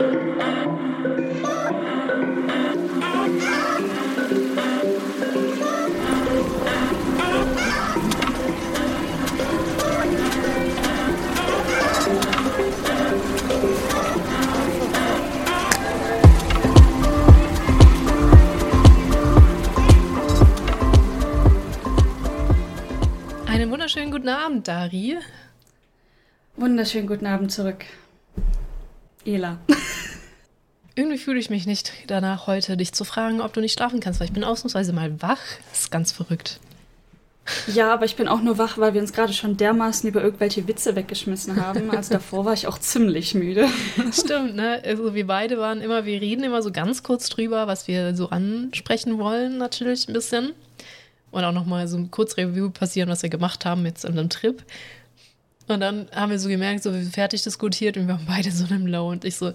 Einen wunderschönen guten Abend, Dari. Wunderschönen guten Abend zurück. Ela. Irgendwie fühle ich mich nicht danach heute, dich zu fragen, ob du nicht schlafen kannst, weil ich bin ausnahmsweise mal wach. Das ist ganz verrückt. Ja, aber ich bin auch nur wach, weil wir uns gerade schon dermaßen über irgendwelche Witze weggeschmissen haben. Also davor war ich auch ziemlich müde. Stimmt, ne? Also wir beide waren immer, wir reden immer so ganz kurz drüber, was wir so ansprechen wollen, natürlich ein bisschen. Und auch nochmal so ein Kurzreview passieren, was wir gemacht haben jetzt an einem Trip. Und dann haben wir so gemerkt, so wir sind fertig diskutiert und wir waren beide so in einem Low. Und ich so,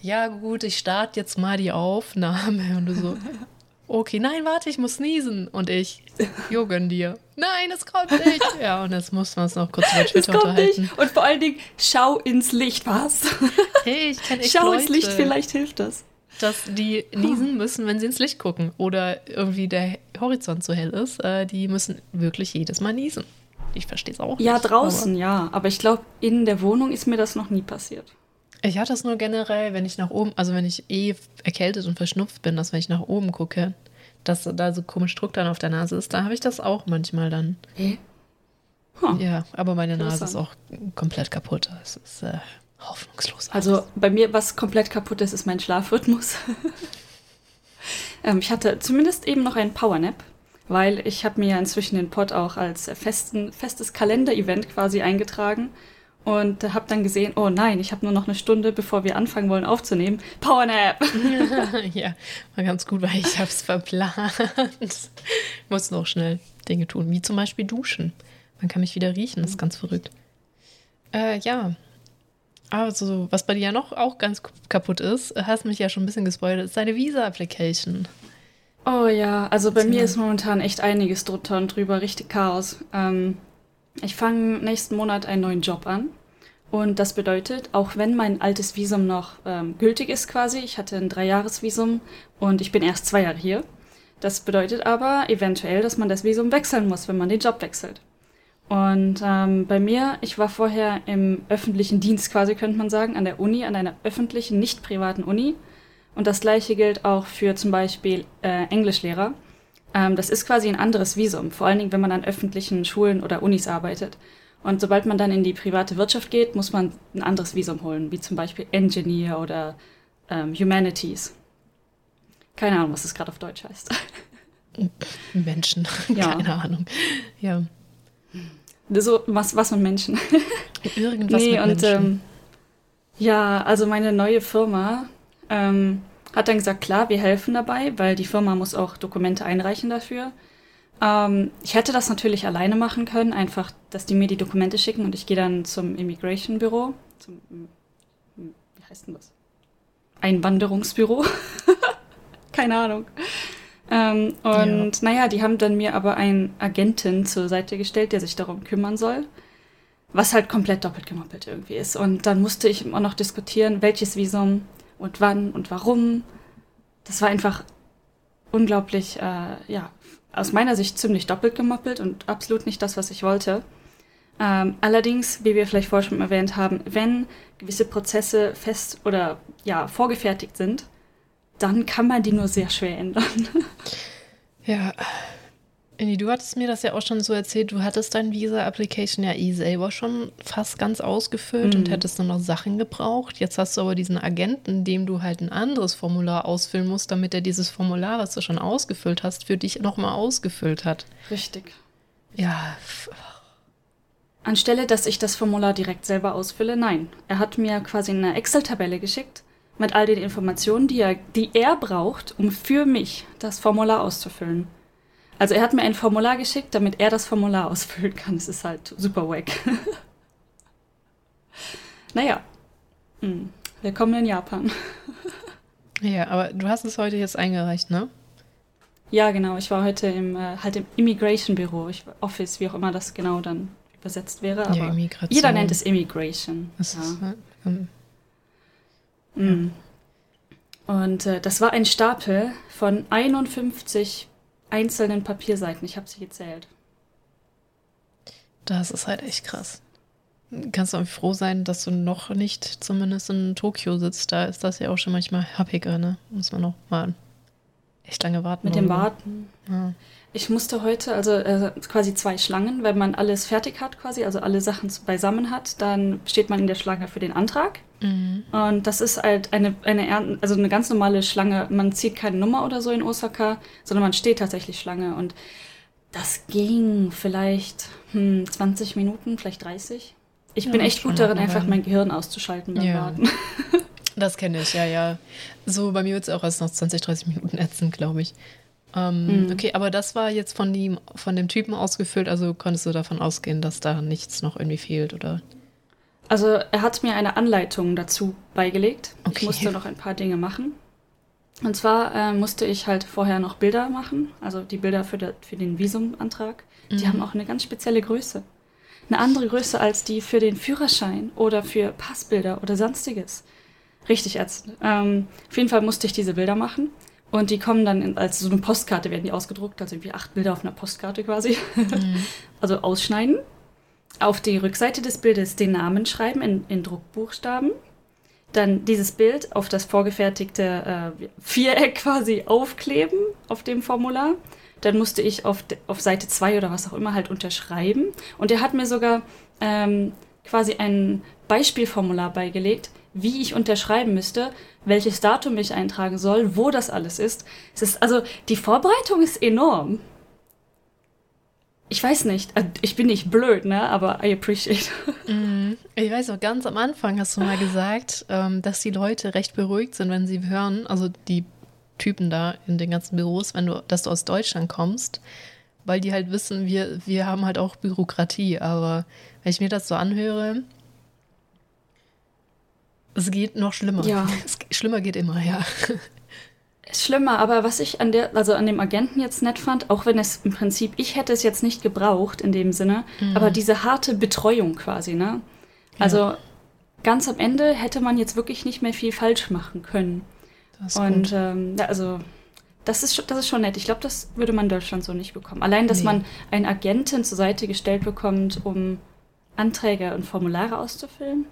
ja gut, ich starte jetzt mal die Aufnahme. Und du so, okay, nein, warte, ich muss niesen. Und ich, jo, gönn dir. Nein, das kommt nicht. Ja, und jetzt mussten wir uns noch kurz über Twitter das kommt unterhalten. nicht. Und vor allen Dingen, schau ins Licht, was? Hey, ich kenne echt schau Leute, ins Licht, vielleicht hilft das. dass die niesen müssen, wenn sie ins Licht gucken. Oder irgendwie der Horizont so hell ist. Äh, die müssen wirklich jedes Mal niesen. Ich verstehe es auch Ja, nicht. draußen, ja. Aber ich glaube, in der Wohnung ist mir das noch nie passiert. Aber ich hatte das nur generell, wenn ich nach oben, also wenn ich eh erkältet und verschnupft bin, dass wenn ich nach oben gucke, dass da so komisch Druck dann auf der Nase ist, da habe ich das auch manchmal dann. Hä? Huh. Ja, aber meine Nase ist auch komplett kaputt. Es ist äh, hoffnungslos. Also bei mir, was komplett kaputt ist, ist mein Schlafrhythmus. ähm, ich hatte zumindest eben noch einen Powernap, weil ich habe mir ja inzwischen den Pod auch als festen, festes Kalender-Event quasi eingetragen und habe dann gesehen, oh nein, ich habe nur noch eine Stunde, bevor wir anfangen wollen aufzunehmen. Powernap! ja, war ganz gut, weil ich habe es verplant. Ich muss noch schnell Dinge tun, wie zum Beispiel duschen. Man kann mich wieder riechen, das ist ganz verrückt. Äh, ja. Also, was bei dir ja noch auch ganz kaputt ist, hast mich ja schon ein bisschen gespoilert, ist deine Visa-Application. Oh ja, also bei mir mal. ist momentan echt einiges drunter und drüber, richtig Chaos. Ähm, ich fange nächsten Monat einen neuen Job an. Und das bedeutet, auch wenn mein altes Visum noch ähm, gültig ist quasi, ich hatte ein Dreijahresvisum und ich bin erst zwei Jahre hier. Das bedeutet aber eventuell, dass man das Visum wechseln muss, wenn man den Job wechselt. Und ähm, bei mir, ich war vorher im öffentlichen Dienst quasi, könnte man sagen, an der Uni, an einer öffentlichen, nicht privaten Uni. Und das gleiche gilt auch für zum Beispiel äh, Englischlehrer. Ähm, das ist quasi ein anderes Visum, vor allen Dingen, wenn man an öffentlichen Schulen oder Unis arbeitet. Und sobald man dann in die private Wirtschaft geht, muss man ein anderes Visum holen, wie zum Beispiel Engineer oder ähm, Humanities. Keine Ahnung, was das gerade auf Deutsch heißt. Menschen. Ja. Keine Ahnung. Ja. So, was, was und Menschen. Irgendwas nee, mit und Menschen. ähm, ja, also meine neue Firma ähm, hat dann gesagt, klar, wir helfen dabei, weil die Firma muss auch Dokumente einreichen dafür. Ähm, ich hätte das natürlich alleine machen können, einfach, dass die mir die Dokumente schicken und ich gehe dann zum Immigration Büro, zum, hm, wie heißt denn das? Einwanderungsbüro. Keine Ahnung. Ähm, und naja, die haben dann mir aber einen Agenten zur Seite gestellt, der sich darum kümmern soll. Was halt komplett doppelt gemoppelt irgendwie ist. Und dann musste ich immer noch diskutieren, welches Visum und wann und warum. Das war einfach unglaublich, äh, ja, aus meiner Sicht ziemlich doppelt gemoppelt und absolut nicht das, was ich wollte. Ähm, allerdings, wie wir vielleicht vorher schon erwähnt haben, wenn gewisse Prozesse fest oder ja, vorgefertigt sind, dann kann man die nur sehr schwer ändern. Ja. Indy, du hattest mir das ja auch schon so erzählt, du hattest dein Visa-Application ja eh selber schon fast ganz ausgefüllt und Mhm. hättest nur noch Sachen gebraucht. Jetzt hast du aber diesen Agenten, dem du halt ein anderes Formular ausfüllen musst, damit er dieses Formular, was du schon ausgefüllt hast, für dich nochmal ausgefüllt hat. Richtig. Ja, Anstelle, dass ich das Formular direkt selber ausfülle, nein. Er hat mir quasi eine Excel-Tabelle geschickt mit all den Informationen, die er, die er braucht, um für mich das Formular auszufüllen. Also er hat mir ein Formular geschickt, damit er das Formular ausfüllen kann. Das ist halt super wack. naja. Hm. Willkommen in Japan. ja, aber du hast es heute jetzt eingereicht, ne? Ja, genau. Ich war heute im, äh, halt im Immigration Büro, ich, Office, wie auch immer das genau dann übersetzt wäre. Aber ja, Immigration. jeder nennt es Immigration. Das ja. ist, äh, ähm, Mm. Und äh, das war ein Stapel von 51 einzelnen Papierseiten. Ich habe sie gezählt. Das ist halt echt krass. Kannst du auch froh sein, dass du noch nicht zumindest in Tokio sitzt. Da ist das ja auch schon manchmal happiger, ne? Muss man noch mal echt lange warten. Mit dem Warten. Ja. Ich musste heute, also äh, quasi zwei Schlangen, wenn man alles fertig hat quasi, also alle Sachen beisammen hat, dann steht man in der Schlange für den Antrag. Mhm. Und das ist halt eine, eine, also eine ganz normale Schlange. Man zieht keine Nummer oder so in Osaka, sondern man steht tatsächlich Schlange. Und das ging vielleicht hm, 20 Minuten, vielleicht 30. Ich ja, bin echt gut darin, einfach mein Gehirn auszuschalten beim ja. Warten. Das kenne ich, ja, ja. So bei mir wird es auch erst noch 20, 30 Minuten ätzend, glaube ich. Ähm, mhm. Okay, aber das war jetzt von dem, von dem Typen ausgefüllt, also konntest du davon ausgehen, dass da nichts noch irgendwie fehlt, oder? Also er hat mir eine Anleitung dazu beigelegt. Okay. Ich musste noch ein paar Dinge machen. Und zwar äh, musste ich halt vorher noch Bilder machen, also die Bilder für, der, für den Visumantrag. Die mhm. haben auch eine ganz spezielle Größe eine andere Größe als die für den Führerschein oder für Passbilder oder sonstiges. Richtig ätzend. Ähm, auf jeden Fall musste ich diese Bilder machen. Und die kommen dann in, als so eine Postkarte, werden die ausgedruckt, also irgendwie acht Bilder auf einer Postkarte quasi. Mhm. also ausschneiden. Auf die Rückseite des Bildes den Namen schreiben in, in Druckbuchstaben. Dann dieses Bild auf das vorgefertigte äh, Viereck quasi aufkleben auf dem Formular dann musste ich auf, auf Seite 2 oder was auch immer halt unterschreiben. Und er hat mir sogar ähm, quasi ein Beispielformular beigelegt, wie ich unterschreiben müsste, welches Datum ich eintragen soll, wo das alles ist. Es ist also die Vorbereitung ist enorm. Ich weiß nicht, äh, ich bin nicht blöd, ne? Aber I appreciate. Mm, ich weiß auch, ganz am Anfang hast du mal gesagt, ähm, dass die Leute recht beruhigt sind, wenn sie hören, also die Typen da in den ganzen Büros, wenn du, dass du aus Deutschland kommst, weil die halt wissen, wir, wir haben halt auch Bürokratie. Aber wenn ich mir das so anhöre, es geht noch schlimmer. Ja. Es, schlimmer geht immer, ja. Ist schlimmer, aber was ich an der, also an dem Agenten jetzt nett fand, auch wenn es im Prinzip, ich hätte es jetzt nicht gebraucht in dem Sinne, mhm. aber diese harte Betreuung quasi, ne? Also ja. ganz am Ende hätte man jetzt wirklich nicht mehr viel falsch machen können. Und ähm, ja, also das ist, das ist schon nett. Ich glaube, das würde man in Deutschland so nicht bekommen. Allein, dass nee. man einen Agenten zur Seite gestellt bekommt, um Anträge und Formulare auszufüllen.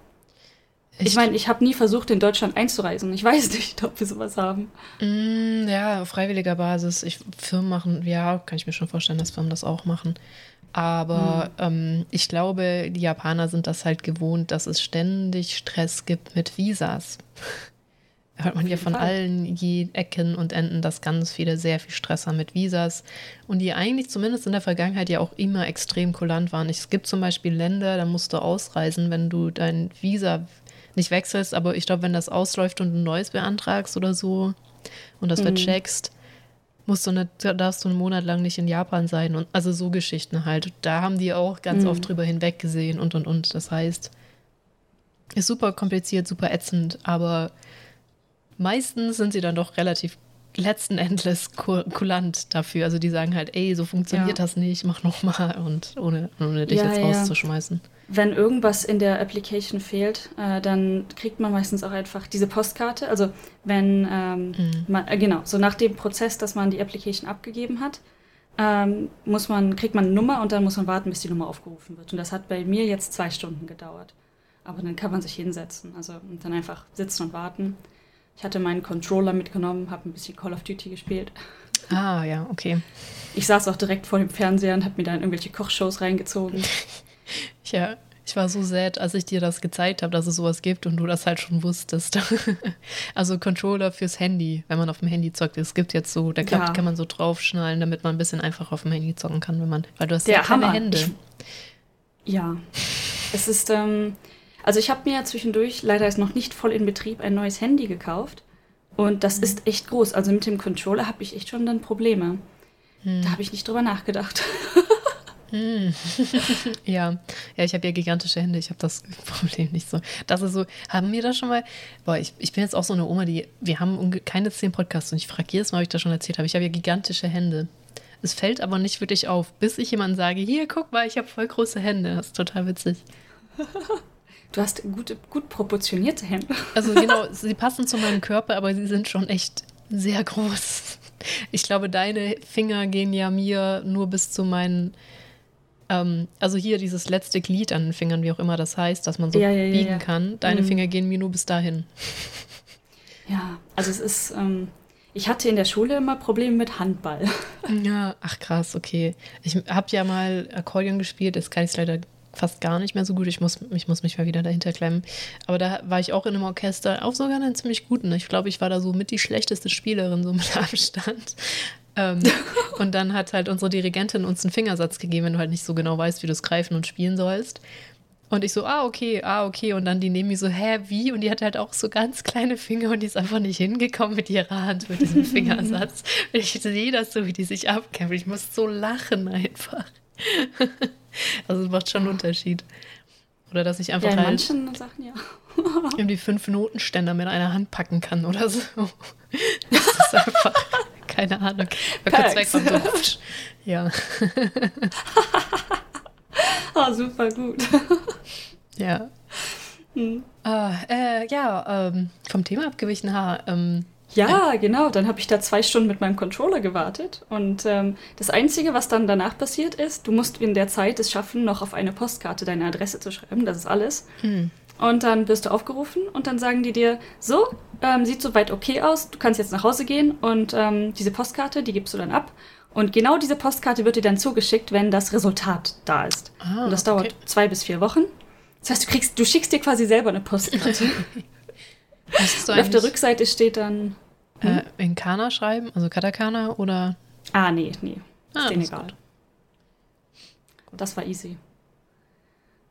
Ich, meine, ich habe nie versucht, in Deutschland einzureisen. Ich weiß nicht, ob wir sowas haben. Mm, ja, auf freiwilliger Basis. Ich, Firmen machen, ja, kann ich mir schon vorstellen, dass Firmen das auch machen. Aber hm. ähm, ich glaube, die Japaner sind das halt gewohnt, dass es ständig Stress gibt mit Visas hört man ja von Fall. allen je Ecken und Enden, dass ganz viele sehr viel Stress haben mit Visas und die eigentlich zumindest in der Vergangenheit ja auch immer extrem kulant waren. Es gibt zum Beispiel Länder, da musst du ausreisen, wenn du dein Visa nicht wechselst, aber ich glaube, wenn das ausläuft und ein neues beantragst oder so und das mhm. vercheckst, musst du eine, darfst du einen Monat lang nicht in Japan sein und also so Geschichten halt. Da haben die auch ganz mhm. oft drüber hinweggesehen und und und. Das heißt, ist super kompliziert, super ätzend, aber meistens sind sie dann doch relativ letzten Endes kulant dafür. Also die sagen halt, ey, so funktioniert ja. das nicht, mach nochmal und ohne, ohne dich ja, jetzt ja. rauszuschmeißen. Wenn irgendwas in der Application fehlt, äh, dann kriegt man meistens auch einfach diese Postkarte. Also wenn ähm, mhm. man, äh, genau, so nach dem Prozess, dass man die Application abgegeben hat, ähm, muss man, kriegt man eine Nummer und dann muss man warten, bis die Nummer aufgerufen wird. Und das hat bei mir jetzt zwei Stunden gedauert. Aber dann kann man sich hinsetzen. Also und dann einfach sitzen und warten. Ich hatte meinen Controller mitgenommen, habe ein bisschen Call of Duty gespielt. Ah, ja, okay. Ich saß auch direkt vor dem Fernseher und habe mir dann irgendwelche Kochshows reingezogen. ja, ich war so sad, als ich dir das gezeigt habe, dass es sowas gibt und du das halt schon wusstest. also Controller fürs Handy, wenn man auf dem Handy zockt. Es gibt jetzt so, da kann, ja. kann man so draufschnallen, damit man ein bisschen einfacher auf dem Handy zocken kann, wenn man, weil du hast Der ja keine Hammer. Hände. Ich, ja, es ist, ähm, also ich habe mir zwischendurch, leider ist noch nicht voll in Betrieb, ein neues Handy gekauft. Und das mhm. ist echt groß. Also mit dem Controller habe ich echt schon dann Probleme. Mhm. Da habe ich nicht drüber nachgedacht. Hm. ja, ja, ich habe ja gigantische Hände, ich habe das Problem nicht so. Das ist so, haben wir das schon mal, boah, ich, ich bin jetzt auch so eine Oma, die, wir haben keine zehn Podcasts und ich frage jedes Mal, ob ich das schon erzählt habe, ich habe ja gigantische Hände. Es fällt aber nicht wirklich auf, bis ich jemandem sage, hier, guck mal, ich habe voll große Hände. Das ist total witzig. Du hast gut, gut proportionierte Hände. Also genau, sie passen zu meinem Körper, aber sie sind schon echt sehr groß. Ich glaube, deine Finger gehen ja mir nur bis zu meinen, ähm, also hier dieses letzte Glied an den Fingern, wie auch immer das heißt, dass man so Ja, ja, biegen ja. kann. Deine Mhm. Finger gehen mir nur bis dahin. Ja, also es ist, ähm, ich hatte in der Schule immer Probleme mit Handball. Ja, ach krass, okay. Ich habe ja mal Akkordeon gespielt, das kann ich leider fast gar nicht mehr so gut. Ich muss, ich muss mich mal wieder dahinter klemmen. Aber da war ich auch in einem Orchester, auch sogar einen ziemlich guten. Ich glaube, ich war da so mit die schlechteste Spielerin, so mit Abstand. Ähm, und dann hat halt unsere Dirigentin uns einen Fingersatz gegeben, wenn du halt nicht so genau weißt, wie du es greifen und spielen sollst. Und ich so, ah, okay, ah, okay. Und dann die neben mir so, hä, wie? Und die hatte halt auch so ganz kleine Finger und die ist einfach nicht hingekommen mit ihrer Hand, mit diesem Fingersatz. Und ich sehe das so, wie die sich abkämpft. Ich muss so lachen einfach. Also es macht schon einen Unterschied. Oder dass ich Ja, einfach in halt Sachen ja. irgendwie fünf Notenständer mit einer Hand packen kann oder so. Das ist einfach, keine Ahnung. Mal kurz weg vom. Ja, Ah, super gut. ja. Hm. Ah, äh, ja, ähm, vom Thema abgewichen, ha, ähm, Ja, genau. Dann habe ich da zwei Stunden mit meinem Controller gewartet. Und ähm, das Einzige, was dann danach passiert ist, du musst in der Zeit es schaffen, noch auf eine Postkarte deine Adresse zu schreiben. Das ist alles. hm. Und dann wirst du aufgerufen und dann sagen die dir, so, ähm, sieht soweit okay aus, du kannst jetzt nach Hause gehen und ähm, diese Postkarte, die gibst du dann ab. Und genau diese Postkarte wird dir dann zugeschickt, wenn das Resultat da ist. Ah, und das dauert okay. zwei bis vier Wochen. Das heißt, du kriegst, du schickst dir quasi selber eine Postkarte. Und auf der Rückseite steht dann, äh, in Kana schreiben, also Katakana oder? ah, nee, nee, ist Ah, denen ist egal. gut. Das war easy.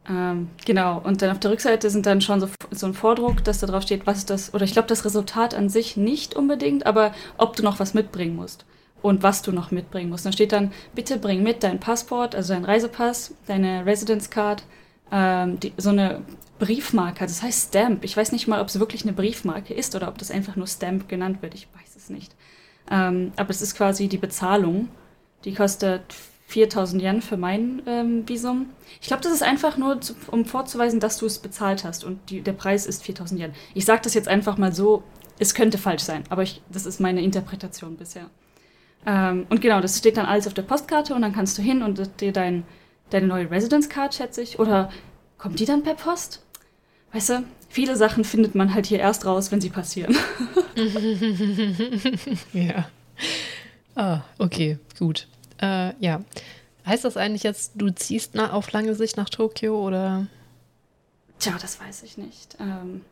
Ähm, genau, und dann auf der Rückseite sind dann schon so, so ein Vordruck, dass da drauf steht, was das, oder ich glaube, das Resultat an sich nicht unbedingt, aber ob du noch was mitbringen musst und was du noch mitbringen musst. Dann steht dann, bitte bring mit dein Passport, also dein Reisepass, deine Residence Card, ähm, die, so eine Briefmarke, das heißt Stamp. Ich weiß nicht mal, ob es wirklich eine Briefmarke ist oder ob das einfach nur Stamp genannt wird, ich weiß es nicht. Ähm, aber es ist quasi die Bezahlung, die kostet 4000 Yen für mein ähm, Visum. Ich glaube, das ist einfach nur, zu, um vorzuweisen, dass du es bezahlt hast und die, der Preis ist 4000 Yen. Ich sage das jetzt einfach mal so, es könnte falsch sein, aber ich, das ist meine Interpretation bisher. Ähm, und genau, das steht dann alles auf der Postkarte und dann kannst du hin und dir dein, deine neue Residence Card, schätze ich, oder kommt die dann per Post? Weißt du, viele Sachen findet man halt hier erst raus, wenn sie passieren. Ja. Ah, okay, gut. Äh, ja. Heißt das eigentlich jetzt, du ziehst na, auf lange Sicht nach Tokio oder? Tja, das weiß ich nicht. Ähm,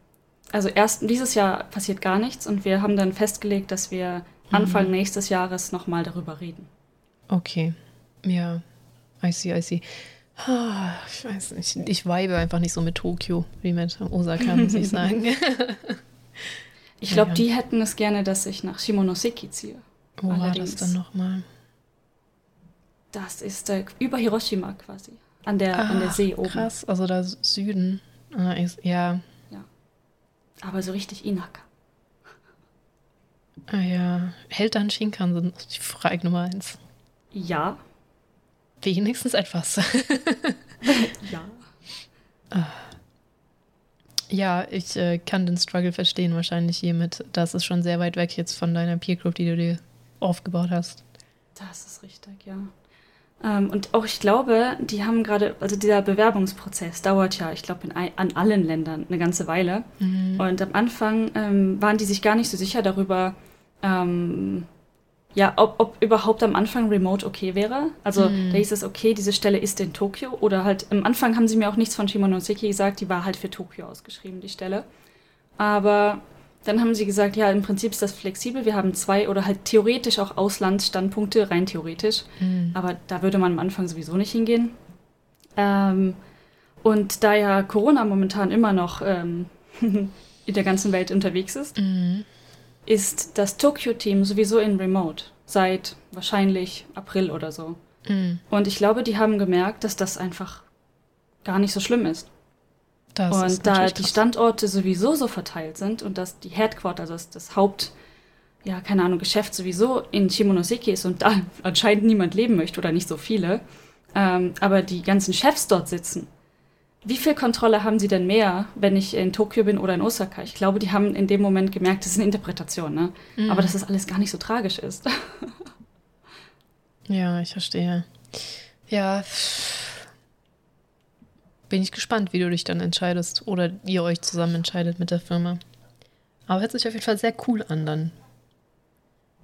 also erst dieses Jahr passiert gar nichts und wir haben dann festgelegt, dass wir Anfang Mhm. nächstes Jahres nochmal darüber reden. Okay. Ja. I see, I see. Ah, Ich weiß nicht. Ich vibe einfach nicht so mit Tokio wie mit Osaka, muss ich sagen. Ich glaube, ja. die hätten es gerne, dass ich nach Shimonoseki ziehe. Wo war das Allerdings. dann nochmal? Das ist äh, über Hiroshima quasi. An der, an der See oben. Ah, Krass, also da Süden. Ah, ist, ja. Aber so richtig Inaka. Ah, ja. Hält dann Shinkansen? Die Frage Nummer eins. Ja. Wenigstens etwas. Ja. Ja, ich äh, kann den Struggle verstehen, wahrscheinlich hiermit. Das ist schon sehr weit weg jetzt von deiner Peer Group, die du dir aufgebaut hast. Das ist richtig, ja. Ähm, und auch ich glaube, die haben gerade, also dieser Bewerbungsprozess dauert ja, ich glaube, an allen Ländern eine ganze Weile. Mhm. Und am Anfang ähm, waren die sich gar nicht so sicher darüber, ähm, ja, ob, ob überhaupt am Anfang Remote okay wäre. Also Mhm. da hieß es, okay, diese Stelle ist in Tokio. Oder halt, am Anfang haben sie mir auch nichts von Shimonoseki gesagt, die war halt für Tokio ausgeschrieben, die Stelle. Aber dann haben sie gesagt, ja, im Prinzip ist das flexibel. Wir haben zwei oder halt theoretisch auch Auslandsstandpunkte, rein theoretisch. Mhm. Aber da würde man am Anfang sowieso nicht hingehen. Ähm, und da ja Corona momentan immer noch ähm, in der ganzen Welt unterwegs ist, Mhm. ist das Tokyo-Team sowieso in Remote. Seit wahrscheinlich April oder so. Mhm. Und ich glaube, die haben gemerkt, dass das einfach gar nicht so schlimm ist. Das und da die krass. Standorte sowieso so verteilt sind und dass die Headquarter, also das, das Haupt, ja, keine Ahnung, Geschäft sowieso in Shimonoseki ist und da anscheinend niemand leben möchte oder nicht so viele, ähm, aber die ganzen Chefs dort sitzen, wie viel Kontrolle haben sie denn mehr, wenn ich in Tokio bin oder in Osaka? Ich glaube, die haben in dem Moment gemerkt, das ist eine Interpretation, ne? Mhm. Aber dass das alles gar nicht so tragisch ist. ja, ich verstehe. Ja. Bin ich gespannt, wie du dich dann entscheidest oder ihr euch zusammen entscheidet mit der Firma. Aber hört sich auf jeden Fall sehr cool an dann.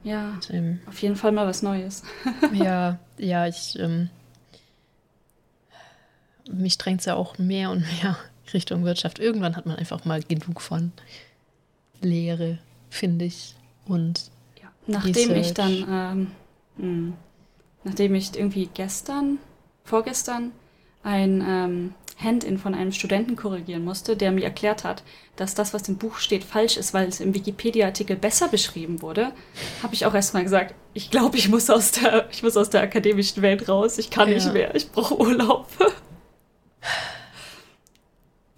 Ja, auf jeden Fall mal was Neues. ja, ja, ich. Ähm, mich drängt es ja auch mehr und mehr Richtung Wirtschaft. Irgendwann hat man einfach mal genug von Lehre, finde ich. Und ja, nachdem Research. ich dann, ähm, hm, nachdem ich irgendwie gestern, vorgestern, ein ähm, Hand-in von einem Studenten korrigieren musste, der mir erklärt hat, dass das, was im Buch steht, falsch ist, weil es im Wikipedia-Artikel besser beschrieben wurde, habe ich auch erstmal gesagt, ich glaube, ich muss aus der, ich muss aus der akademischen Welt raus, ich kann ja. nicht mehr, ich brauche Urlaub.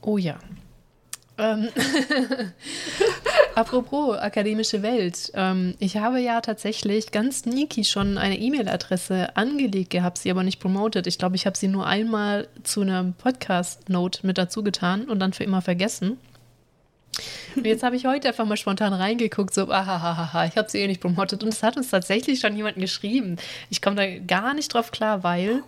Oh ja. Ähm Apropos akademische Welt. Ähm, ich habe ja tatsächlich ganz sneaky schon eine E-Mail-Adresse angelegt gehabt, sie aber nicht promotet. Ich glaube, ich habe sie nur einmal zu einer Podcast-Note mit dazu getan und dann für immer vergessen. Und jetzt habe ich heute einfach mal spontan reingeguckt, so, ahahaha, ich habe sie eh nicht promotet. Und es hat uns tatsächlich schon jemand geschrieben. Ich komme da gar nicht drauf klar, weil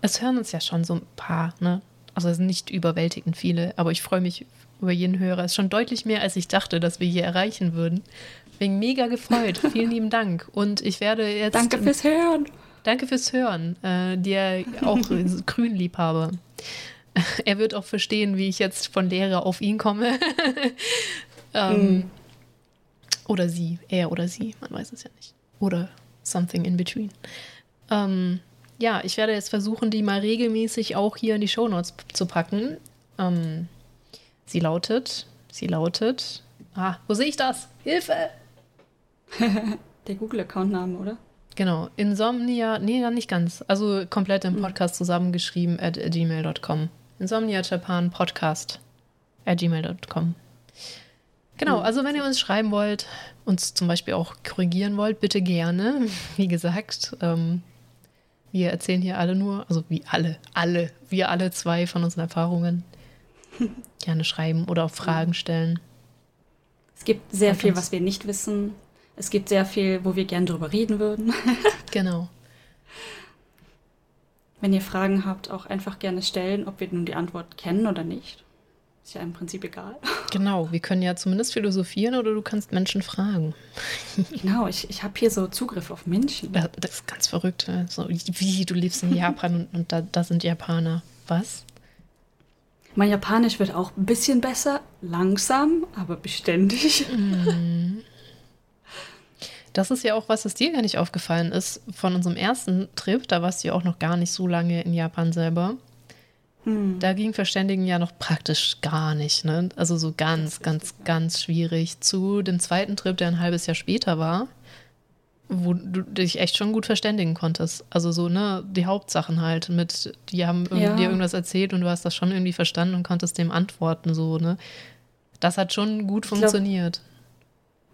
es hören uns ja schon so ein paar, ne? Also es sind nicht überwältigend viele, aber ich freue mich über jeden Hörer. Es ist schon deutlich mehr, als ich dachte, dass wir hier erreichen würden. Bin mega gefreut. Vielen lieben Dank. Und ich werde jetzt. Danke fürs Hören. Danke fürs Hören. Äh, dir auch Grünliebhaber. Er wird auch verstehen, wie ich jetzt von Lehrer auf ihn komme. ähm, mm. Oder sie, er oder sie, man weiß es ja nicht. Oder something in between. Ähm, ja, ich werde jetzt versuchen, die mal regelmäßig auch hier in die Shownotes zu packen. Ähm, sie lautet, sie lautet, ah, wo sehe ich das? Hilfe! Der Google-Account-Name, oder? Genau, Insomnia, nee, dann nicht ganz. Also komplett im hm. Podcast zusammengeschrieben at gmail.com. Insomnia Japan Podcast at gmail.com. Genau, hm. also wenn ihr uns schreiben wollt, uns zum Beispiel auch korrigieren wollt, bitte gerne. Wie gesagt, ähm, wir erzählen hier alle nur, also wie alle, alle, wir alle zwei von unseren Erfahrungen. Gerne schreiben oder auch Fragen stellen. Es gibt sehr viel, was wir nicht wissen. Es gibt sehr viel, wo wir gerne drüber reden würden. genau. Wenn ihr Fragen habt, auch einfach gerne stellen, ob wir nun die Antwort kennen oder nicht. Ist ja im Prinzip egal. Genau, wir können ja zumindest philosophieren oder du kannst Menschen fragen. Genau, ich, ich habe hier so Zugriff auf Menschen. Das, das ist ganz verrückt. So, wie, du lebst in Japan und, und da, da sind Japaner. Was? Mein Japanisch wird auch ein bisschen besser, langsam, aber beständig. Mhm. Das ist ja auch was, was dir gar nicht aufgefallen ist von unserem ersten Trip. Da warst du ja auch noch gar nicht so lange in Japan selber. Hm. Da ging Verständigen ja noch praktisch gar nicht. Ne? Also so ganz, ganz, ganz schwierig. Zu dem zweiten Trip, der ein halbes Jahr später war, wo du dich echt schon gut verständigen konntest. Also so, ne, die Hauptsachen halt mit, die haben ja. dir irgendwas erzählt und du hast das schon irgendwie verstanden und konntest dem antworten, so, ne. Das hat schon gut funktioniert. Glaub,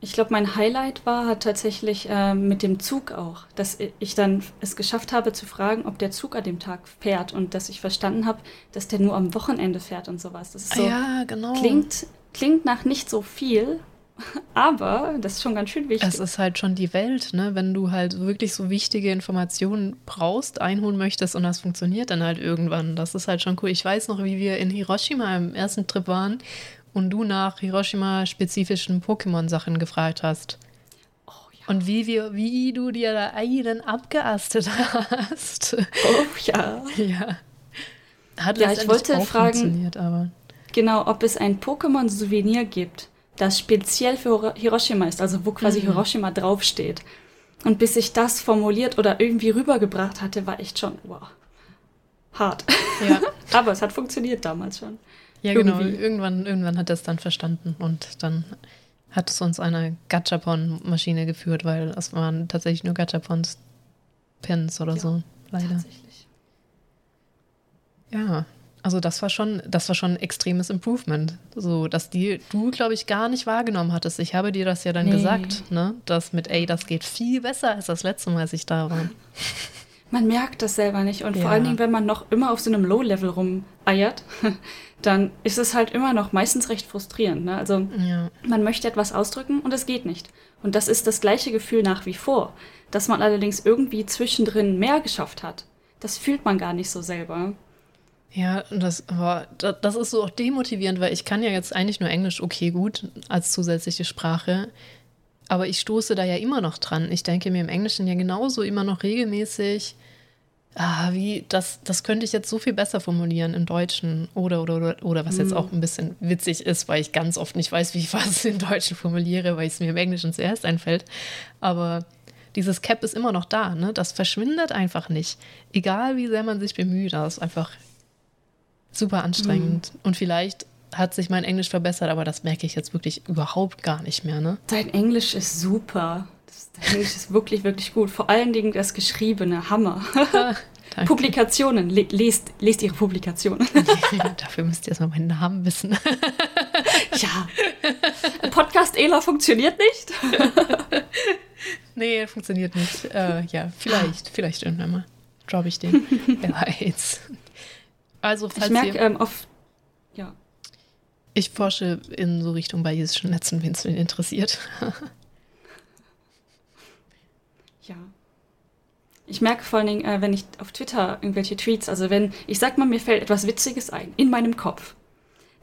ich glaube, mein Highlight war hat tatsächlich äh, mit dem Zug auch, dass ich dann es geschafft habe zu fragen, ob der Zug an dem Tag fährt und dass ich verstanden habe, dass der nur am Wochenende fährt und sowas. Das so, ja, genau. Klingt, klingt nach nicht so viel, aber das ist schon ganz schön wichtig. Es ist halt schon die Welt, ne? Wenn du halt wirklich so wichtige Informationen brauchst, einholen möchtest und das funktioniert dann halt irgendwann. Das ist halt schon cool. Ich weiß noch, wie wir in Hiroshima im ersten Trip waren und du nach Hiroshima-spezifischen Pokémon-Sachen gefragt hast. Oh, ja. Und wie, wir, wie du dir da einen abgeastet hast. Oh ja. ja. Hat ja, ich wollte fragen, aber. genau, ob es ein Pokémon-Souvenir gibt, das speziell für Hiroshima ist, also wo quasi mhm. Hiroshima draufsteht. Und bis ich das formuliert oder irgendwie rübergebracht hatte, war echt schon, wow, hart. Ja. aber es hat funktioniert damals schon. Ja, genau. Irgendwann, irgendwann hat er es dann verstanden und dann hat es uns eine Gachapon-Maschine geführt, weil es waren tatsächlich nur Gachapons Pins oder ja, so, leider. Tatsächlich. Ja, also das war schon, das war schon ein extremes Improvement. So, dass die, du, glaube ich, gar nicht wahrgenommen hattest. Ich habe dir das ja dann nee. gesagt, ne? Das mit, ey, das geht viel besser als das letzte Mal, als ich da war. Man merkt das selber nicht. Und ja. vor allen Dingen, wenn man noch immer auf so einem Low-Level rum eiert, dann ist es halt immer noch meistens recht frustrierend. Ne? Also Ja. man möchte etwas ausdrücken und es geht nicht. Und das ist das gleiche Gefühl nach wie vor. Dass man allerdings irgendwie zwischendrin mehr geschafft hat. Das fühlt man gar nicht so selber. Ja, das, aber da- das ist so auch demotivierend, weil ich kann ja jetzt eigentlich nur Englisch okay gut als zusätzliche Sprache. Aber ich stoße da ja immer noch dran. Ich denke mir im Englischen ja genauso immer noch regelmäßig, ah, wie, das, das könnte ich jetzt so viel besser formulieren im Deutschen. Oder, oder, oder, oder was jetzt auch ein bisschen witzig ist, weil ich ganz oft nicht weiß, wie ich was im Deutschen formuliere, weil es mir im Englischen zuerst einfällt. Aber dieses Cap ist immer noch da, ne? Das verschwindet einfach nicht. Egal wie sehr man sich bemüht, das ist einfach super anstrengend. Und vielleicht hat sich mein Englisch verbessert, aber das merke ich jetzt wirklich überhaupt gar nicht mehr, ne? Dein Englisch ist super. Das, dein Englisch ist wirklich, wirklich gut. Vor allen Dingen das Geschriebene, Hammer. Danke. Publikationen, le lest, lest ihre Publikationen. Dafür müsst ihr erstmal meinen Namen wissen. ja. Podcast Ela funktioniert nicht. nee, funktioniert nicht. Äh, ja, vielleicht, vielleicht irgendwann mal. Droppe ich den. Wer weiß. Also, falls Ich merke ähm, oft. Ja. ich forsche in so Richtung bayesischen Netzen, wenn es wen interessiert. Ja. Ich merke vor allen Dingen, äh, wenn ich auf Twitter irgendwelche Tweets, also wenn, ich sag mal, mir fällt etwas Witziges ein, in meinem Kopf.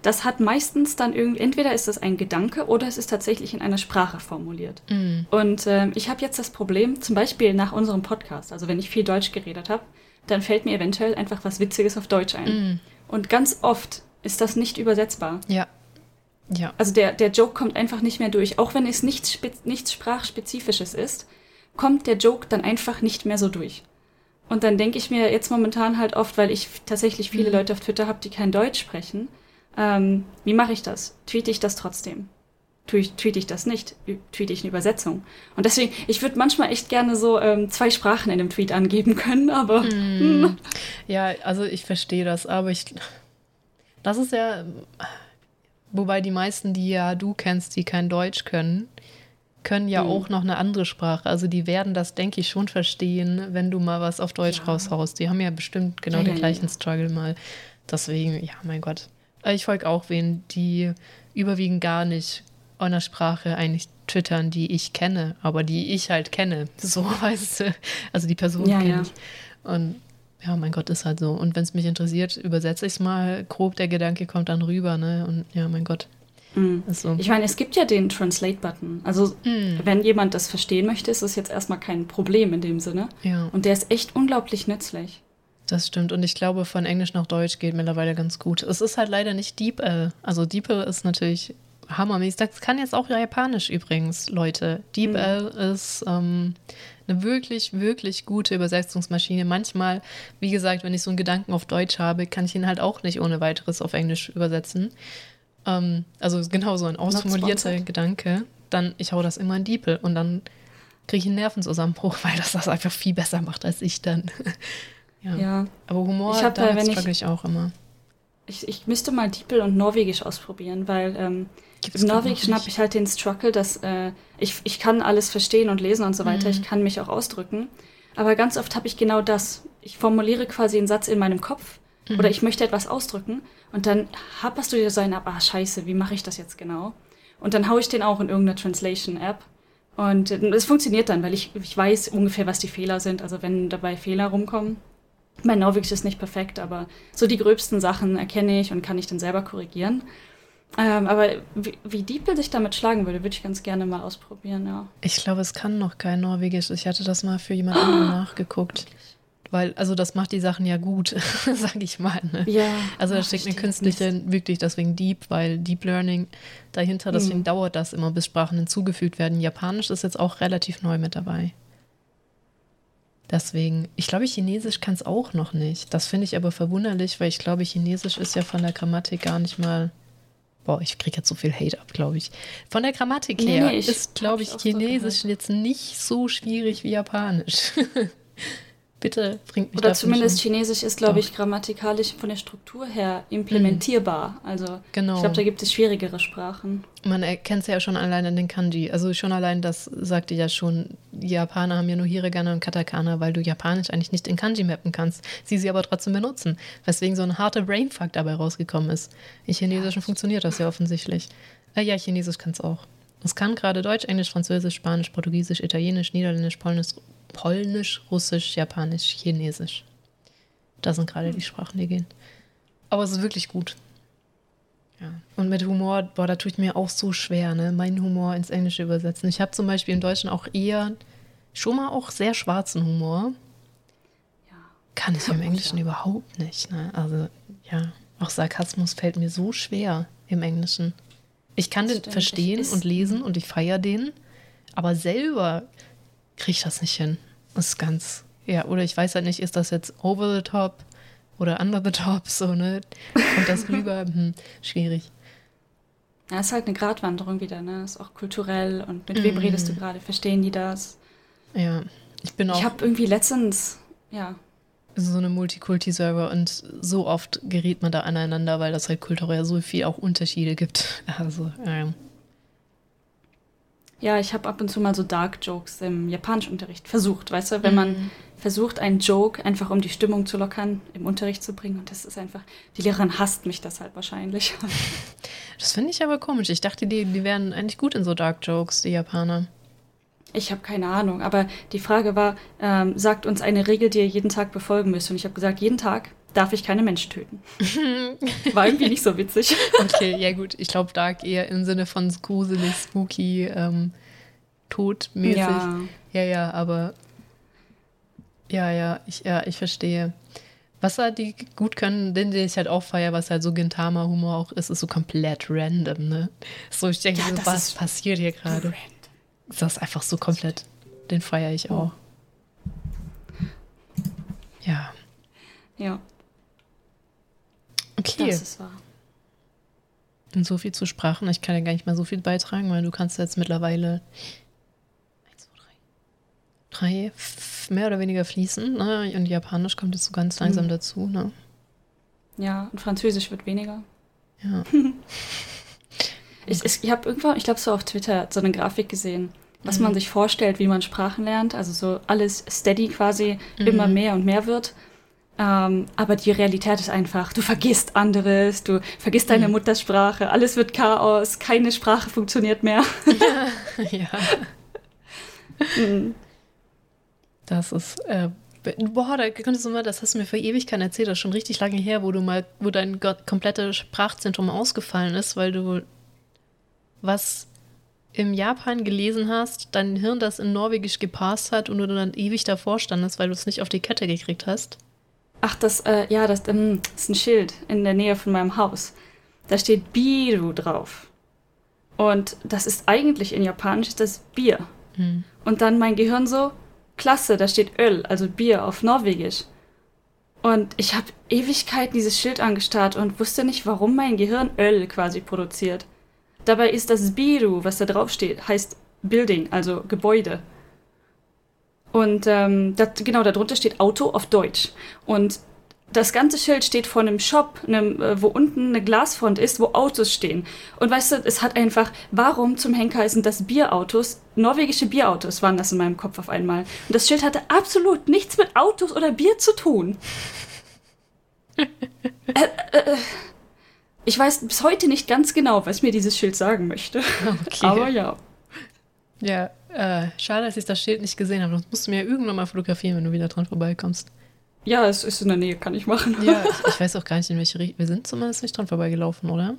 Das hat meistens dann irgendwie, entweder ist es ein Gedanke oder es ist tatsächlich in einer Sprache formuliert. Mm, Und ähm, ich habe jetzt das Problem, zum Beispiel nach unserem Podcast, also wenn ich viel Deutsch geredet habe, dann fällt mir eventuell einfach was Witziges auf Deutsch ein. mm, Und ganz oft ist das nicht übersetzbar. ja. Ja. Also der, der Joke kommt einfach nicht mehr durch. Auch wenn es nichts, nichts Sprachspezifisches ist, kommt der Joke dann einfach nicht mehr so durch. Und dann denke ich mir jetzt momentan halt oft, weil ich tatsächlich viele Mhm. Leute auf Twitter habe, die kein Deutsch sprechen, ähm, wie mache ich das? Tweete ich das trotzdem? Tweete ich das nicht? Tweete ich eine Übersetzung? Und deswegen, ich würde manchmal echt gerne so ähm, zwei Sprachen in einem Tweet angeben können, aber Mm. Ja, also ich verstehe das, aber ich. Das ist ja. Wobei die meisten, die ja du kennst, die kein Deutsch können, können ja Mhm. auch noch eine andere Sprache. Also die werden das, denke ich, schon verstehen, wenn du mal was auf Deutsch Ja. raushaust. Die haben ja bestimmt genau Ja, den ja, gleichen. Struggle mal. Deswegen, ja, mein Gott. Äh, Ich folge auch wen, die überwiegend gar nicht einer Sprache eigentlich twittern, die ich kenne, aber die ich halt kenne. So, weißt du. Also die Person Ja, kenne ja. ich. Und ja, mein Gott, ist halt so. Und wenn es mich interessiert, übersetze ich es mal grob, der Gedanke kommt dann rüber, ne? Und ja, mein Gott, ist so. ich meine, es gibt ja den Translate-Button. Also Mm, wenn jemand das verstehen möchte, ist es jetzt erstmal kein Problem in dem Sinne. ja, Und der ist echt unglaublich nützlich. das stimmt. Und ich glaube, von Englisch nach Deutsch geht mittlerweile ganz gut. Es ist halt leider nicht DeepL. Also DeepL ist natürlich hammermäßig. Das kann jetzt auch Japanisch übrigens, Leute. DeepL ist ähm, eine wirklich, wirklich gute Übersetzungsmaschine. Manchmal, wie gesagt, wenn ich so einen Gedanken auf Deutsch habe, kann ich ihn halt auch nicht ohne weiteres auf Englisch übersetzen. Ähm, also genau so ein ausformulierter. Gedanke. Dann, ich hau das immer in DeepL und dann kriege ich einen Nervenzusammenbruch, weil das das einfach viel besser macht als ich dann. ja. Ja. Aber Humor, Ich hab da, wenn ich- struggle ich auch immer. Ich, ich müsste mal Diepel und Norwegisch ausprobieren, weil ähm, Gibt's Norwegischen noch habe ich halt den Struggle, dass äh, ich, ich kann alles verstehen und lesen und so weiter. Mhm. Ich kann mich auch ausdrücken. Aber ganz oft habe ich genau das. Ich formuliere quasi einen Satz in meinem Kopf Mhm. oder ich möchte etwas ausdrücken und dann happerst du dir so einen ab, ah scheiße, wie mache ich das jetzt genau? Und dann haue ich den auch in irgendeine Translation-App. Und äh, es funktioniert dann, weil ich, ich weiß ungefähr, was die Fehler sind. Also wenn dabei Fehler rumkommen. Mein Norwegisch ist nicht perfekt, aber so die gröbsten Sachen erkenne ich und kann ich dann selber korrigieren. Ähm, aber wie, wie Diepel sich damit schlagen würde, würde ich ganz gerne mal ausprobieren, ja. Ich glaube, es kann noch kein Norwegisch. Ich hatte das mal für jemand anderen nachgeguckt. Weil, also das macht die Sachen ja gut, sag ich mal. Ne? Ja. Also da steckt eine künstliche, wirklich deswegen Deep, weil Deep Learning dahinter, deswegen Mhm. dauert das immer, bis Sprachen hinzugefügt werden. Japanisch ist jetzt auch relativ neu mit dabei. Deswegen, ich glaube, Chinesisch kann es auch noch nicht. Das finde ich aber verwunderlich, weil ich glaube, Chinesisch ist ja von der Grammatik gar nicht mal. Boah, ich kriege jetzt so viel Hate ab, glaube ich. Von der Grammatik Nee, her nee, ich- ist, glaube ich, auch so Chinesisch jetzt nicht so schwierig wie Japanisch. Bitte bringt mich Oder zumindest um. Chinesisch ist, glaube ich, grammatikalisch von der Struktur her implementierbar. Also Genau. ich glaube, da gibt es schwierigere Sprachen. Man erkennt es ja schon allein an den Kanji. Also schon allein das sagte ja schon, die Japaner haben ja nur Hiragana und Katakana, weil du Japanisch eigentlich nicht in Kanji mappen kannst, sie sie aber trotzdem benutzen. Weswegen so ein harter Brainfuck dabei rausgekommen ist. In Chinesischen funktioniert das ja offensichtlich. Äh, ja, Chinesisch kann es auch. Es kann gerade Deutsch, Englisch, Französisch, Spanisch, Portugiesisch, Italienisch, Niederländisch, Polnisch, Polnisch, Russisch, Japanisch, Chinesisch. Das sind gerade die Sprachen, die gehen. Aber es ist wirklich gut. Ja. Und mit Humor, boah, da tue ich mir auch so schwer, ne? meinen Humor ins Englische übersetzen. Ich habe zum Beispiel im Deutschen auch eher schon mal auch sehr schwarzen Humor. Ja. Kann ich im Englischen ja. überhaupt nicht. Ne? Also, ja, auch Sarkasmus fällt mir so schwer im Englischen. Ich kann den verstehen und lesen und ich feiere den, aber selber kriege ich das nicht hin. Das ist ganz, ja, oder ich weiß halt nicht, ist das jetzt over the top oder under the top, so, ne? Kommt das rüber? Hm, schwierig. Ja, ist halt eine Gratwanderung wieder, ne? Ist auch kulturell und mit wem mm. redest du gerade? Verstehen die das? Ja, ich bin auch. Ich habe irgendwie letztens, ja. So eine Multikulti-Server und so oft gerät man da aneinander, weil das halt kulturell so viel auch Unterschiede gibt. Also, ja. Ja, ich habe ab und zu mal so Dark Jokes im Japanischunterricht versucht, weißt du, wenn man mhm. versucht, einen Joke einfach um die Stimmung zu lockern, im Unterricht zu bringen. Und das ist einfach, die Lehrerin hasst mich deshalb wahrscheinlich. Das finde ich aber komisch. Ich dachte, die, die wären eigentlich gut in so Dark Jokes, die Japaner. Ich habe keine Ahnung, aber die Frage war, ähm, sagt uns eine Regel, die ihr jeden Tag befolgen müsst. Und ich habe gesagt, jeden Tag darf ich keine Menschen töten. War irgendwie nicht so witzig. Okay, ja gut. Ich glaube, Dark eher im Sinne von gruselig, spooky, ähm, todmäßig. Ja. ja, ja, aber ja, ja, ich, ja, ich verstehe. Was halt die gut können, den, den ich halt auch feiere, was halt so Gintama-Humor auch ist, ist so komplett random, ne? So, ich denke, ja, so, was passiert hier gerade? Das ist einfach so komplett, den feiere ich auch. Ja. Ja. Okay. Das ist wahr. Und so viel zu Sprachen. Ich kann ja gar nicht mehr so viel beitragen, weil du kannst jetzt mittlerweile eins, zwei, drei, drei mehr oder weniger fließen. Ne? Und Japanisch kommt jetzt so ganz langsam mhm. dazu. Ne? Ja, und Französisch wird weniger. Ja. ich ich, ich habe irgendwann, ich glaube, so auf Twitter so eine Grafik gesehen, was mhm. man sich vorstellt, wie man Sprachen lernt. Also so alles steady quasi mhm. immer mehr und mehr wird. Ähm, aber die Realität ist einfach, du vergisst anderes, du vergisst deine mhm. Muttersprache, alles wird Chaos, keine Sprache funktioniert mehr. ja. mhm. Das ist, äh, boah, da könntest du mal, das hast du mir vor Ewigkeiten erzählt, das ist schon richtig lange her, wo du mal, wo dein komplettes Sprachzentrum ausgefallen ist, weil du was im Japan gelesen hast, dein Hirn das in Norwegisch gepasst hat und du dann ewig davor standest, weil du es nicht auf die Kette gekriegt hast. Ach, das, äh, ja, das, ähm, das, ist ein Schild in der Nähe von meinem Haus. Da steht Biru drauf. Und das ist eigentlich in Japanisch das Bier. Hm. Und dann mein Gehirn so, klasse, da steht Öl, also Bier auf Norwegisch. Und ich habe Ewigkeiten dieses Schild angestarrt und wusste nicht, warum mein Gehirn Öl quasi produziert. Dabei ist das Biru, was da drauf steht, heißt Building, also Gebäude. Und ähm, das, genau, darunter steht Auto auf Deutsch. Und das ganze Schild steht vor einem Shop, einem, äh, wo unten eine Glasfront ist, wo Autos stehen. Und weißt du, es hat einfach, warum zum Henker sind das Bierautos? Norwegische Bierautos waren das in meinem Kopf auf einmal. Und das Schild hatte absolut nichts mit Autos oder Bier zu tun. äh, äh, äh, ich weiß bis heute nicht ganz genau, was mir dieses Schild sagen möchte. Okay. Aber ja. Ja, äh, schade, dass ich das Schild nicht gesehen habe. Das musst du mir irgendwann mal fotografieren, wenn du wieder dran vorbeikommst. Ja, es ist in der Nähe, kann ich machen. Ja, ich, ich weiß auch gar nicht, in welche Richtung. Wir sind zumindest nicht dran vorbeigelaufen, oder?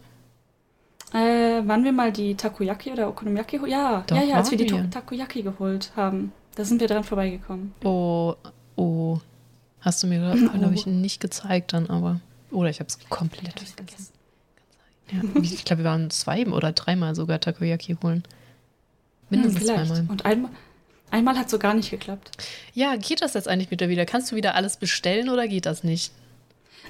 Äh, waren wir mal die Takoyaki oder Okonomiyaki? Ja, Doch, ja, ja, als wir die wir. Takoyaki geholt haben. Da sind wir dran vorbeigekommen. Oh, oh. Hast du mir, glaube ich, nicht gezeigt dann, aber. Oder ich habe es komplett vergessen. Ja, ich glaube, wir waren zwei oder dreimal sogar Takoyaki holen. Mindestens hm, zweimal. Und einmal, einmal hat es so gar nicht geklappt. Ja, geht das jetzt eigentlich wieder wieder? Kannst du wieder alles bestellen oder geht das nicht?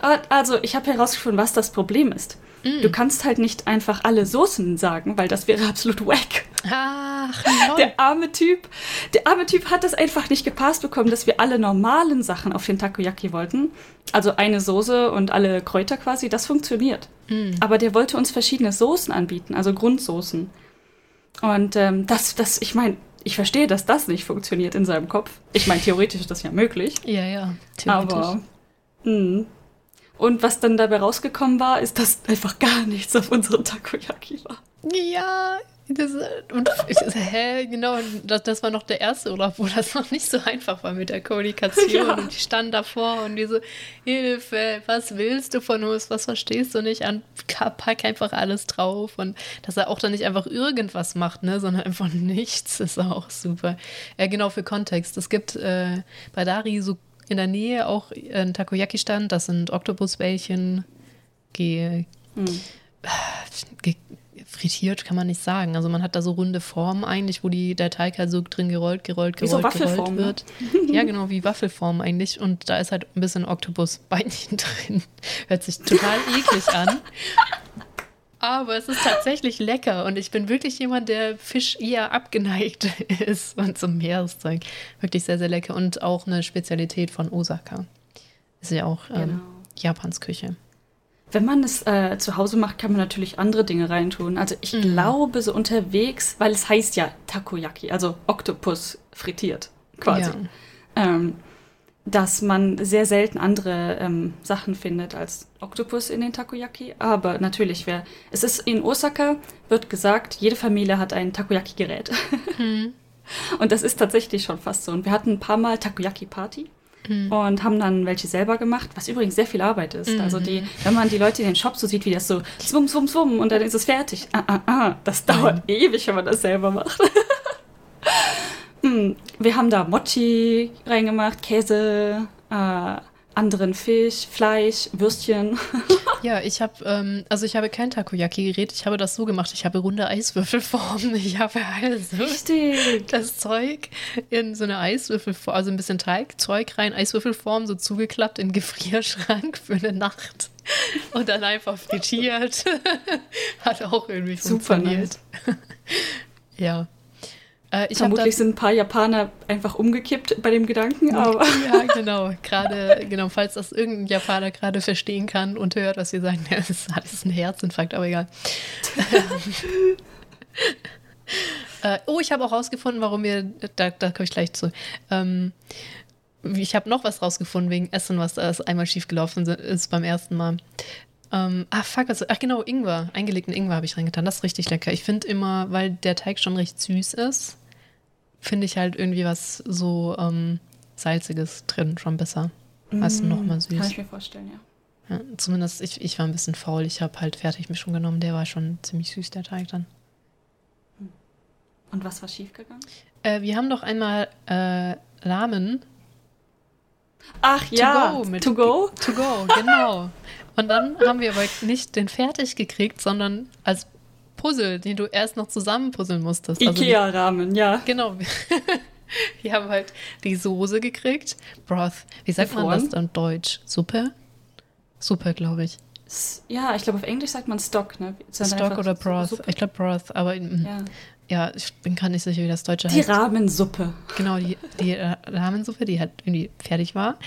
Ah, also, ich habe herausgefunden, was das Problem ist. Mm. Du kannst halt nicht einfach alle Soßen sagen, weil das wäre absolut wack. Ach, Lol. Der arme Typ, der arme Typ hat das einfach nicht gepasst bekommen, dass wir alle normalen Sachen auf den Takoyaki wollten. Also eine Soße und alle Kräuter quasi, das funktioniert. Mm. Aber der wollte uns verschiedene Soßen anbieten, also Grundsoßen. Und ähm, das, das, ich meine, ich verstehe, dass das nicht funktioniert in seinem Kopf. Ich meine, theoretisch ist das ja möglich. Ja, ja. Aber. Mh. Und was dann dabei rausgekommen war, ist, dass einfach gar nichts auf unseren Takoyaki war. Ja, das, und hä, genau, das, das war noch der erste Urlaub, wo das noch nicht so einfach war mit der Kommunikation. Ja. Und die standen davor und diese Hilfe, was willst du von uns, was verstehst du nicht an, pack einfach alles drauf. Und dass er auch dann nicht einfach irgendwas macht, ne, sondern einfach nichts, ist auch super. Ja, genau, für Kontext. Es gibt äh, bei Dari so in der Nähe auch einen Takoyaki-Stand, das sind Oktopusbällchen, ge, hm. Frittiert kann man nicht sagen. Also man hat da so runde Formen eigentlich, wo die, der Teig halt so drin gerollt, gerollt, gerollt, so gerollt ne? wird. Ne? Ja, genau, wie Waffelform eigentlich. Und da ist halt ein bisschen Oktopusbeinchen drin. Hört sich total eklig an. Aber es ist tatsächlich lecker und ich bin wirklich jemand, der Fisch eher abgeneigt ist und zum Meereszeug. Wirklich sehr, sehr lecker und auch eine Spezialität von Osaka. Ist ja auch ähm, genau. Japans Küche. Wenn man es äh, zu Hause macht, kann man natürlich andere Dinge reintun. Also ich mhm. glaube, so unterwegs, weil es heißt ja Takoyaki, also Oktopus frittiert quasi. Ja. Ähm, dass man sehr selten andere ähm, Sachen findet als Oktopus in den Takoyaki. Aber natürlich, wer, es ist in Osaka, wird gesagt, jede Familie hat ein Takoyaki-Gerät. Mhm. Und das ist tatsächlich schon fast so. Und wir hatten ein paar Mal Takoyaki-Party mhm. und haben dann welche selber gemacht, was übrigens sehr viel Arbeit ist. Mhm. Also die, wenn man die Leute in den Shop so sieht, wie das so zwum, zwum, zwum und dann ist es fertig. Ah, ah, ah. Das dauert mhm. ewig, wenn man das selber macht. Hm, wir haben da Mochi reingemacht, Käse, äh, anderen Fisch, Fleisch, Würstchen. ja, ich habe, ähm, also ich habe kein Takoyaki-Gerät. Ich habe das so gemacht. Ich habe runde Eiswürfelformen. Ich habe also Richtig. das Zeug in so eine Eiswürfelform, also ein bisschen Teig, Zeug rein, Eiswürfelform, so zugeklappt in Gefrierschrank für eine Nacht. Und dann einfach frittiert. Hat auch irgendwie Super funktioniert. Nice. ja. Äh, Vermutlich sind ein paar Japaner einfach umgekippt bei dem Gedanken, aber. Ja, genau. Gerade, genau, falls das irgendein Japaner gerade verstehen kann und hört, was wir sagen, ja, das ist alles ein Herzinfarkt, aber egal. äh, oh, ich habe auch rausgefunden, warum wir, da, da komme ich gleich zu. Ähm, ich habe noch was rausgefunden wegen Essen, was da einmal schiefgelaufen ist beim ersten Mal. Ähm, ah, fuck, also, ach genau, Ingwer. Eingelegten Ingwer habe ich reingetan. Das ist richtig lecker. Ich finde immer, weil der Teig schon recht süß ist, finde ich halt irgendwie was so ähm, Salziges drin schon besser. Weißt du, nochmal süß. Kann ich mir vorstellen, ja. ja zumindest, ich, ich war ein bisschen faul. Ich habe halt fertig mich schon genommen. Der war schon ziemlich süß, der Teig dann. Und was war schiefgegangen? Äh, wir haben doch einmal äh, Ramen. Ach to ja, go mit, to go? To go, genau. Und dann haben wir aber nicht den fertig gekriegt, sondern als Puzzle, den du erst noch zusammenpuzzeln musstest. Also Ikea-Rahmen, ja. Genau. Wir haben halt die Soße gekriegt. Broth. Wie sagt man das dann Deutsch? Suppe? Suppe, glaube ich. Ja, ich glaube, auf Englisch sagt man Stock, ne? Stock oder Broth. Suppe. Ich glaube Broth, aber ja. ja. ich bin gar nicht sicher, wie das Deutsche die heißt. Die Rahmensuppe. Genau, die, die äh, Rahmensuppe, die halt irgendwie fertig war.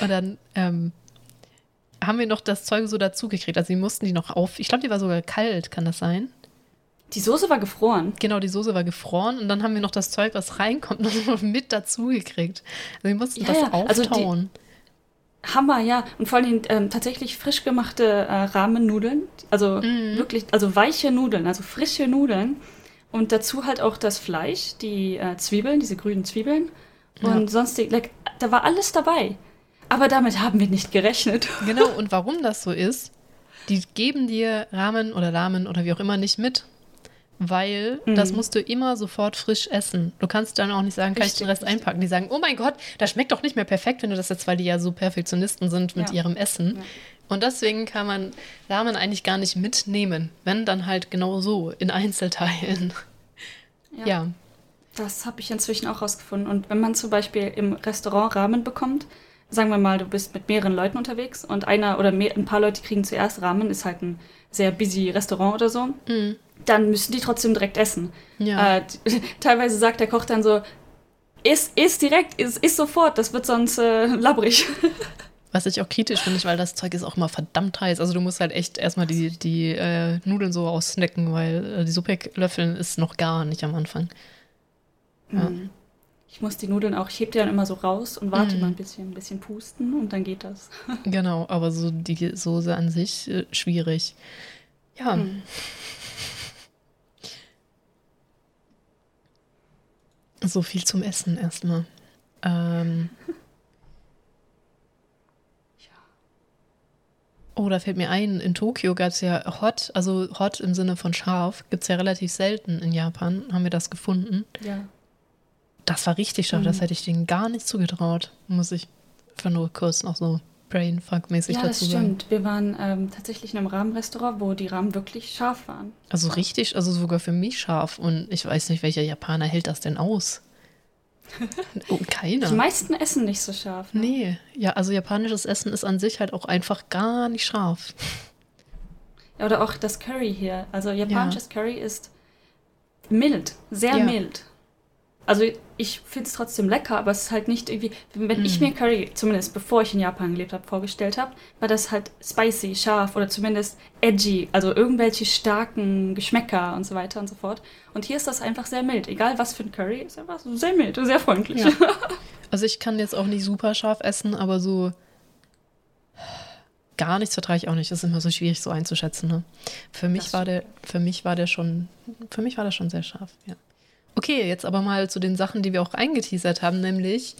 Und dann ähm, haben wir noch das Zeug so dazugekriegt. Also, wir mussten die noch auf. Ich glaube, die war sogar kalt, kann das sein? Die Soße war gefroren. Genau, die Soße war gefroren und dann haben wir noch das Zeug, was reinkommt, noch mit dazu gekriegt. Also wir mussten ja, das ja. auftauen. Also Hammer, ja. Und vor allem ähm, tatsächlich frisch gemachte äh, Rahmennudeln. Also mhm. wirklich, also weiche Nudeln, also frische Nudeln. Und dazu halt auch das Fleisch, die äh, Zwiebeln, diese grünen Zwiebeln. Und ja. sonst, like, da war alles dabei. Aber damit haben wir nicht gerechnet. Genau, und warum das so ist, die geben dir Rahmen oder Rahmen oder wie auch immer nicht mit weil mhm. das musst du immer sofort frisch essen. Du kannst dann auch nicht sagen, kann richtig, ich den Rest richtig. einpacken. Die sagen, oh mein Gott, das schmeckt doch nicht mehr perfekt, wenn du das jetzt, weil die ja so Perfektionisten sind mit ja. ihrem Essen. Ja. Und deswegen kann man Ramen eigentlich gar nicht mitnehmen, wenn dann halt genau so in Einzelteilen. Ja. ja. Das habe ich inzwischen auch rausgefunden. Und wenn man zum Beispiel im Restaurant Ramen bekommt, sagen wir mal, du bist mit mehreren Leuten unterwegs und einer oder mehr, ein paar Leute kriegen zuerst Ramen, ist halt ein sehr busy Restaurant oder so. Mhm dann müssen die trotzdem direkt essen. Ja. Äh, teilweise sagt der Koch dann so, iss, iss direkt, iss, iss sofort, das wird sonst äh, labbrig. Was ich auch kritisch finde, weil das Zeug ist auch immer verdammt heiß. Also du musst halt echt erstmal die, die äh, Nudeln so aussnacken, weil äh, die Suppe löffeln ist noch gar nicht am Anfang. Ja. Mhm. Ich muss die Nudeln auch, ich heb die dann immer so raus und warte Mhm. mal ein bisschen, ein bisschen pusten und dann geht das. Genau, aber so die Soße an sich äh, schwierig. Ja. Mhm. So viel zum Essen erstmal. Ähm. Oh, da fällt mir ein, in Tokio gab es ja Hot, also Hot im Sinne von scharf, gibt es ja relativ selten in Japan, haben wir das gefunden. Ja. Das war richtig scharf, das Mhm. hätte ich denen gar nicht zugetraut, muss ich einfach nur kurz noch so Brainfuck-mäßig Ja, das dazu sagen. stimmt. Wir waren ähm, tatsächlich in einem Rahmenrestaurant, wo die Rahmen wirklich scharf waren. Also richtig, also sogar für mich scharf. Und ich weiß nicht, welcher Japaner hält das denn aus? Oh, keiner. Die meisten essen nicht so scharf. Ne? Nee, ja, also japanisches Essen ist an sich halt auch einfach gar nicht scharf. Ja, Oder auch das Curry hier. Also japanisches Curry ist mild, sehr Ja. mild. Also ich finde es trotzdem lecker, aber es ist halt nicht irgendwie, wenn ich Mm. mir Curry, zumindest bevor ich in Japan gelebt habe, vorgestellt habe, war das halt spicy, scharf oder zumindest edgy, also irgendwelche starken Geschmäcker und so weiter und so fort. Und hier ist das einfach sehr mild. Egal was für ein Curry, ist einfach sehr mild und sehr freundlich. Ja. Also ich kann jetzt auch nicht super scharf essen, aber so gar nichts vertrage ich auch nicht. Das ist immer so schwierig so einzuschätzen. Ne? Für mich Das war der, für mich war der schon, für mich war der schon sehr scharf. Ja. Okay, jetzt aber mal zu den Sachen, die wir auch eingeteasert haben, nämlich,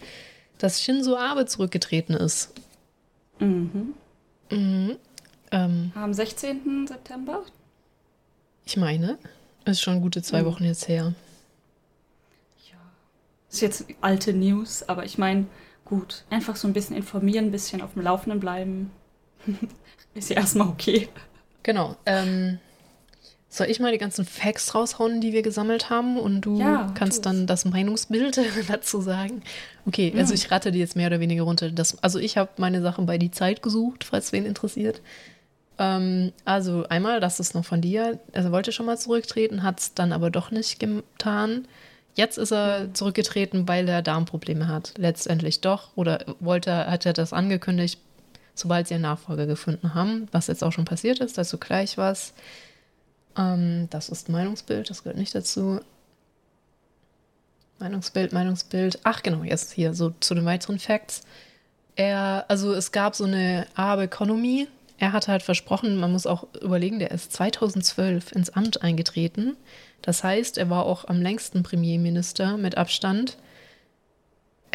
dass Shinzo Abe zurückgetreten ist. Mhm. Mhm. Ähm, Am 16. September? ich meine, ist schon gute zwei Mhm. Wochen jetzt her. Ja. Ist jetzt alte News, aber ich meine, gut, einfach so ein bisschen informieren, ein bisschen auf dem Laufenden bleiben. ist ja erstmal okay. Genau. Ähm, soll ich mal die ganzen Facts raushauen, die wir gesammelt haben und du Ja, kannst dann das Meinungsbild dazu sagen? Okay, also ich rate die jetzt mehr oder weniger runter. Das, also ich habe meine Sachen bei die Zeit gesucht, falls wen interessiert. Ähm, also einmal, das ist noch von dir. Er wollte schon mal zurücktreten, hat es dann aber doch nicht getan. Jetzt ist er zurückgetreten, weil er Darmprobleme hat. Letztendlich doch. Oder wollte, hat er das angekündigt, sobald sie einen Nachfolger gefunden haben, was jetzt auch schon passiert ist, dazu gleich was. Ähm, das ist Meinungsbild, das gehört nicht dazu. Meinungsbild, Meinungsbild. Ach genau, jetzt hier so zu den weiteren Facts. Er, also es gab so eine Arbe Economy. Er hatte halt versprochen, man muss auch überlegen, der ist 2012 ins Amt eingetreten. Das heißt, er war auch am längsten Premierminister mit Abstand.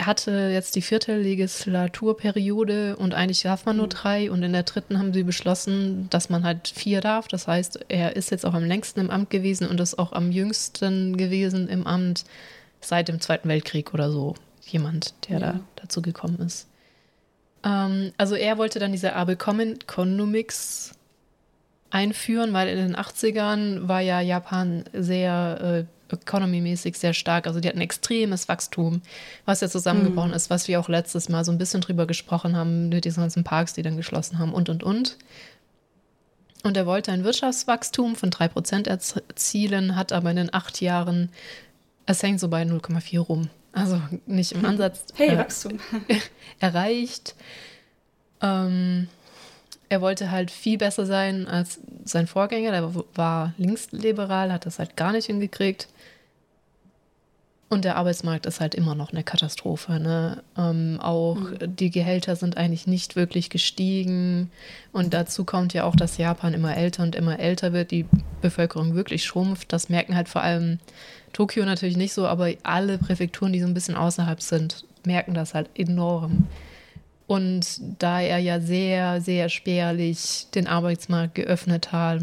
Er hatte jetzt die vierte Legislaturperiode und eigentlich darf man nur Mhm. drei und in der dritten haben sie beschlossen, dass man halt vier darf. Das heißt, er ist jetzt auch am längsten im Amt gewesen und ist auch am jüngsten gewesen im Amt seit dem Zweiten Weltkrieg oder so. Jemand, der Ja. da dazu gekommen ist. Ähm, also er wollte dann diese Abeconomics einführen, weil in den 80ern war ja Japan sehr äh, economy-mäßig sehr stark. Also die hatten extremes Wachstum, was ja zusammengebrochen Mhm. ist, was wir auch letztes Mal so ein bisschen drüber gesprochen haben, mit diesen ganzen Parks, die dann geschlossen haben und, und, und. Und er wollte ein Wirtschaftswachstum von 3% erzielen, hat aber in den acht Jahren, es hängt so bei 0,4 rum. Also nicht im Ansatz Hey, äh, Wachstum. erreicht. Ähm, er wollte halt viel besser sein als sein Vorgänger. Der war linksliberal, hat das halt gar nicht hingekriegt. Und der Arbeitsmarkt ist halt immer noch eine Katastrophe. Ne? Ähm, auch Mhm. die Gehälter sind eigentlich nicht wirklich gestiegen. Und dazu kommt ja auch, dass Japan immer älter und immer älter wird, die Bevölkerung wirklich schrumpft. Das merken halt vor allem Tokio natürlich nicht so, aber alle Präfekturen, die so ein bisschen außerhalb sind, merken das halt enorm. Und da er ja sehr, sehr spärlich den Arbeitsmarkt geöffnet hat,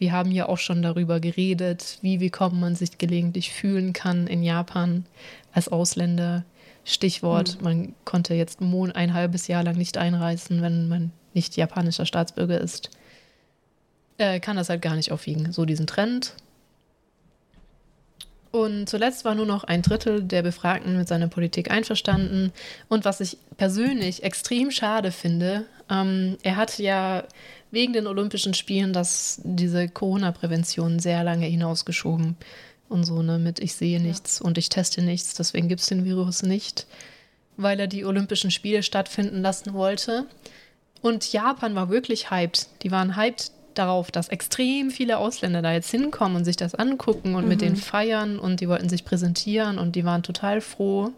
wir haben ja auch schon darüber geredet, wie willkommen man sich gelegentlich fühlen kann in Japan als Ausländer. Stichwort, Mhm. man konnte jetzt Mon ein halbes Jahr lang nicht einreisen, wenn man nicht japanischer Staatsbürger ist. Äh, kann das halt gar nicht aufwiegen, so diesen Trend. Und zuletzt war nur noch ein Drittel der Befragten mit seiner Politik einverstanden. Und was ich persönlich extrem schade finde, ähm, er hat ja wegen den Olympischen Spielen das, diese Corona-Prävention sehr lange hinausgeschoben. Und so, ne, mit ich sehe nichts und ich teste nichts, deswegen gibt es den Virus nicht, weil er die Olympischen Spiele stattfinden lassen wollte. Und Japan war wirklich hyped. Die waren hyped darauf, dass extrem viele Ausländer da jetzt hinkommen und sich das angucken und mhm. mit denen feiern und die wollten sich präsentieren und die waren total froh.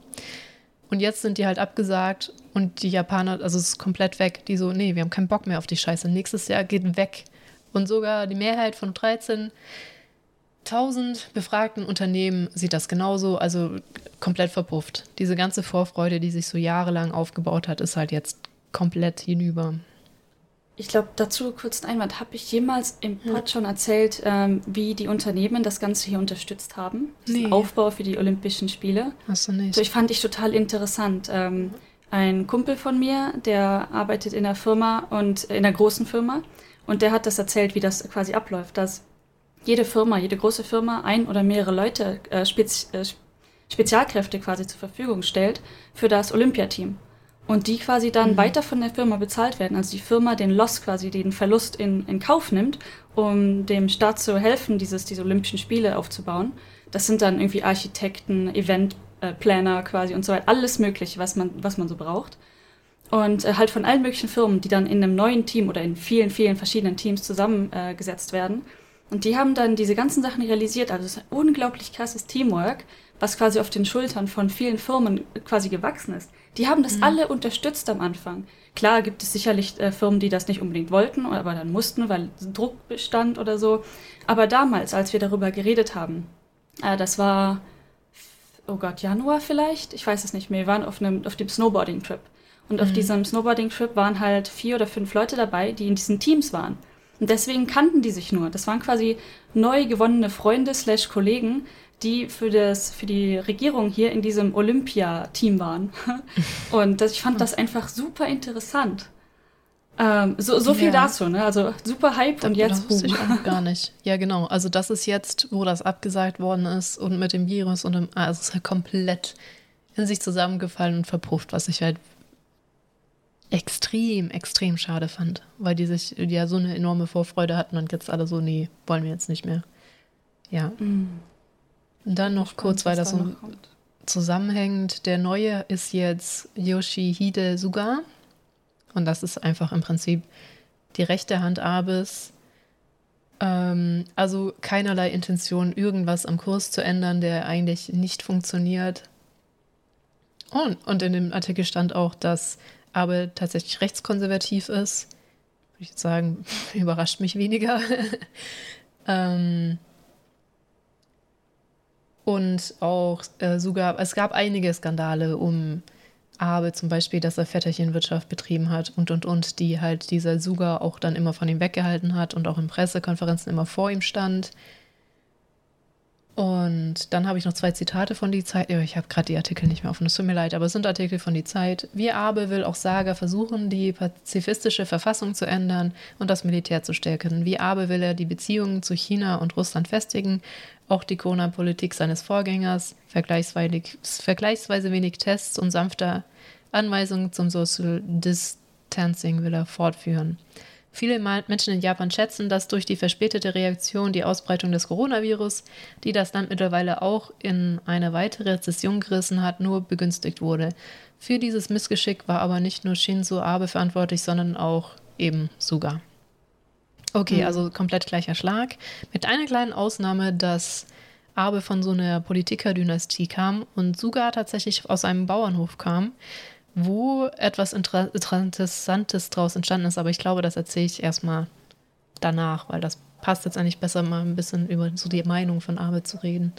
Und jetzt sind die halt abgesagt und die Japaner, also es ist komplett weg. Die so, nee, wir haben keinen Bock mehr auf die Scheiße. Nächstes Jahr geht weg. Und sogar die Mehrheit von 13.000 befragten Unternehmen sieht das genauso, also komplett verpufft. Diese ganze Vorfreude, die sich so jahrelang aufgebaut hat, ist halt jetzt komplett hinüber. Ich glaube, dazu kurz ein Einwand. Habe ich jemals im Pod schon erzählt, ähm, wie die Unternehmen das Ganze hier unterstützt haben? Nee. Aufbau für die Olympischen Spiele. Hast du nicht. So, ich fand ich total interessant. Ähm, ein Kumpel von mir, der arbeitet in einer Firma und in einer großen Firma und der hat das erzählt, wie das quasi abläuft, dass jede Firma, jede große Firma ein oder mehrere Leute, äh, Spez äh, Spezialkräfte quasi zur Verfügung stellt für das Olympiateam und die quasi dann mhm. weiter von der Firma bezahlt werden. Also die Firma den Loss quasi, den Verlust in, in Kauf nimmt, um dem Staat zu helfen, dieses, diese Olympischen Spiele aufzubauen. Das sind dann irgendwie Architekten, Eventplaner äh, quasi und so weiter, alles Mögliche, was man, was man so braucht. Und äh, halt von allen möglichen Firmen, die dann in einem neuen Team oder in vielen, vielen verschiedenen Teams zusammengesetzt äh, werden. Und die haben dann diese ganzen Sachen realisiert. Also es ist ein unglaublich krasses Teamwork, was quasi auf den Schultern von vielen Firmen quasi gewachsen ist. Die haben das mhm. alle unterstützt am Anfang. Klar gibt es sicherlich äh, Firmen, die das nicht unbedingt wollten, aber dann mussten, weil Druck bestand oder so. Aber damals, als wir darüber geredet haben, äh, das war, oh Gott, Januar vielleicht? Ich weiß es nicht mehr. Wir waren auf, einem, auf dem Snowboarding-Trip. Und mhm. auf diesem Snowboarding-Trip waren halt vier oder fünf Leute dabei, die in diesen Teams waren. Und deswegen kannten die sich nur. Das waren quasi neu gewonnene Freunde slash Kollegen, die für, das, für die Regierung hier in diesem Olympia-Team waren. Und das, ich fand das einfach super interessant. Ähm, so, so viel ja. dazu, ne? Also super Hype das, und jetzt. Das wusste ich auch gar nicht. Ja, genau. Also das ist jetzt, wo das abgesagt worden ist und mit dem Virus und dem, also es ist halt komplett in sich zusammengefallen und verpufft, was ich halt extrem, extrem schade fand, weil die sich ja so eine enorme Vorfreude hatten und jetzt alle so, nee, wollen wir jetzt nicht mehr. Ja. Mhm. Und dann noch kurz, weil das so zusammenhängt. Der neue ist jetzt Yoshihide Suga. Und das ist einfach im Prinzip die rechte Hand Abes. Ähm, also keinerlei Intention, irgendwas am Kurs zu ändern, der eigentlich nicht funktioniert. Und, und in dem Artikel stand auch, dass Abe tatsächlich rechtskonservativ ist. Würde ich jetzt sagen, überrascht mich weniger. ähm, und auch äh, sogar, es gab einige Skandale um Abe, zum Beispiel, dass er Vetterchenwirtschaft betrieben hat und und und, die halt dieser Suga auch dann immer von ihm weggehalten hat und auch in Pressekonferenzen immer vor ihm stand. Und dann habe ich noch zwei Zitate von die Zeit. Ich habe gerade die Artikel nicht mehr offen, es tut mir leid, aber es sind Artikel von die Zeit. Wie Abe will auch Saga versuchen, die pazifistische Verfassung zu ändern und das Militär zu stärken. Wie Abe will er die Beziehungen zu China und Russland festigen, auch die Corona-Politik seines Vorgängers, vergleichsweise, wenig Tests und sanfter Anweisungen zum Social Distancing will er fortführen. Viele Menschen in Japan schätzen, dass durch die verspätete Reaktion die Ausbreitung des Coronavirus, die das Land mittlerweile auch in eine weitere Rezession gerissen hat, nur begünstigt wurde. Für dieses Missgeschick war aber nicht nur Shinzo Abe verantwortlich, sondern auch eben Suga. Okay, mhm. also komplett gleicher Schlag. Mit einer kleinen Ausnahme, dass Abe von so einer Politikerdynastie kam und Suga tatsächlich aus einem Bauernhof kam wo etwas Interessantes draus entstanden ist, aber ich glaube, das erzähle ich erstmal danach, weil das passt jetzt eigentlich besser, mal ein bisschen über so die Meinung von Abe zu reden.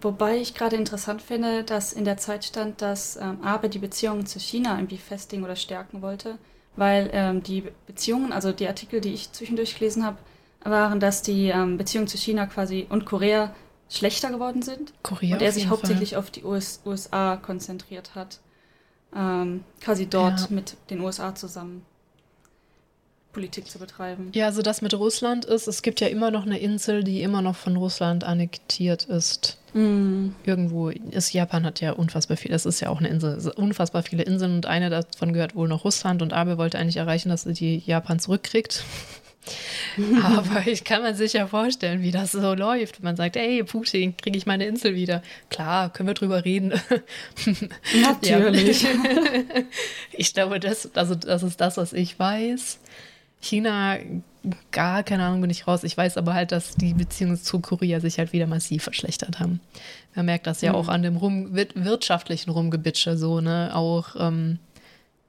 Wobei ich gerade interessant finde, dass in der Zeit stand, dass ähm, Abe die Beziehungen zu China irgendwie festigen oder stärken wollte, weil ähm, die Beziehungen, also die Artikel, die ich zwischendurch gelesen habe, waren, dass die ähm, Beziehungen zu China quasi und Korea schlechter geworden sind. Korea und er sich hauptsächlich Fall. auf die US USA konzentriert hat ähm, quasi dort ja. mit den USA zusammen Politik zu betreiben. Ja, also das mit Russland ist, es gibt ja immer noch eine Insel, die immer noch von Russland annektiert ist. Mm. Irgendwo ist Japan hat ja unfassbar viel, das ist ja auch eine Insel, unfassbar viele Inseln und eine davon gehört wohl noch Russland und Abe wollte eigentlich erreichen, dass sie die Japan zurückkriegt. Aber ich kann man sich ja vorstellen, wie das so läuft. Man sagt, ey, Putin, kriege ich meine Insel wieder. Klar, können wir drüber reden. Natürlich. ich glaube, das, also das ist das, was ich weiß. China, gar keine Ahnung, bin ich raus. Ich weiß aber halt, dass die Beziehungen zu Korea sich halt wieder massiv verschlechtert haben. Man merkt das ja mhm. auch an dem Rum, wirtschaftlichen Rumgebitsche so, ne? Auch, ähm,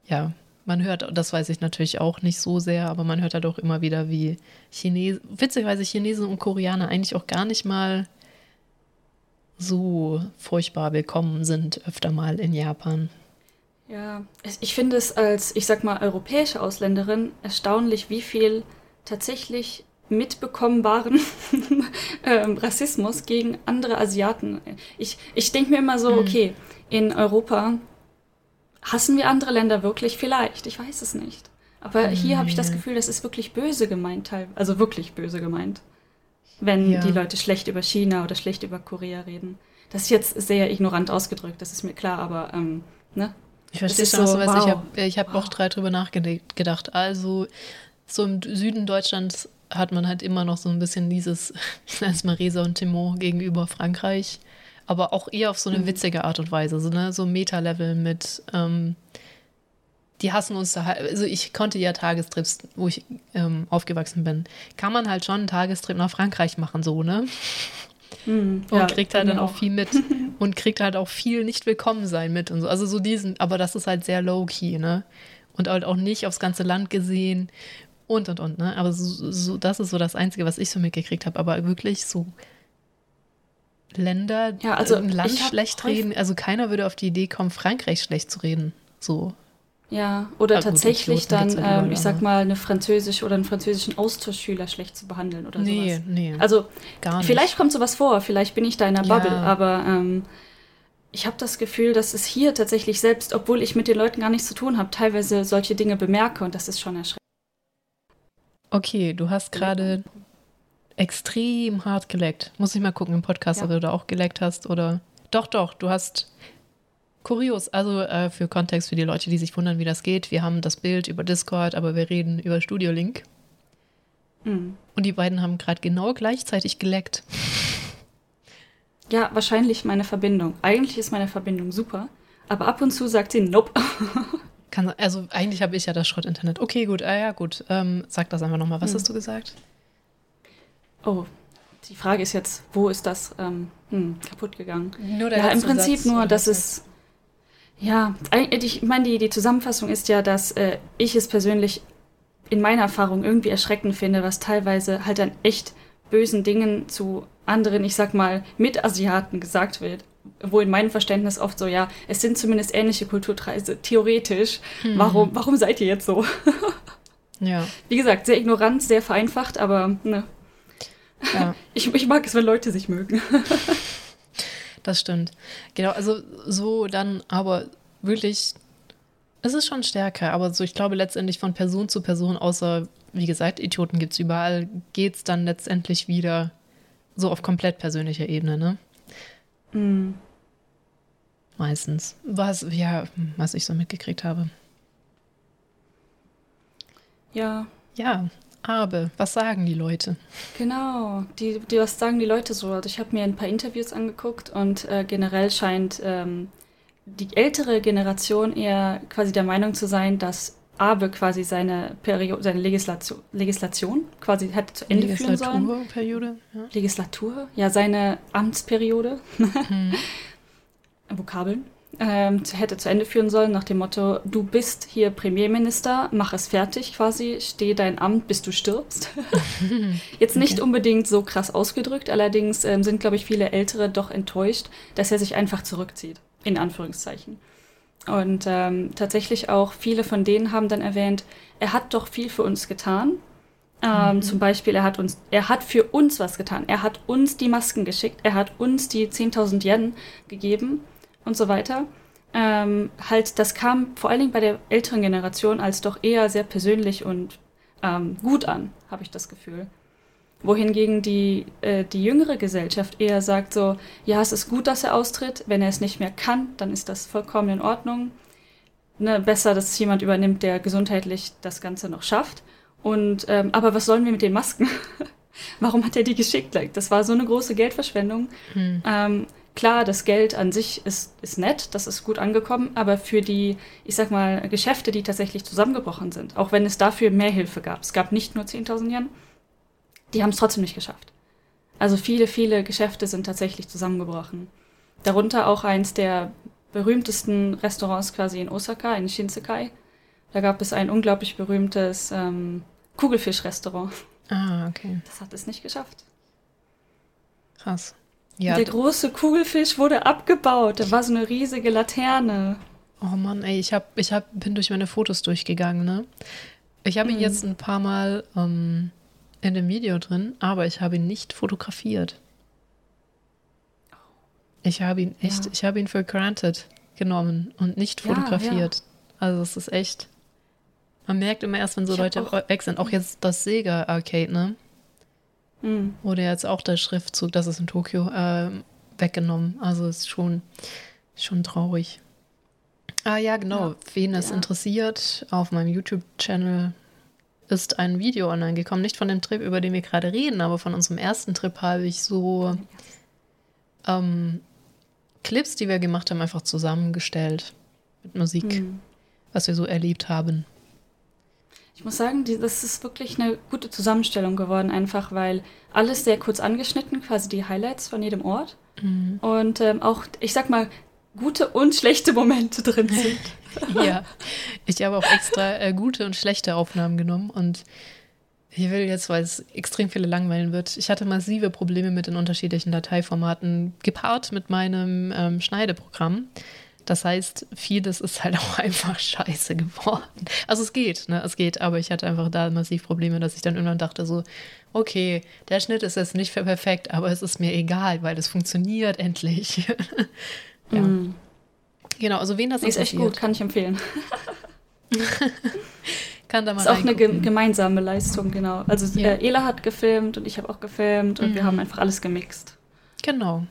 ja, man hört, das weiß ich natürlich auch nicht so sehr, aber man hört halt auch immer wieder, wie Chinesen, witzigerweise Chinesen und Koreaner eigentlich auch gar nicht mal so furchtbar willkommen sind, öfter mal in Japan. Ja, ich finde es als, ich sag mal, europäische Ausländerin erstaunlich, wie viel tatsächlich mitbekommenbaren ähm, Rassismus gegen andere Asiaten. Ich, ich denke mir immer so, mhm. okay, in Europa hassen wir andere Länder wirklich? Vielleicht, ich weiß es nicht. Aber mhm. hier habe ich das Gefühl, das ist wirklich böse gemeint, also wirklich böse gemeint, wenn ja. die Leute schlecht über China oder schlecht über Korea reden. Das ist jetzt sehr ignorant ausgedrückt, das ist mir klar, aber ähm, ne? Ich verstehe schon, so, was wow. ich habe hab wow. auch drei drüber nachgedacht. Also so im Süden Deutschlands hat man halt immer noch so ein bisschen dieses, ich nenne es mal Resa und Timon gegenüber Frankreich, aber auch eher auf so eine mhm. witzige Art und Weise, so, ne? so Meta-Level mit, ähm, die hassen uns da halt, also ich konnte ja Tagestrips, wo ich ähm, aufgewachsen bin, kann man halt schon einen Tagestrip nach Frankreich machen, so, ne? Mhm, und ja, kriegt halt dann auch viel mit und kriegt halt auch viel nicht willkommen sein mit und so. Also so diesen, aber das ist halt sehr low-key, ne? Und halt auch nicht aufs ganze Land gesehen und und und, ne? Aber so, so, das ist so das Einzige, was ich so mitgekriegt habe. Aber wirklich so Länder, ja, also ein Land schlecht reden. Also keiner würde auf die Idee kommen, Frankreich schlecht zu reden. So. Ja, oder ja, tatsächlich dann, ähm, ich sag mal, eine französische oder einen französischen Austauschschüler schlecht zu behandeln oder nee, sowas. Nee, Also gar nicht. vielleicht kommt sowas vor, vielleicht bin ich da in der Bubble, ja. aber ähm, ich habe das Gefühl, dass es hier tatsächlich selbst, obwohl ich mit den Leuten gar nichts zu tun habe, teilweise solche Dinge bemerke und das ist schon erschreckend. Okay, du hast gerade extrem hart geleckt. Muss ich mal gucken im Podcast, ja. ob du da auch geleckt hast oder. Doch, doch, du hast. Kurios, also äh, für Kontext für die Leute, die sich wundern, wie das geht. Wir haben das Bild über Discord, aber wir reden über Studio Link. Mhm. Und die beiden haben gerade genau gleichzeitig geleckt. Ja, wahrscheinlich meine Verbindung. Eigentlich ist meine Verbindung super, aber ab und zu sagt sie Nope. Kann, also eigentlich habe ich ja das Schrott-Internet. Okay, gut, ah, ja, gut. Ähm, sag das einfach nochmal. Was hm. hast du gesagt? Oh, die Frage ist jetzt, wo ist das ähm, hm, kaputt gegangen? Nur der ja, im Prinzip Satz, nur, dass es. Ja, ich meine, die, die Zusammenfassung ist ja, dass äh, ich es persönlich in meiner Erfahrung irgendwie erschreckend finde, was teilweise halt an echt bösen Dingen zu anderen, ich sag mal, Mitasiaten gesagt wird. Wo in meinem Verständnis oft so, ja, es sind zumindest ähnliche Kulturkreise, theoretisch. Hm. Warum, warum seid ihr jetzt so? ja. Wie gesagt, sehr ignorant, sehr vereinfacht, aber ne, ja. Ich, ich mag es, wenn Leute sich mögen. das stimmt. Genau, also so dann aber wirklich, es ist schon stärker, aber so, ich glaube letztendlich von Person zu Person, außer, wie gesagt, Idioten gibt es überall, geht es dann letztendlich wieder so auf komplett persönlicher Ebene, ne? Mm. Meistens. Was, ja, was ich so mitgekriegt habe. Ja. Ja, habe. Was sagen die Leute? Genau, die, die was sagen die Leute so? Also ich habe mir ein paar Interviews angeguckt und äh, generell scheint ähm, die ältere Generation eher quasi der Meinung zu sein, dass Abe quasi seine Periode, seine Legislation, Legislation quasi hätte zu Ende führen sollen. Legislaturperiode? Ja. Legislatur, ja, seine Amtsperiode. Hm. Vokabeln ähm, hätte zu Ende führen sollen, nach dem Motto, du bist hier Premierminister, mach es fertig quasi, steh dein Amt, bis du stirbst. Jetzt nicht okay. unbedingt so krass ausgedrückt, allerdings ähm, sind, glaube ich, viele Ältere doch enttäuscht, dass er sich einfach zurückzieht, in Anführungszeichen. Und ähm, tatsächlich auch viele von denen haben dann erwähnt, er hat doch viel für uns getan. Ähm, mhm. Zum Beispiel, er hat uns, er hat für uns was getan. Er hat uns die Masken geschickt. Er hat uns die 10.000 Yen gegeben und so weiter. Ähm, halt, das kam vor allen Dingen bei der älteren Generation als doch eher sehr persönlich und ähm, gut an, habe ich das Gefühl. Wohingegen die, äh, die jüngere Gesellschaft eher sagt so, ja, es ist gut, dass er austritt, wenn er es nicht mehr kann, dann ist das vollkommen in Ordnung. Ne, besser, dass es jemand übernimmt, der gesundheitlich das Ganze noch schafft. Und ähm, aber was sollen wir mit den Masken? Warum hat er die geschickt? Das war so eine große Geldverschwendung. Hm. Ähm, klar, das Geld an sich ist, ist nett, das ist gut angekommen, aber für die, ich sag mal, Geschäfte, die tatsächlich zusammengebrochen sind, auch wenn es dafür mehr Hilfe gab, es gab nicht nur 10.000 Yen, die haben es trotzdem nicht geschafft. Also viele, viele Geschäfte sind tatsächlich zusammengebrochen. Darunter auch eins der berühmtesten Restaurants quasi in Osaka, in Shinsekai. Da gab es ein unglaublich berühmtes ähm, Kugelfischrestaurant. Ah, okay. Das hat es nicht geschafft. Krass. Ja. Der große Kugelfisch wurde abgebaut. Da war so eine riesige Laterne. Oh Mann, ey, ich, hab, ich hab, bin durch meine Fotos durchgegangen, ne? Ich habe ihn mhm. jetzt ein paar Mal ähm, in dem Video drin, aber ich habe ihn nicht fotografiert. Ich habe ihn echt, ja. ich habe ihn für granted genommen und nicht fotografiert. Ja. Also es ist echt. Man merkt immer erst, wenn so ich Leute weg sind. Auch jetzt das Sega Arcade, ne? Mhm. Wurde jetzt auch der Schriftzug, das ist in Tokio, äh, weggenommen. Also ist schon, schon traurig. Ah ja, genau. Ja. Wen es ja. interessiert, auf meinem YouTube-Channel ist ein Video online gekommen. Nicht von dem Trip, über den wir gerade reden, aber von unserem ersten Trip habe ich so ähm, Clips, die wir gemacht haben, einfach zusammengestellt mit Musik, mhm. was wir so erlebt haben. Ich muss sagen, die, das ist wirklich eine gute Zusammenstellung geworden, einfach weil alles sehr kurz angeschnitten, quasi die Highlights von jedem Ort. Mhm. Und ähm, auch, ich sag mal, gute und schlechte Momente drin sind. ja, ich habe auch extra äh, gute und schlechte Aufnahmen genommen und ich will jetzt, weil es extrem viele langweilen wird. Ich hatte massive Probleme mit den unterschiedlichen Dateiformaten, gepaart mit meinem ähm, Schneideprogramm. Das heißt, vieles ist halt auch einfach scheiße geworden. Also es geht, ne? Es geht, aber ich hatte einfach da massiv Probleme, dass ich dann irgendwann dachte so, okay, der Schnitt ist jetzt nicht perfekt, aber es ist mir egal, weil es funktioniert endlich. ja. Mm. Genau, also wen das ist echt gut, kann ich empfehlen. kann da mal ist auch eine ge gemeinsame Leistung, genau. Also ja. äh, Ela hat gefilmt und ich habe auch gefilmt und mhm. wir haben einfach alles gemixt. Genau.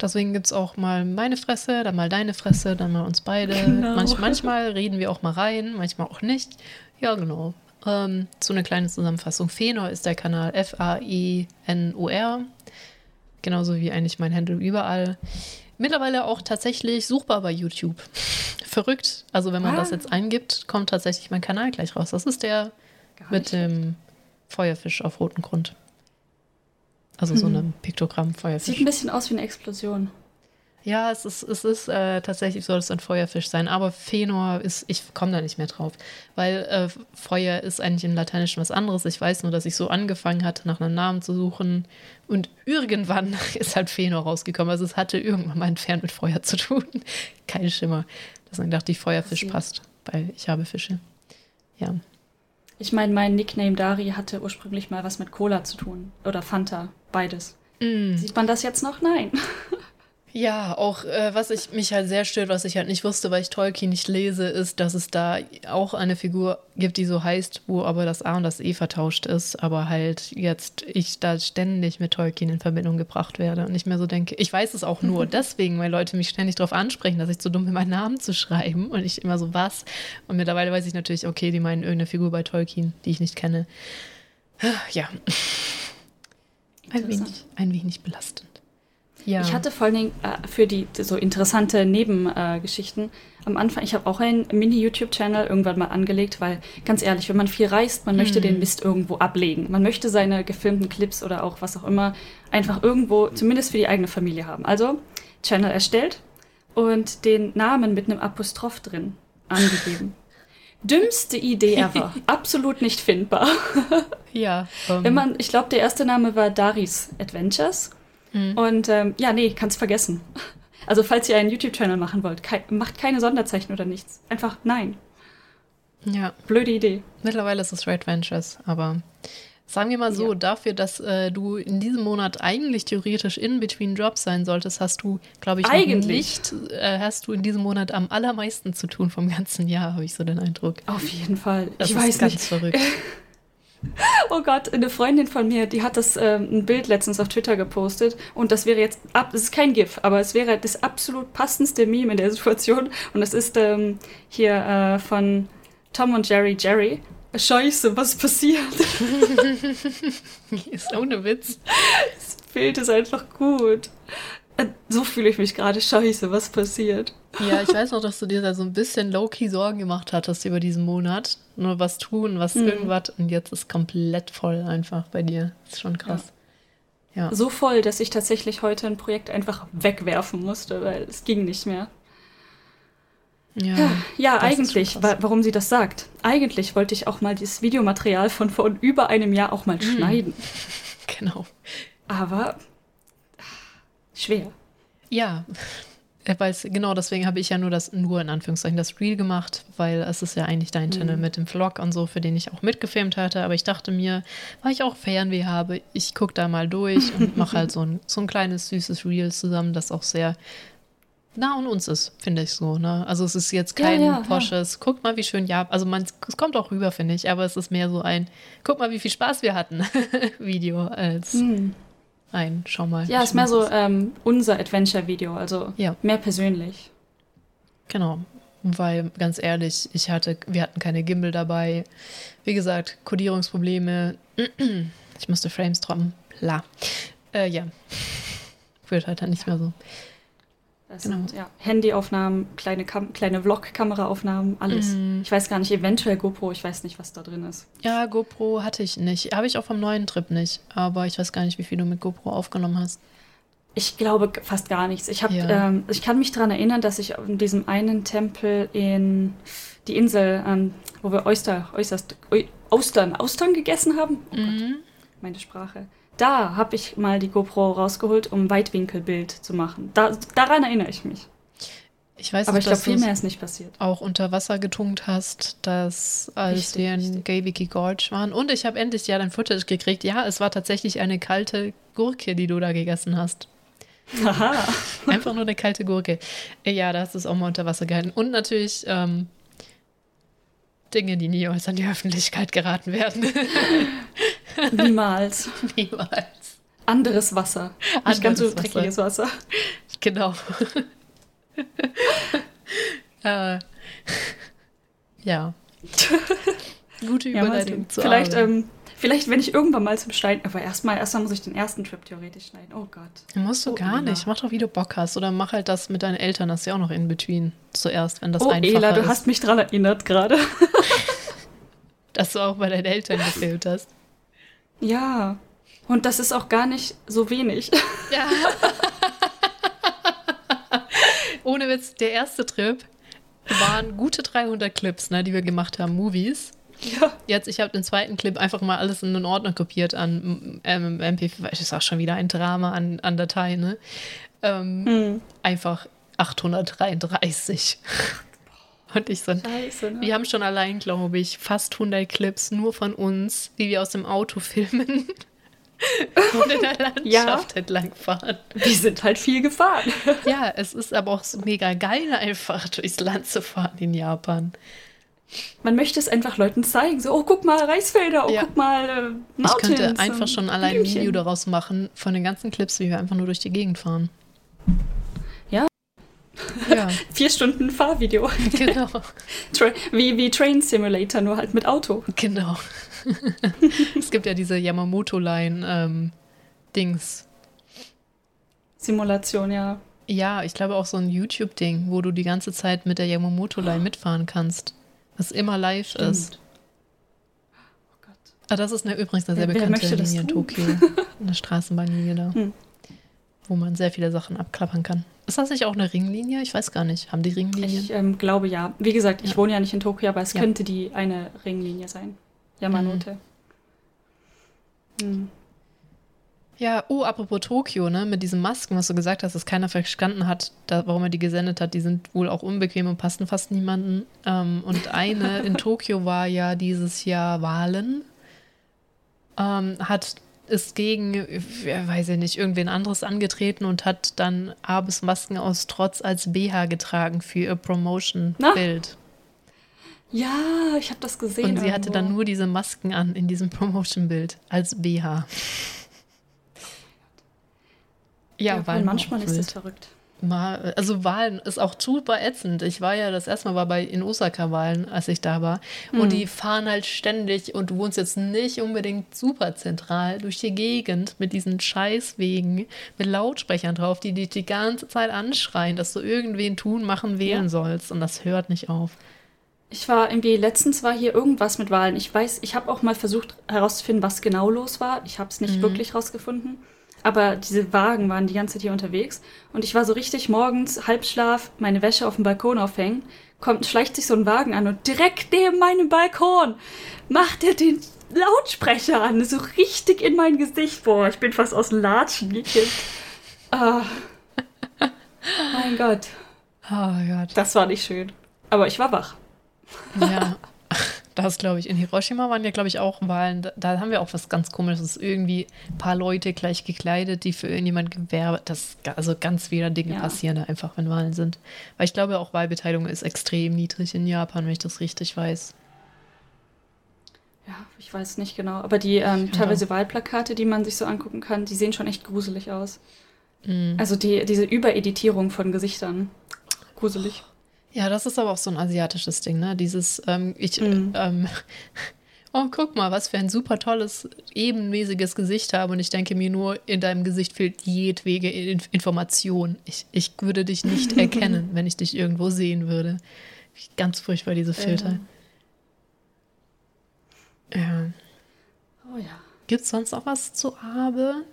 Deswegen gibt es auch mal meine Fresse, dann mal deine Fresse, dann mal uns beide. Genau. Manch, manchmal reden wir auch mal rein, manchmal auch nicht. Ja, genau. Ähm, so eine kleine Zusammenfassung. Fenor ist der Kanal F-A-I-N-O-R. Genauso wie eigentlich mein Handle überall. Mittlerweile auch tatsächlich suchbar bei YouTube. Verrückt. Also wenn man ah. das jetzt eingibt, kommt tatsächlich mein Kanal gleich raus. Das ist der mit dem Feuerfisch auf rotem Grund. Also so ein Piktogramm Feuerfisch. Sieht ein bisschen aus wie eine Explosion. Ja, es ist, es ist äh, tatsächlich soll es ein Feuerfisch sein, aber Fenor ist, ich komme da nicht mehr drauf, weil äh, Feuer ist eigentlich im Lateinischen was anderes. Ich weiß nur, dass ich so angefangen hatte, nach einem Namen zu suchen und irgendwann ist halt Fenor rausgekommen. Also es hatte irgendwann mal entfernt mit Feuer zu tun. Kein Schimmer. Deswegen dachte ich, Feuerfisch passt, weil ich habe Fische. Ja. Ich meine, mein Nickname Dari hatte ursprünglich mal was mit Cola zu tun. Oder Fanta, beides. Mm. Sieht man das jetzt noch? Nein. Ja, auch äh, was ich mich halt sehr stört, was ich halt nicht wusste, weil ich Tolkien nicht lese, ist, dass es da auch eine Figur gibt, die so heißt, wo aber das A und das E vertauscht ist, aber halt jetzt ich da ständig mit Tolkien in Verbindung gebracht werde und ich mir so denke, ich weiß es auch nur deswegen, weil Leute mich ständig darauf ansprechen, dass ich zu dumm bin, meinen Namen zu schreiben und ich immer so was. Und mittlerweile weiß ich natürlich, okay, die meinen irgendeine Figur bei Tolkien, die ich nicht kenne. Ja. Ein wenig, ein wenig belastend. Ja. Ich hatte vor allen Dingen äh, für die so interessante Nebengeschichten äh, am Anfang, ich habe auch einen Mini-YouTube-Channel irgendwann mal angelegt, weil ganz ehrlich, wenn man viel reist, man möchte den mhm. Mist irgendwo ablegen. Man möchte seine gefilmten Clips oder auch was auch immer einfach irgendwo, zumindest für die eigene Familie haben. Also Channel erstellt und den Namen mit einem Apostroph drin angegeben. Dümmste Idee ever. Absolut nicht findbar. ja. Um. Wenn ähm. man, ich glaube, der erste Name war Daris Adventures. Mhm. Und ähm, ja, nee, kannst vergessen. Also falls ihr einen YouTube-Channel machen wollt, kei macht keine Sonderzeichen oder nichts. Einfach nein. Ja. Blöde Idee. Mittlerweile ist es Red Ventures, aber sagen wir mal so, ja. dafür, dass äh, du in diesem Monat eigentlich theoretisch in between Jobs sein solltest, hast du, glaube ich, eigentlich nicht, äh, hast du in diesem Monat am allermeisten zu tun vom ganzen Jahr, habe ich so den Eindruck. Auf jeden Fall. Das ich ist weiß ganz nicht. verrückt. Oh Gott, eine Freundin von mir, die hat das ähm, ein Bild letztens auf Twitter gepostet und das wäre jetzt, ab, es ist kein GIF, aber es wäre das absolut passendste Meme in der Situation und das ist ähm, hier äh, von Tom und Jerry Jerry. Scheiße, was passiert? ist ohne Witz. Das Bild ist einfach gut. Äh, So fühle ich mich gerade. Scheiße, was passiert? Ja, ich weiß noch, dass du dir da so ein bisschen low-key Sorgen gemacht hattest über diesen Monat. Nur was tun, was Mhm. irgendwas. Und jetzt ist komplett voll einfach bei dir. ist schon krass. Ja. So voll, dass ich tatsächlich heute ein Projekt einfach wegwerfen musste, weil es ging nicht mehr. Ja, Ja, ist eigentlich, wa warum sie das sagt. Eigentlich wollte ich auch mal dieses Videomaterial von vor über einem Jahr auch mal schneiden. genau. Aber schwer. Ja, weil es- genau deswegen habe ich ja nur das, nur in Anführungszeichen, das Reel gemacht, weil es ist ja eigentlich dein Channel mit dem Vlog und so, für den ich auch mitgefilmt hatte. Aber ich dachte mir, weil ich auch Fernweh habe, ich gucke da mal durch und mache halt so ein, so ein kleines, süßes Reel zusammen, das auch sehr nah an uns ist, finde ich so. Ne? Also es ist jetzt Ja, kein ja, ja. Porsches, guckt mal, wie schön, ja, also man, es kommt auch rüber, finde ich, aber es ist mehr so ein, guck mal, wie viel Spaß wir hatten, Video als ein, schau mal. Ja, ist mehr so ähm, unser Adventure-Video, also Ja. mehr persönlich. Genau, weil ganz ehrlich, ich hatte, wir hatten keine Gimbal dabei. Wie gesagt, Kodierungsprobleme. Ich musste Frames droppen. La. Äh, ja. Wird halt dann nicht mehr so. Das Genau. sind ja, Handyaufnahmen, kleine, Kam kleine Vlog-Kameraaufnahmen, alles. Mhm. Ich weiß gar nicht, eventuell GoPro, ich weiß nicht, was da drin ist. Ja, GoPro hatte ich nicht. Habe ich auch vom neuen Trip nicht. Aber ich weiß gar nicht, wie viel du mit GoPro aufgenommen hast. Ich glaube fast gar nichts. Ich, hab, Ja. ähm, ich kann mich daran erinnern, dass ich in diesem einen Tempel in die Insel, ähm, wo wir Oyster, Oysterst, Oy- Austern, Austern gegessen haben. Oh Gott, Mhm. meine Sprache. Da habe ich mal die GoPro rausgeholt, um Weitwinkelbild zu machen. Da, daran erinnere ich mich. Ich weiß Aber auch, ich glaube, dass viel du mehr ist nicht passiert. auch unter Wasser getunkt hast, dass als Richtig, wir in. Gaviki Gorge waren. Und ich habe endlich ja dein Footage gekriegt. Ja, es war tatsächlich eine kalte Gurke, die du da gegessen hast. Haha. Einfach nur eine kalte Gurke. Äh, Ja, da hast du es auch mal unter Wasser gehalten. Und natürlich ähm, Dinge, die niemals an die Öffentlichkeit geraten werden. Niemals. niemals. Anderes Wasser. Nicht ganz so Anderes Wasser. dreckiges Wasser. Genau. äh, ja. Gute Ja, Überleitung sehen. zu vielleicht, ähm, vielleicht, wenn ich irgendwann mal zum Schneiden. Aber erstmal erstmal muss ich den ersten Trip theoretisch schneiden. Oh Gott. Musst du Oh, gar Ela. nicht. Mach doch, wie du Bock hast. Oder mach halt das mit deinen Eltern. Das ist ja auch noch in between. Zuerst, wenn das oh, einfacher Ela, du ist. hast mich dran erinnert gerade. dass du auch bei deinen Eltern gefilmt hast. Ja. Und das ist auch gar nicht so wenig. Ja. Ohne Witz, der erste Trip waren gute 300 Clips, ne, die wir gemacht haben, Movies. ja. Jetzt, ich habe den zweiten Clip einfach mal alles in einen Ordner kopiert an ähm, MP4. Das ist auch schon wieder ein Drama an, an Dateien, ne? Ähm, Hm. Einfach 833. Und ich so, Scheiße, ne? wir haben schon allein, glaube ich, fast 100 Clips nur von uns, wie wir aus dem Auto filmen und in der Landschaft entlangfahren. Wir sind halt viel gefahren. Ja, es ist aber auch so mega geil, einfach durchs Land zu fahren in Japan. Man möchte es einfach Leuten zeigen. So, oh, guck mal, Reisfelder, oh, Ja. guck mal, äh, Ich Mountains. könnte einfach schon allein ein. Video daraus machen von den ganzen Clips, wie wir einfach nur durch die Gegend fahren. Ja. Vier Stunden Fahrvideo. genau. Tra wie, wie Train Simulator, nur halt mit Auto. Genau. es gibt ja diese Yamamoto-Line ähm, Dings. Simulation, ja. Ja, ich glaube auch so ein YouTube-Ding, wo du die ganze Zeit mit der Yamamoto-Line mitfahren kannst. Das immer live ist. Oh Gott. Ah, das ist eine, übrigens eine sehr Wer- bekannte Linie in? Tokio. Eine Straßenbahnlinie da. Hm. Wo man sehr viele Sachen abklappern kann. Ist das nicht auch eine Ringlinie? Ich weiß gar nicht. Haben die Ringlinien? Ich ähm, glaube ja. Wie gesagt, ich Ja. wohne ja nicht in Tokio, aber es Ja. könnte die eine Ringlinie sein. Yamanote. Hm. Ja, oh, apropos Tokio, ne, mit diesen Masken, was du gesagt hast, dass keiner verstanden hat, da, warum er die gesendet hat, die sind wohl auch unbequem und passen fast niemanden. Ähm, und eine in Tokio war ja dieses Jahr Wahlen, ähm, hat ist gegen, weiß ich nicht, irgendwen anderes angetreten und hat dann Abes Masken aus Trotz als BH getragen für ihr Promotion-Bild. Ja, ich habe das gesehen. Und sie hatte dann irgendwo. nur diese Masken an in diesem Promotion-Bild als BH. Ja, Ja, weil manchmal ist es verrückt. Mal, also Wahlen ist auch super ätzend. Ich war ja das erste Mal war bei in Osaka Wahlen, als ich da war. Mhm. Und die fahren halt ständig und du wohnst jetzt nicht unbedingt super zentral durch die Gegend mit diesen Scheißwegen, mit Lautsprechern drauf, die dich die ganze Zeit anschreien, dass du irgendwen tun, machen, wählen ja. sollst. Und das hört nicht auf. Ich war irgendwie, letztens war hier irgendwas mit Wahlen. Ich weiß, ich habe auch mal versucht herauszufinden, was genau los war. Ich habe es nicht mhm. wirklich rausgefunden. Aber diese Wagen waren die ganze Zeit hier unterwegs. Und ich war so richtig morgens, Halbschlaf, meine Wäsche auf dem Balkon aufhängen. Kommt, schleicht sich so ein Wagen an und direkt neben meinem Balkon macht er den Lautsprecher an. So richtig in mein Gesicht. Boah, ich bin fast aus dem Latschen gekippt. Ah. mein Gott. Oh Gott. Das war nicht schön. Aber ich war wach. Ja. Das glaube ich. In Hiroshima waren ja, glaube ich, auch Wahlen. Da, da, haben wir auch was ganz Komisches. Irgendwie ein paar Leute gleich gekleidet, die für irgendjemand gewerbe. Das, also ganz viele Dinge ja. passieren da einfach, wenn Wahlen sind. Weil ich glaube, auch Wahlbeteiligung ist extrem niedrig in Japan, wenn ich das richtig weiß. Ja, ich weiß nicht genau. Aber die ähm, teilweise Wahlplakate, die man sich so angucken kann, die sehen schon echt gruselig aus. Mhm. Also die, diese Übereditierung von Gesichtern. Gruselig. Ja, das ist aber auch so ein asiatisches Ding, ne? Dieses, ähm, ich, mhm. ähm, oh, guck mal, was für ein super tolles, ebenmäßiges Gesicht habe. Und ich denke mir nur, in deinem Gesicht fehlt jedwege Information. Ich, ich würde dich nicht erkennen, wenn ich dich irgendwo sehen würde. Ganz furchtbar, diese Filter. Ja. ja. Oh ja. Gibt es sonst noch was zu Abe?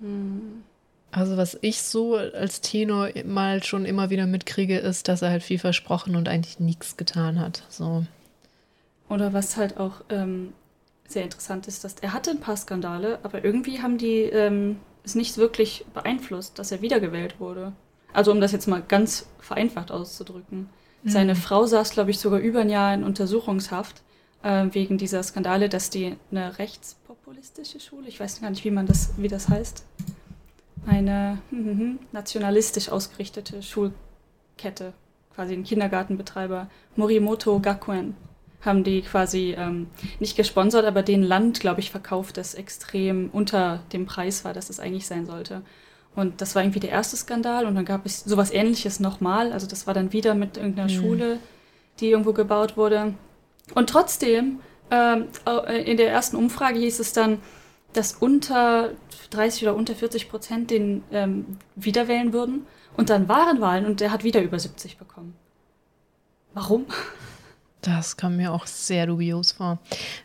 Hm. Also was ich so als Tenor mal schon immer wieder mitkriege, ist, dass er halt viel versprochen und eigentlich nichts getan hat. So. Oder was halt auch ähm, sehr interessant ist, dass er hatte ein paar Skandale, aber irgendwie haben die ähm, es nicht wirklich beeinflusst, dass er wiedergewählt wurde. Also um das jetzt mal ganz vereinfacht auszudrücken. Mhm. Seine Frau saß, glaube ich, sogar über ein Jahr in Untersuchungshaft äh, wegen dieser Skandale, dass die eine rechtspopulistische Schule, ich weiß gar nicht, wie man das, wie das heißt, eine hm, nationalistisch ausgerichtete Schulkette, quasi ein Kindergartenbetreiber, Morimoto Gakuen, haben die quasi ähm, nicht gesponsert, aber den Land, glaube ich, verkauft, das extrem unter dem Preis war, dass es eigentlich sein sollte. Und das war irgendwie der erste Skandal und dann gab es sowas ähnliches nochmal. Also das war dann wieder mit irgendeiner mhm. Schule, die irgendwo gebaut wurde. Und trotzdem, ähm, in der ersten Umfrage hieß es dann, dass unter 30 oder unter 40 Prozent den ähm, wiederwählen würden. Und dann waren Wahlen und der hat wieder über 70 bekommen. Warum? Das kam mir auch sehr dubios vor.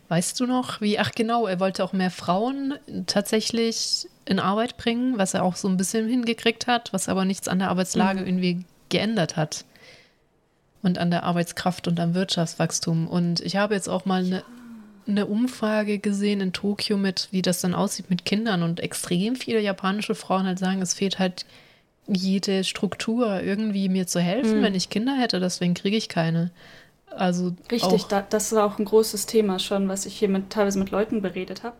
Weißt du noch, wie, ach genau, er wollte auch mehr Frauen tatsächlich in Arbeit bringen, was er auch so ein bisschen hingekriegt hat, was aber nichts an der Arbeitslage mhm. irgendwie geändert hat. Und an der Arbeitskraft und am Wirtschaftswachstum. Und ich habe jetzt auch mal eine eine Umfrage gesehen in Tokio mit, wie das dann aussieht mit Kindern und extrem viele japanische Frauen halt sagen, es fehlt halt jede Struktur, irgendwie mir zu helfen, mhm. wenn ich Kinder hätte, deswegen kriege ich keine. Also Richtig, da, das war auch ein großes Thema schon, was ich hier mit, teilweise mit Leuten beredet habe.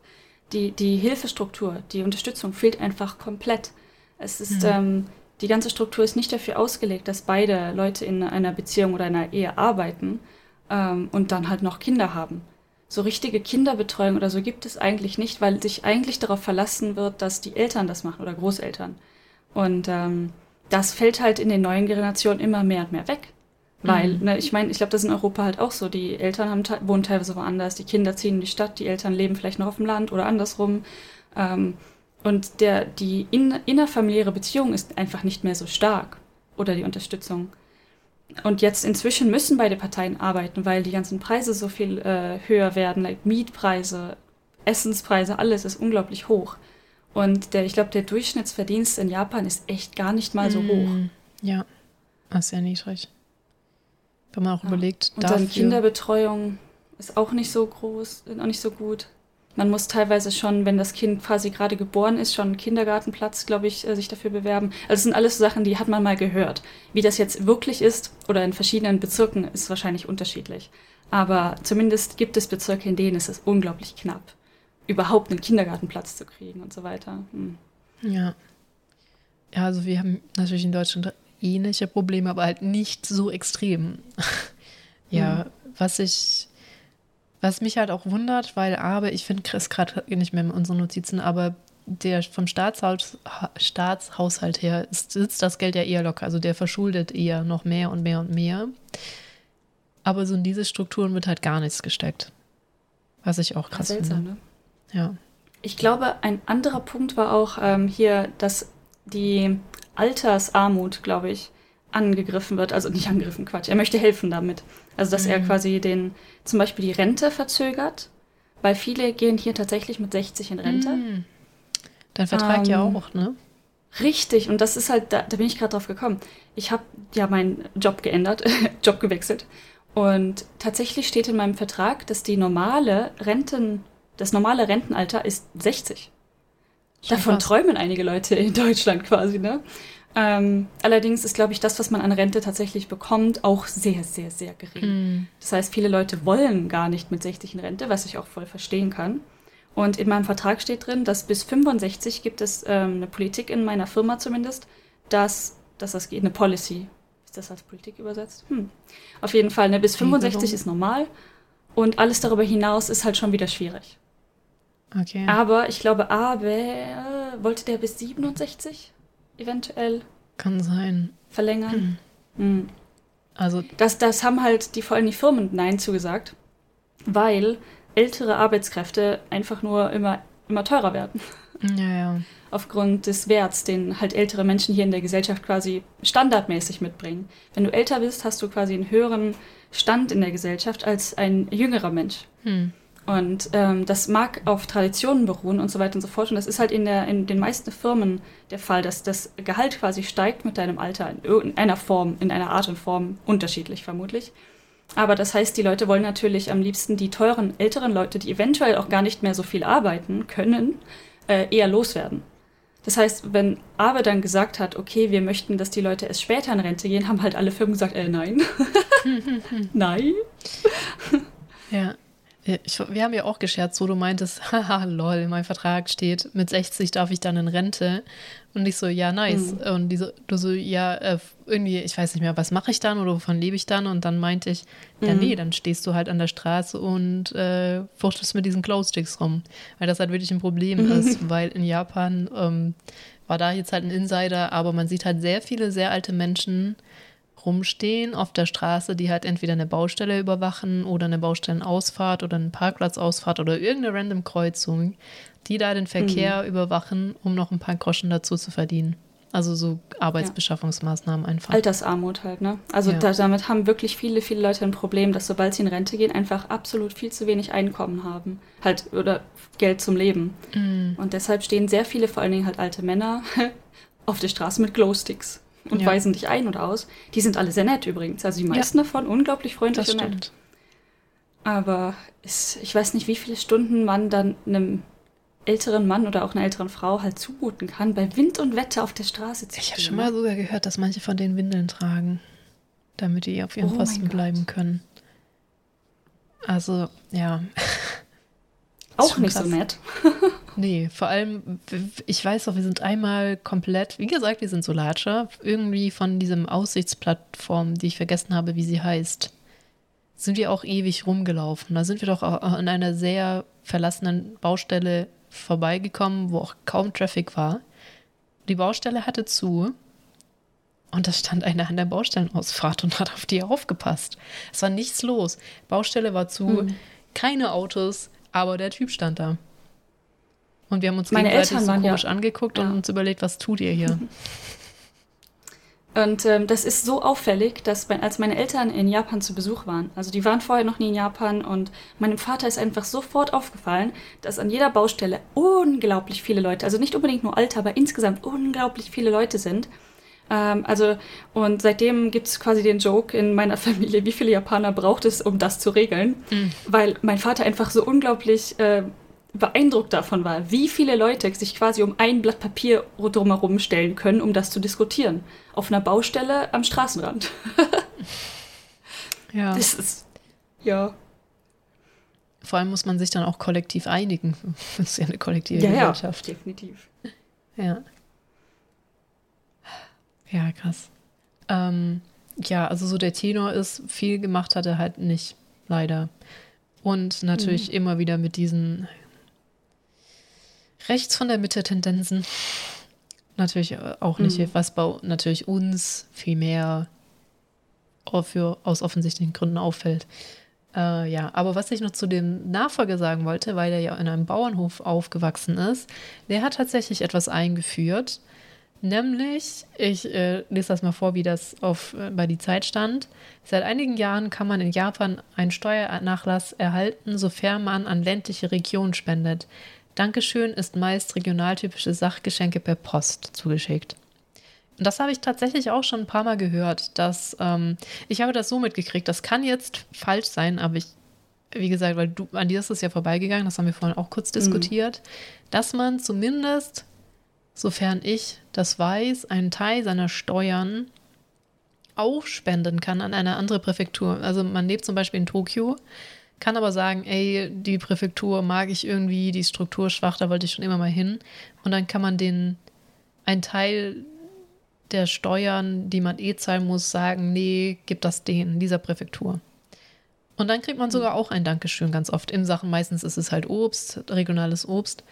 Die, die Hilfestruktur, die Unterstützung fehlt einfach komplett. Es ist, mhm. ähm, die ganze Struktur ist nicht dafür ausgelegt, dass beide Leute in einer Beziehung oder einer Ehe arbeiten ähm, und dann halt noch Kinder haben so richtige Kinderbetreuung oder so gibt es eigentlich nicht, weil sich eigentlich darauf verlassen wird, dass die Eltern das machen oder Großeltern. Und ähm, das fällt halt in den neuen Generationen immer mehr und mehr weg. Weil, mhm. ne, ich meine, ich glaube, das ist in Europa halt auch so. Die Eltern haben, wohnen teilweise woanders, die Kinder ziehen in die Stadt, die Eltern leben vielleicht noch auf dem Land oder andersrum. Ähm, und der, die in, innerfamiliäre Beziehung ist einfach nicht mehr so stark. Oder die Unterstützung. Und jetzt inzwischen müssen beide Parteien arbeiten, weil die ganzen Preise so viel äh, höher werden, like Mietpreise, Essenspreise, alles ist unglaublich hoch. Und der, ich glaube, der Durchschnittsverdienst in Japan ist echt gar nicht mal so mm, hoch. Ja, das ist sehr niedrig. Wenn man auch ja. überlegt, Und dafür... dann Kinderbetreuung ist auch nicht so groß, auch nicht so gut. Man muss teilweise schon, wenn das Kind quasi gerade geboren ist, schon einen Kindergartenplatz, glaube ich, äh, sich dafür bewerben. Also das sind alles Sachen, die hat man mal gehört. Wie das jetzt wirklich ist oder in verschiedenen Bezirken ist wahrscheinlich unterschiedlich. Aber zumindest gibt es Bezirke, in denen ist es unglaublich knapp, überhaupt einen Kindergartenplatz zu kriegen und so weiter. Hm. Ja. Ja, also wir haben natürlich in Deutschland ähnliche Probleme, aber halt nicht so extrem. ja, hm. was ich was mich halt auch wundert, weil aber, ich finde es gerade nicht mehr in unseren Notizen, aber der vom Staatshaus, Staatshaushalt her ist, sitzt das Geld ja eher locker. Also der verschuldet eher noch mehr und mehr und mehr. Aber so in diese Strukturen wird halt gar nichts gesteckt. Was ich auch krass Seltsam, finde. ne? Ja. Ich glaube, ein anderer Punkt war auch ähm, hier, dass die Altersarmut, glaube ich, angegriffen wird. Also nicht angegriffen, Quatsch. Er möchte helfen damit. Also, dass er Mhm. quasi den, zum Beispiel die Rente verzögert, weil viele gehen hier tatsächlich mit 60 in Rente. Mm. Dein Vertrag ja Ähm, auch, ne? Richtig, und das ist halt, da, da bin ich gerade drauf gekommen. Ich habe ja meinen Job geändert, Job gewechselt. Und tatsächlich steht in meinem Vertrag, dass die normale Renten, das normale Rentenalter ist 60. Schon Davon träumen einige Leute in Deutschland quasi, ne? Ähm, allerdings ist, glaube ich, das, was man an Rente tatsächlich bekommt, auch sehr, sehr, sehr gering. Mm. Das heißt, viele Leute wollen gar nicht mit 60 in Rente, was ich auch voll verstehen kann. Und in meinem Vertrag steht drin, dass bis 65 gibt es ähm, eine Politik in meiner Firma zumindest, dass, dass das geht, eine Policy. Ist das als Politik übersetzt? Hm. Auf jeden Fall, ne, bis 65 Regelung. ist normal und alles darüber hinaus ist halt schon wieder schwierig. Okay. Aber ich glaube, aber wollte der bis 67 eventuell Kann sein. verlängern? Hm. Also, Das, das haben halt die vor allem die Firmen Nein zugesagt, weil ältere Arbeitskräfte einfach nur immer, immer teurer werden. ja, ja. Aufgrund des Werts, den halt ältere Menschen hier in der Gesellschaft quasi standardmäßig mitbringen. Wenn du älter bist, hast du quasi einen höheren Stand in der Gesellschaft als ein jüngerer Mensch. Hm. Und ähm, das mag auf Traditionen beruhen und so weiter und so fort. Und das ist halt in, der, in den meisten Firmen der Fall, dass das Gehalt quasi steigt mit deinem Alter in irgendeiner Form, in einer Art und Form, unterschiedlich vermutlich. Aber das heißt, die Leute wollen natürlich am liebsten die teuren, älteren Leute, die eventuell auch gar nicht mehr so viel arbeiten können, äh, eher loswerden. Das heißt, wenn Abe dann gesagt hat, okay, wir möchten, dass die Leute erst später in Rente gehen, haben halt alle Firmen gesagt, äh, nein. nein. Ja. Ich, wir haben ja auch gescherzt, wo du meintest, haha, lol, in meinem Vertrag steht, mit 60 darf ich dann in Rente. Und ich so, ja, nice. Mhm. Und die so, du so, ja, äh, irgendwie, ich weiß nicht mehr, was mache ich dann oder wovon lebe ich dann? Und dann meinte ich, ja, Mhm. nee, dann stehst du halt an der Straße und äh, fuchtelst mit diesen Glowsticks rum. Weil das halt wirklich ein Problem ist, weil in Japan ähm, war da jetzt halt ein Insider, aber man sieht halt sehr viele sehr alte Menschen rumstehen auf der Straße, die halt entweder eine Baustelle überwachen oder eine Baustellenausfahrt oder eine Parkplatzausfahrt oder irgendeine random Kreuzung, die da den Verkehr überwachen, um noch ein paar Groschen dazu zu verdienen. Also so Arbeitsbeschaffungsmaßnahmen einfach. Altersarmut halt, ne? Also Ja. da, damit haben wirklich viele, viele Leute ein Problem, dass sobald sie in Rente gehen, einfach absolut viel zu wenig Einkommen haben. Halt, oder Geld zum Leben. Mm, Und deshalb stehen sehr viele, vor allen Dingen halt alte Männer, auf der Straße mit Glowsticks und Ja. weisen dich ein und aus. Die sind alle sehr nett übrigens. Also die meisten davon unglaublich freundlich das und nett. stimmt. Aber es, ich weiß nicht, wie viele Stunden man dann einem älteren Mann oder auch einer älteren Frau halt zumuten kann, bei Wind und Wetter auf der Straße zu Ich habe schon ne? mal sogar gehört, dass manche von denen Windeln tragen, damit die auf ihrem Oh Posten bleiben können. Also, ja. Auch nicht so krass. nett. Nee, vor allem, ich weiß auch, wir sind einmal komplett, wie gesagt, wir sind Solatscher, irgendwie von diesem Aussichtsplattform, die ich vergessen habe, wie sie heißt, sind wir auch ewig rumgelaufen. Da sind wir doch an einer sehr verlassenen Baustelle vorbeigekommen, wo auch kaum Traffic war. Die Baustelle hatte zu und da stand einer an der Baustellenausfahrt und hat auf die aufgepasst. Es war nichts los. Baustelle war zu, Mhm. keine Autos, aber der Typ stand da. Und wir haben uns Meine gegenseitig Eltern so waren ja- komisch angeguckt und ja. uns überlegt, was tut ihr hier? Und ähm, das ist so auffällig, dass mein, als meine Eltern in Japan zu Besuch waren, also die waren vorher noch nie in Japan und meinem Vater ist einfach sofort aufgefallen, dass an jeder Baustelle unglaublich viele Leute, also nicht unbedingt nur alte, aber insgesamt unglaublich viele Leute sind. Ähm, also, und seitdem gibt es quasi den Joke in meiner Familie, wie viele Japaner braucht es, um das zu regeln? Mhm. Weil mein Vater einfach so unglaublich äh, beeindruckt davon war, wie viele Leute sich quasi um ein Blatt Papier drumherum stellen können, um das zu diskutieren. Auf einer Baustelle am Straßenrand. Ja. Das ist, ja. Vor allem muss man sich dann auch kollektiv einigen. Das ist ja eine kollektive Ja, ja, Gesellschaft. definitiv. Ja. Ja, krass. Ähm, ja, also so der Tenor ist, viel gemacht hat er halt nicht, leider. Und natürlich immer wieder mit diesen rechts von der Mitte Tendenzen. Natürlich äh, auch nicht, mhm. was bei natürlich uns viel mehr für, aus offensichtlichen Gründen auffällt. Äh, ja, aber was ich noch zu dem Nachfolger sagen wollte, weil er ja in einem Bauernhof aufgewachsen ist, der hat tatsächlich etwas eingeführt. Nämlich, ich äh, lese das mal vor, wie das auf, äh, bei die Zeit stand. Seit einigen Jahren kann man in Japan einen Steuernachlass erhalten, sofern man an ländliche Regionen spendet. Dankeschön ist meist regionaltypische Sachgeschenke per Post zugeschickt. Und das habe ich tatsächlich auch schon ein paar Mal gehört, dass ähm, ich habe das so mitgekriegt. Das kann jetzt falsch sein, aber ich, wie gesagt, weil du an dir ist es ja vorbeigegangen, das haben wir vorhin auch kurz mhm. diskutiert, mhm. dass man zumindest, sofern ich das weiß, einen Teil seiner Steuern auch spenden kann an eine andere Präfektur. Also man lebt zum Beispiel in Tokio, kann aber sagen, ey, die Präfektur mag ich irgendwie, die ist strukturschwach, da wollte ich schon immer mal hin. Und dann kann man den einen Teil der Steuern, die man eh zahlen muss, sagen, nee, gib das denen, dieser Präfektur. Und dann kriegt man sogar auch ein Dankeschön ganz oft in Sachen. Meistens ist es halt Obst, regionales Obst.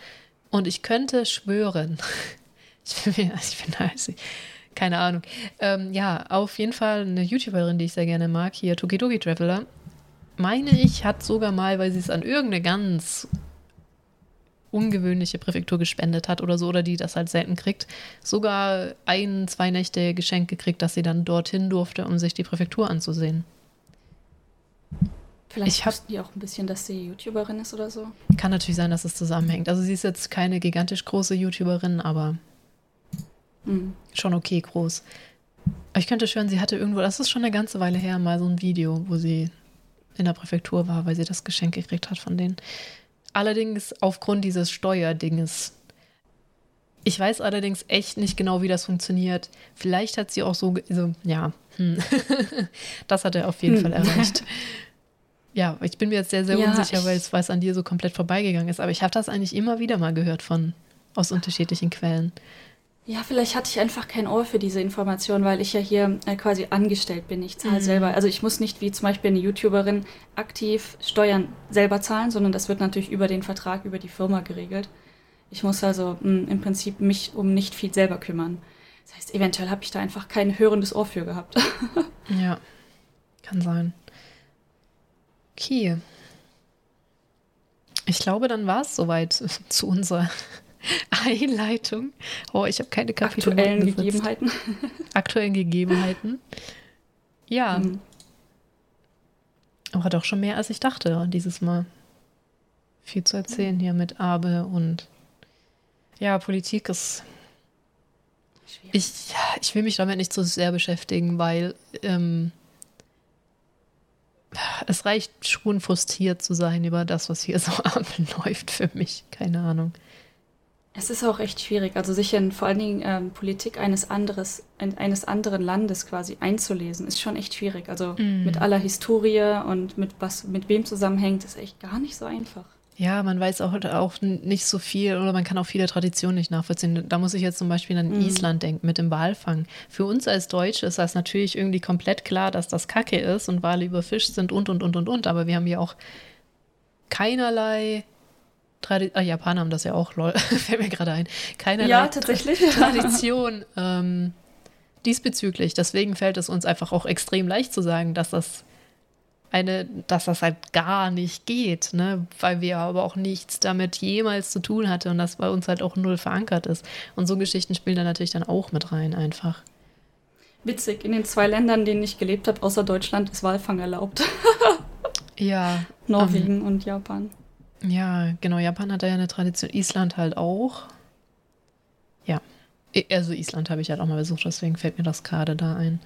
Und ich könnte schwören, ich bin, ich bin also, keine Ahnung. Ähm, ja, auf jeden Fall eine YouTuberin, die ich sehr gerne mag, hier Tokidoki Traveler, meine ich, hat sogar mal, weil sie es an irgendeine ganz ungewöhnliche Präfektur gespendet hat oder so, oder die das halt selten kriegt, sogar ein, zwei Nächte Geschenk gekriegt, dass sie dann dorthin durfte, um sich die Präfektur anzusehen. Vielleicht ich wussten die auch ein bisschen, dass sie YouTuberin ist oder so. Kann natürlich sein, dass es zusammenhängt. Also sie ist jetzt keine gigantisch große YouTuberin, aber mhm. schon okay groß. Aber ich könnte schwören, sie hatte irgendwo, das ist schon eine ganze Weile her, mal so ein Video, wo sie in der Präfektur war, weil sie das Geschenk gekriegt hat von denen. Allerdings aufgrund dieses Steuerdinges. Ich weiß allerdings echt nicht genau, wie das funktioniert. Vielleicht hat sie auch so, also, ja, hm. das hat er auf jeden hm. Fall erreicht. Ja, ich bin mir jetzt sehr, sehr ja, unsicher, weil es, weil es an dir so komplett vorbeigegangen ist. Aber ich habe das eigentlich immer wieder mal gehört von aus unterschiedlichen Quellen. Ja, vielleicht hatte ich einfach kein Ohr für diese Information, weil ich ja hier äh, quasi angestellt bin. Ich zahle mhm. selber. Also ich muss nicht wie zum Beispiel eine YouTuberin aktiv Steuern selber zahlen, sondern das wird natürlich über den Vertrag, über die Firma geregelt. Ich muss also mh, hm, im Prinzip mich um nicht viel selber kümmern. Das heißt, eventuell habe ich da einfach kein hörendes Ohr für gehabt. ja, kann sein. Okay. Ich glaube, dann war es soweit zu unserer Einleitung. Oh, ich habe keine Kapitel. Aktuellen Gegebenheiten. Aktuellen Gegebenheiten. Ja. Mhm. Aber doch schon mehr, als ich dachte dieses Mal. Viel zu erzählen hier mit Abe und ja, Politik ist. Ich, ich will mich damit nicht so sehr beschäftigen, weil ähm, es reicht schon frustriert zu sein über das, was hier so abläuft für mich. Keine Ahnung. Es ist auch echt schwierig, also sich in vor allen Dingen ähm, Politik eines, anderes, ein, eines anderen Landes quasi einzulesen, ist schon echt schwierig. Also mm. mit aller Historie und mit was mit wem zusammenhängt, ist echt gar nicht so einfach. Ja, man weiß auch, auch nicht so viel oder man kann auch viele Traditionen nicht nachvollziehen. Da muss ich jetzt zum Beispiel an mm. Island denken mit dem Walfang. Für uns als Deutsche ist das natürlich irgendwie komplett klar, dass das Kacke ist und Wale überfischt sind und und und und und. Aber wir haben ja auch keinerlei Tradi ah, Japaner haben das ja auch, lol, fällt mir gerade ein. Keinerlei ja, tatsächlich. Tradition ähm, diesbezüglich. Deswegen fällt es uns einfach auch extrem leicht zu sagen, dass das eine, dass das halt gar nicht geht, ne? Weil wir aber auch nichts damit jemals zu tun hatten und das bei uns halt auch null verankert ist. Und so Geschichten spielen da natürlich dann auch mit rein, einfach. Witzig, in den zwei Ländern, in denen ich gelebt habe, außer Deutschland, ist Walfang erlaubt. ja. Norwegen um, und Japan. Ja, genau. Japan hat da ja eine Tradition. Island halt auch. Ja. Also Island habe ich halt auch mal besucht, deswegen fällt mir das gerade da ein.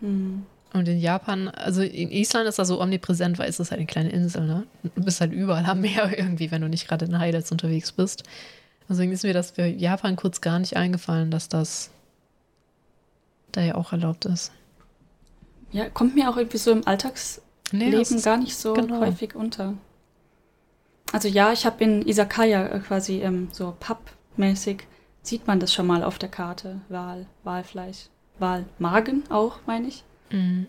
Hm. Und in Japan, also in Island ist das so omnipräsent, weil es ist halt eine kleine Insel, ne? Du bist halt überall am Meer irgendwie, wenn du nicht gerade in Highlights unterwegs bist. Deswegen ist mir das für Japan kurz gar nicht eingefallen, dass das da ja auch erlaubt ist. Ja, kommt mir auch irgendwie so im Alltagsleben nee, gar nicht so genau. häufig unter. Also ja, ich habe in Isakaya äh, quasi ähm, so pappmäßig sieht man das schon mal auf der Karte. Wal, Walfleisch, Walmagen auch, meine ich. Mhm.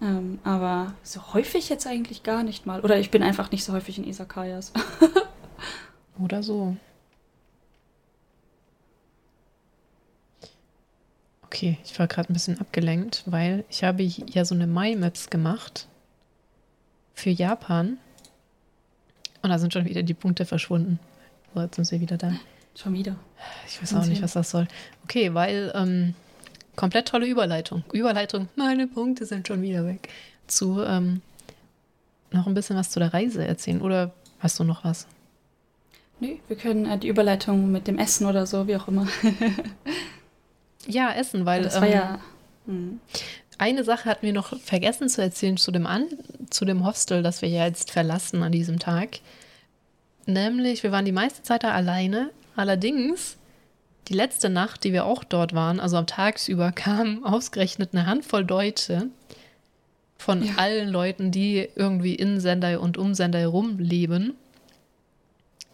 Ähm, aber so häufig jetzt eigentlich gar nicht mal. Oder ich bin einfach nicht so häufig in Isakayas. Oder so. Okay, ich war gerade ein bisschen abgelenkt, weil ich habe ja so eine My-Maps gemacht für Japan. Und da sind schon wieder die Punkte verschwunden. So, jetzt sind sie wieder da. Schon wieder. Ich weiß auch nicht, was das soll. Okay, weil ähm, komplett tolle Überleitung. Überleitung, meine Punkte sind schon wieder weg. Zu ähm, noch ein bisschen was zu der Reise erzählen. Oder hast du noch was? Nö, wir können äh, die Überleitung mit dem Essen oder so, wie auch immer. ja, Essen, weil. Das war ähm, ja. Hm. Eine Sache hatten wir noch vergessen zu erzählen zu dem, an zu dem Hostel, das wir ja jetzt verlassen an diesem Tag. Nämlich, wir waren die meiste Zeit da alleine. Allerdings, die letzte Nacht, die wir auch dort waren, also am Tagsüber, kam ausgerechnet eine Handvoll Deutsche von ja. allen Leuten, die irgendwie in Sendai und um Sendai rumleben,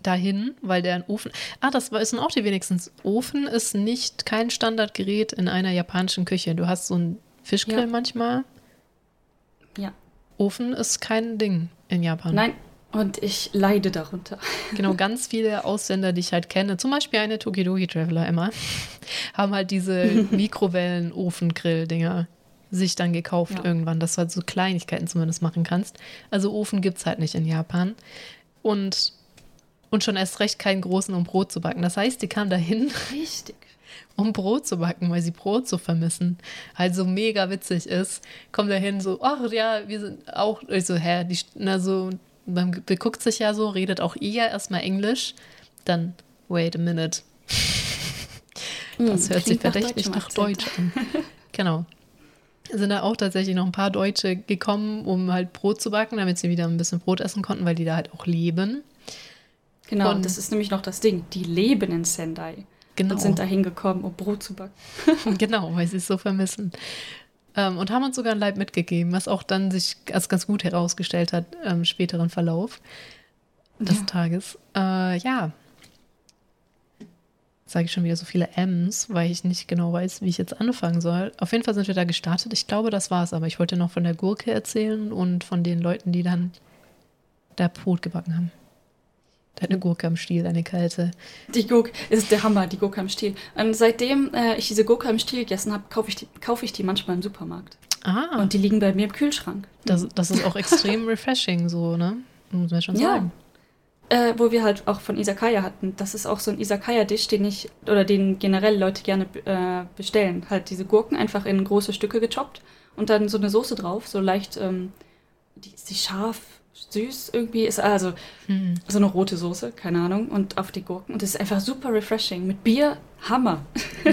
dahin, weil der ein Ofen. Ah, das wissen auch die wenigstens. Ofen ist nicht kein Standardgerät in einer japanischen Küche. Du hast so einen Fischgrill ja. manchmal. Ja. Ofen ist kein Ding in Japan. Nein, und ich leide darunter. Genau, ganz viele Ausländer, die ich halt kenne, zum Beispiel eine Tokidoki Traveler Emma, haben halt diese Mikrowellen-Ofen-Grill-Dinger sich dann gekauft ja. irgendwann, dass du halt so Kleinigkeiten zumindest machen kannst. Also Ofen gibt es halt nicht in Japan. Und, und schon erst recht keinen großen, um Brot zu backen. Das heißt, die kam dahin. Richtig. Um Brot zu backen, weil sie Brot so vermissen. Halt so mega witzig ist. Kommt dahin so, ach ja, wir sind auch, ich so, hä, die, na so, man beguckt sich ja so, redet auch eher erstmal Englisch. Dann, wait a minute. Hm, das hört sich verdächtig nach Deutsch an. Genau sind da auch tatsächlich noch ein paar Deutsche gekommen, um halt Brot zu backen, damit sie wieder ein bisschen Brot essen konnten, weil die da halt auch leben. Genau, und das ist nämlich noch das Ding. Die leben in Sendai. Genau. Und sind da hingekommen, um Brot zu backen. genau, weil sie es so vermissen. Ähm, und haben uns sogar ein Leib mitgegeben, was auch dann sich als ganz gut herausgestellt hat im späteren Verlauf des ja. Tages. Äh, ja, sage ich schon wieder so viele M's, weil ich nicht genau weiß, wie ich jetzt anfangen soll. Auf jeden Fall sind wir da gestartet. Ich glaube, das war's. Aber ich wollte noch von der Gurke erzählen und von den Leuten, die dann da Brot gebacken haben. Deine Gurke am Stiel, eine kalte. Die Gurke ist der Hammer, die Gurke am Stiel. Und seitdem äh, ich diese Gurke am Stiel gegessen habe, kaufe ich, die, kauf ich die manchmal im Supermarkt. Ah. Und die liegen bei mir im Kühlschrank. Das, das ist auch extrem refreshing, so, ne? Muss man schon sagen. Ja äh, wo wir halt auch von Isakaya hatten. Das ist auch so ein Isakaya-Dish, den ich, oder den generell Leute gerne äh, bestellen. Halt diese Gurken einfach in große Stücke gechoppt und dann so eine Soße drauf, so leicht, ähm, die ist die scharf, süß irgendwie, ist also hm. so eine rote Soße, keine Ahnung, und auf die Gurken. Und das ist einfach super refreshing. Mit Bier, Hammer.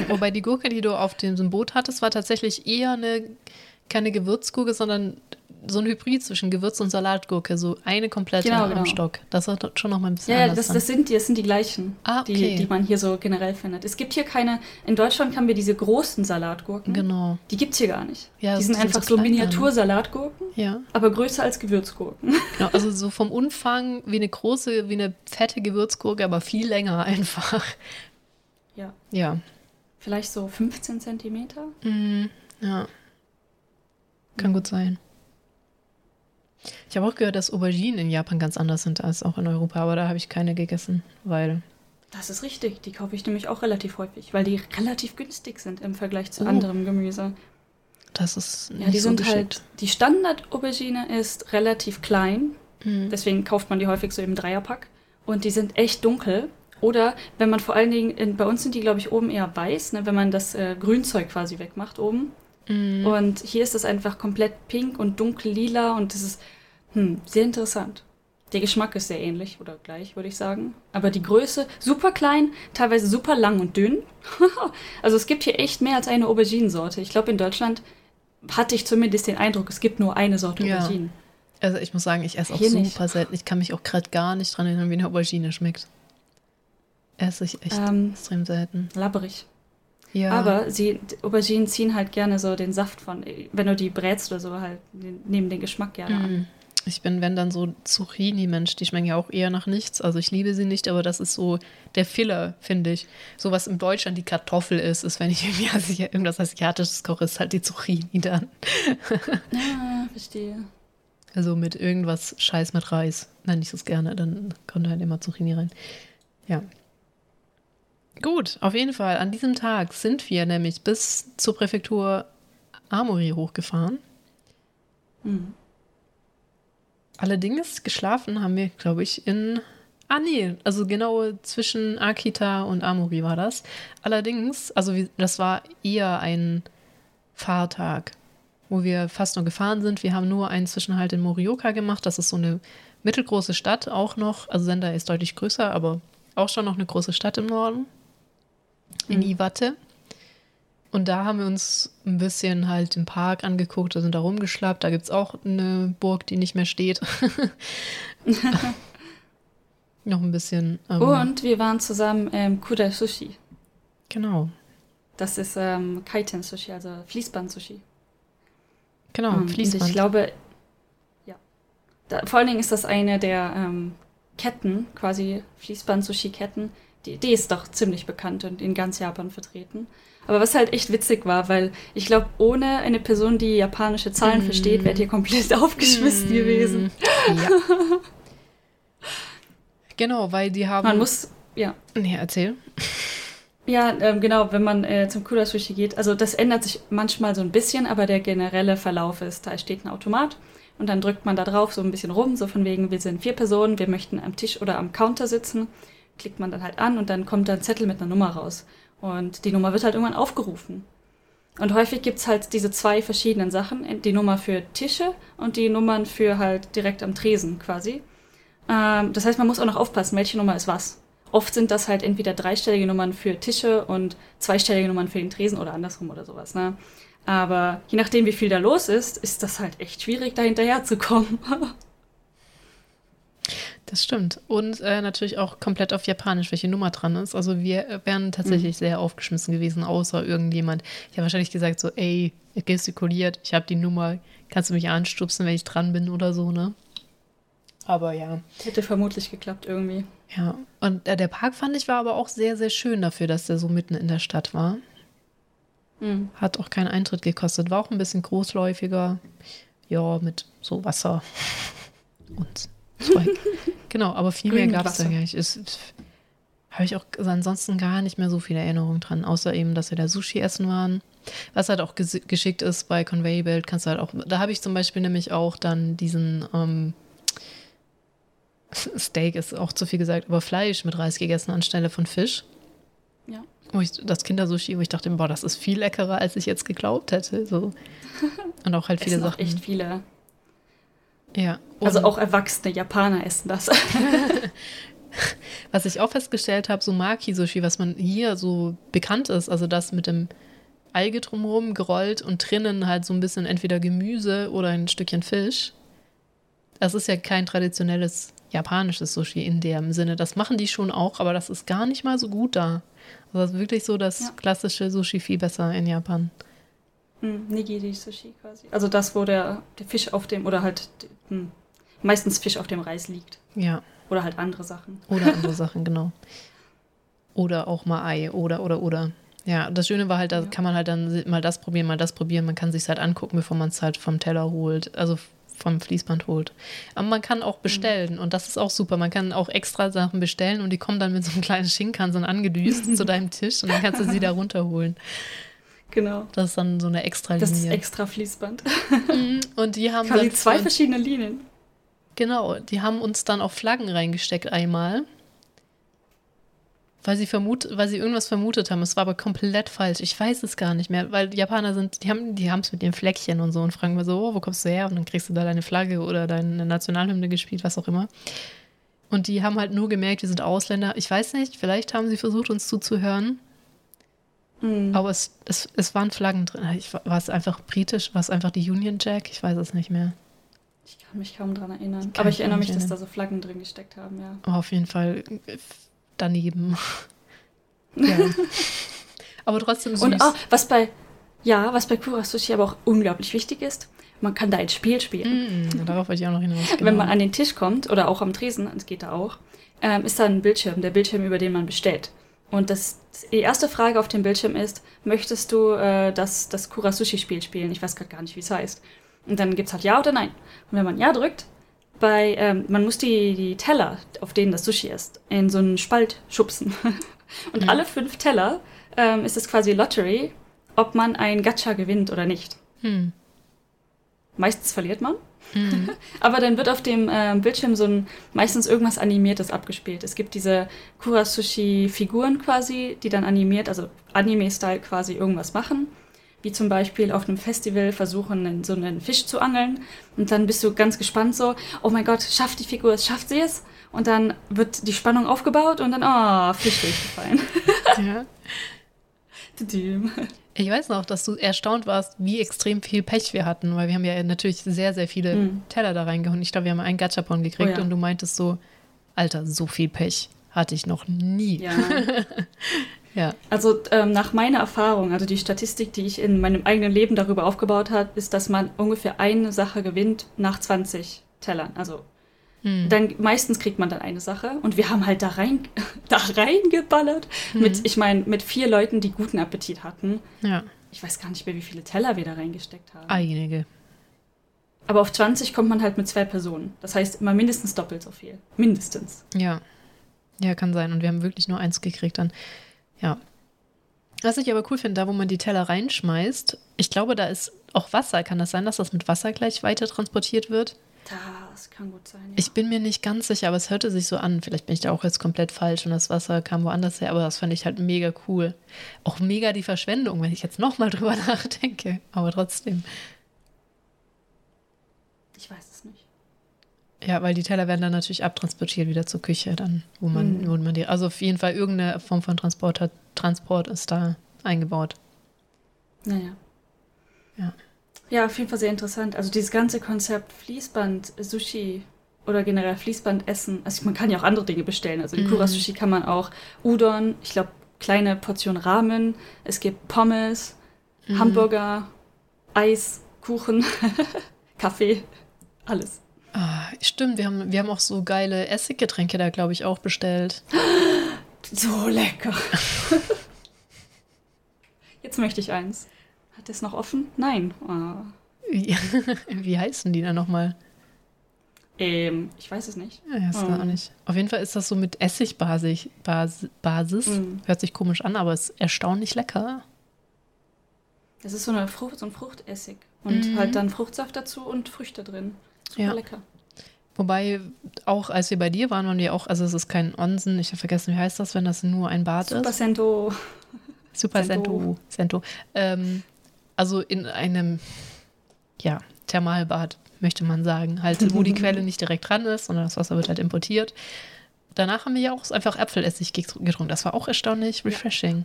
Wobei die Gurke, die du auf dem Boot hattest, war tatsächlich eher eine, keine Gewürzgurke, sondern so ein Hybrid zwischen Gewürz und Salatgurke, so eine komplette genau, genau. am Stock. Das hat schon noch mal ein bisschen Ja, das, das, sind, das sind die gleichen, ah, okay. die, die man hier so generell findet. Es gibt hier keine, in Deutschland haben wir diese großen Salatgurken. Genau. Die gibt es hier gar nicht. Ja, die sind einfach so, Miniatur-Salatgurken, ja. aber größer als Gewürzgurken. Genau, also so vom Umfang wie eine große, wie eine fette Gewürzgurke, aber viel länger einfach. Ja. Ja. Vielleicht so 15 Zentimeter? Mm, ja. Kann gut sein. Ich habe auch gehört, dass Auberginen in Japan ganz anders sind als auch in Europa, aber da habe ich keine gegessen, weil. Das ist richtig. Die kaufe ich nämlich auch relativ häufig, weil die relativ günstig sind im Vergleich zu oh. anderem Gemüse. Das ist nicht ja, die so sind geschickt. halt. Die Standard-Aubergine ist relativ klein, mhm. deswegen kauft man die häufig so im Dreierpack. Und die sind echt dunkel. Oder wenn man vor allen Dingen, in, bei uns sind die, glaube ich, oben eher weiß, ne, wenn man das äh, Grünzeug quasi wegmacht oben. Mhm. Und hier ist es einfach komplett pink und dunkel lila und das ist hm, sehr interessant. Der Geschmack ist sehr ähnlich oder gleich, würde ich sagen. Aber die Größe super klein, teilweise super lang und dünn. also es gibt hier echt mehr als eine Auberginensorte. Ich glaube, in Deutschland hatte ich zumindest den Eindruck, es gibt nur eine Sorte ja. Auberginen. Also ich muss sagen, ich esse auch hier super nicht. selten. Ich kann mich auch gerade gar nicht dran erinnern, wie eine Aubergine schmeckt. Esse ich echt ähm, extrem selten. Labberig. Ja. Aber sie, Auberginen ziehen halt gerne so den Saft von, wenn du die brätst oder so, halt nehmen den Geschmack gerne mm. an. Ich bin, wenn dann so Zucchini-Mensch, die schmecken ja auch eher nach nichts. Also ich liebe sie nicht, aber das ist so der Filler, finde ich. So was in Deutschland die Kartoffel ist, ist, wenn ich irgendwie Asi irgendwas Asiatisches koche, ist halt die Zucchini dann. Ja, verstehe. Also mit irgendwas Scheiß mit Reis. Nenne ich das gerne, dann kommt halt immer Zucchini rein. Ja. Gut, auf jeden Fall. An diesem Tag sind wir nämlich bis zur Präfektur Amori hochgefahren. Mhm. Allerdings geschlafen haben wir, glaube ich, in. Ah, nee, also genau zwischen Akita und Amori war das. Allerdings, also das war eher ein Fahrtag, wo wir fast nur gefahren sind. Wir haben nur einen Zwischenhalt in Morioka gemacht. Das ist so eine mittelgroße Stadt auch noch. Also Sender ist deutlich größer, aber auch schon noch eine große Stadt im Norden. In mhm. Iwate. Und da haben wir uns ein bisschen halt im Park angeguckt, da sind da rumgeschlappt. Da gibt es auch eine Burg, die nicht mehr steht. Noch ein bisschen. Ähm, und wir waren zusammen im Kudai Sushi. Genau. Das ist ähm, Kaiten Sushi, also Fließband-Sushi. Genau, um, ähm, Fließband. Und ich glaube, ja. Da, vor allen Dingen ist das eine der ähm, Ketten, quasi Fließband-Sushi-Ketten. Die, die ist doch ziemlich bekannt und in ganz Japan vertreten. Aber was halt echt witzig war, weil ich glaube, ohne eine Person, die japanische Zahlen mm. versteht, wärt ihr komplett aufgeschmissen mm. gewesen. Ja. genau, weil die haben. Man muss, ja. Nee, erzähl. Ja, ähm, genau, wenn man äh, zum Kura Sushi geht, also das ändert sich manchmal so ein bisschen, aber der generelle Verlauf ist, da steht ein Automat und dann drückt man da drauf so ein bisschen rum, so von wegen, wir sind vier Personen, wir möchten am Tisch oder am Counter sitzen, klickt man dann halt an und dann kommt da ein Zettel mit einer Nummer raus. Und die Nummer wird halt irgendwann aufgerufen. Und häufig gibt es halt diese zwei verschiedenen Sachen, die Nummer für Tische und die Nummern für halt direkt am Tresen quasi. Ähm, das heißt, man muss auch noch aufpassen, welche Nummer ist was. Oft sind das halt entweder dreistellige Nummern für Tische und zweistellige Nummern für den Tresen oder andersrum oder sowas. Ne? Aber je nachdem, wie viel da los ist, ist das halt echt schwierig, da hinterher zu kommen. Das stimmt. Und äh, natürlich auch komplett auf Japanisch, welche Nummer dran ist. Also wir wären tatsächlich mhm. sehr aufgeschmissen gewesen, außer irgendjemand. Ich habe wahrscheinlich gesagt so, ey, gestikuliert, ich habe die Nummer, kannst du mich anstupsen, wenn ich dran bin oder so, ne? Aber ja. Hätte vermutlich geklappt irgendwie. Ja, und äh, der Park fand ich war aber auch sehr, sehr schön dafür, dass der so mitten in der Stadt war. Mhm. Hat auch keinen Eintritt gekostet, war auch ein bisschen großläufiger. Ja, mit so Wasser und Zeug. genau, aber viel mehr gab es da gar nicht. Habe ich auch ansonsten gar nicht mehr so viele Erinnerungen dran, außer eben, dass wir da Sushi essen waren. Was halt auch ges geschickt ist bei Convey Belt, kannst du halt auch. Da habe ich zum Beispiel nämlich auch dann diesen ähm, Steak ist auch zu viel gesagt, aber Fleisch mit Reis gegessen anstelle von Fisch. Ja. Wo ich, das Kindersushi, wo ich dachte, boah, das ist viel leckerer, als ich jetzt geglaubt hätte. So. Und auch halt viele Sachen. echt viele ja. Also auch erwachsene Japaner essen das. was ich auch festgestellt habe, so Maki-Sushi, was man hier so bekannt ist, also das mit dem Alge drumherum gerollt und drinnen halt so ein bisschen entweder Gemüse oder ein Stückchen Fisch. Das ist ja kein traditionelles japanisches Sushi in dem Sinne. Das machen die schon auch, aber das ist gar nicht mal so gut da. Also das ist wirklich so das ja. klassische Sushi viel besser in Japan. Hm, Nigiri-Sushi quasi. Also das, wo der, der Fisch auf dem, oder halt hm, meistens Fisch auf dem Reis liegt. Ja. Oder halt andere Sachen. Oder andere Sachen, genau. Oder auch mal Ei, oder, oder, oder. Ja, das Schöne war halt, da ja. kann man halt dann mal das probieren, mal das probieren. Man kann sich halt angucken, bevor man es halt vom Teller holt, also vom Fließband holt. Aber man kann auch bestellen mhm. und das ist auch super. Man kann auch extra Sachen bestellen und die kommen dann mit so einem kleinen Schinkansen angedüst zu deinem Tisch und dann kannst du sie da runterholen. Genau. Das ist dann so eine extra Linie. Das ist extra Fließband. Mhm. Und die haben Quasi zwei verschiedene Linien. Genau, die haben uns dann auch Flaggen reingesteckt einmal. Weil sie, vermut, weil sie irgendwas vermutet haben. Es war aber komplett falsch. Ich weiß es gar nicht mehr, weil die Japaner sind, die haben die es mit ihren Fleckchen und so und fragen mir so, oh, wo kommst du her? Und dann kriegst du da deine Flagge oder deine Nationalhymne gespielt, was auch immer. Und die haben halt nur gemerkt, wir sind Ausländer. Ich weiß nicht, vielleicht haben sie versucht, uns zuzuhören. Mhm. Aber es, es, es waren Flaggen drin. Ich, war es einfach britisch? War es einfach die Union Jack? Ich weiß es nicht mehr. Ich kann mich kaum daran erinnern. Aber ich erinnere mich, erinnern. dass da so Flaggen drin gesteckt haben, ja. Aber auf jeden Fall äh, daneben. ja. aber trotzdem süß. Und oh, was bei, ja, was bei Kurasushi aber auch unglaublich wichtig ist, man kann da ein Spiel spielen. Mm, darauf wollte ich auch noch hinaus. Genau. Wenn man an den Tisch kommt oder auch am Tresen, das geht da auch, ähm, ist da ein Bildschirm, der Bildschirm, über den man bestellt. Und das, die erste Frage auf dem Bildschirm ist, möchtest du äh, das, das Kurasushi-Spiel spielen? Ich weiß gerade gar nicht, wie es heißt. Und dann gibt es halt Ja oder Nein. Und wenn man Ja drückt, bei, ähm, man muss die, die Teller, auf denen das Sushi ist, in so einen Spalt schubsen. Und Mhm. alle fünf Teller ähm, ist es quasi Lottery, ob man ein Gacha gewinnt oder nicht. Hm. Meistens verliert man. Aber dann wird auf dem ähm, Bildschirm so ein meistens irgendwas Animiertes abgespielt. Es gibt diese Kurasushi-Figuren quasi, die dann animiert, also Anime-Style quasi irgendwas machen. Wie zum Beispiel auf einem Festival versuchen, so einen Fisch zu angeln. Und dann bist du ganz gespannt so, oh mein Gott, schafft die Figur es, schafft sie es? Und dann wird die Spannung aufgebaut und dann, oh, Fisch durchgefallen. ja. Ich weiß noch, dass du erstaunt warst, wie extrem viel Pech wir hatten, weil wir haben ja natürlich sehr, sehr viele Mhm. Teller da reingehauen. Ich glaube, wir haben einen Gachapon gekriegt Oh ja. und du meintest so, Alter, so viel Pech hatte ich noch nie. Ja. Ja. Also ähm, nach meiner Erfahrung, also die Statistik, die ich in meinem eigenen Leben darüber aufgebaut habe, ist, dass man ungefähr eine Sache gewinnt nach 20 Tellern. Also Hm. dann meistens kriegt man dann eine Sache und wir haben halt da rein da reingeballert mit ich meine mit vier Leuten, die guten Appetit hatten. ja, Ich weiß gar nicht mehr, wie viele Teller wir da reingesteckt haben. einige. Aber auf 20 kommt man halt mit zwei Personen. Das heißt immer mindestens doppelt so viel. Mindestens. Ja. Ja, kann sein. Und wir haben wirklich nur eins gekriegt dann. Ja. Was ich aber cool finde, da wo man die Teller reinschmeißt, ich glaube, da ist auch Wasser. Kann das sein, dass das mit Wasser gleich weiter transportiert wird? Das kann gut sein. Ja. Ich bin mir nicht ganz sicher, aber es hörte sich so an. Vielleicht bin ich da auch jetzt komplett falsch und das Wasser kam woanders her, aber das fand ich halt mega cool. Auch mega die Verschwendung, wenn ich jetzt nochmal drüber nachdenke. Aber trotzdem. ich weiß es nicht. Ja, weil die Teller werden dann natürlich abtransportiert wieder zur Küche, dann, wo man, Mhm. wo man die. Also auf jeden Fall irgendeine Form von Transport hat. Transport ist da eingebaut. Naja. Ja. Ja, auf jeden Fall sehr interessant. Also dieses ganze Konzept Fließband, Sushi oder generell Fließband essen. Also man kann ja auch andere Dinge bestellen. Also in Mhm. Kura Sushi kann man auch Udon, ich glaube kleine Portion Ramen, es gibt Pommes, Mhm. Hamburger, Eis, Kuchen, Kaffee, alles. Ah, stimmt, wir haben, wir haben auch so geile Essiggetränke da, glaube ich, auch bestellt. So lecker. Jetzt möchte ich eins. Hat es noch offen? Nein. Ah. Wie, wie heißen die dann nochmal? Ähm, ich weiß es nicht. Ja, ist Oh. gar nicht. Auf jeden Fall ist das so mit Essigbasis. Bas, Basis. Mm. Hört sich komisch an, aber ist erstaunlich lecker. Das ist so, eine Frucht, so ein Fruchtessig. Und Mhm. halt dann Fruchtsaft dazu und Früchte drin. Super Ja. lecker. Wobei, auch als wir bei dir waren, waren wir auch, also es ist kein Onsen, ich habe vergessen, wie heißt das, wenn das nur ein Bad Super ist? Sento. Super Sento. Sento. Sento. Ähm, also in einem, ja, Thermalbad, möchte man sagen. Halt, wo die Quelle nicht direkt dran ist, sondern das Wasser wird halt importiert. Danach haben wir ja auch einfach Äpfelessig getrunken. Das war auch erstaunlich refreshing.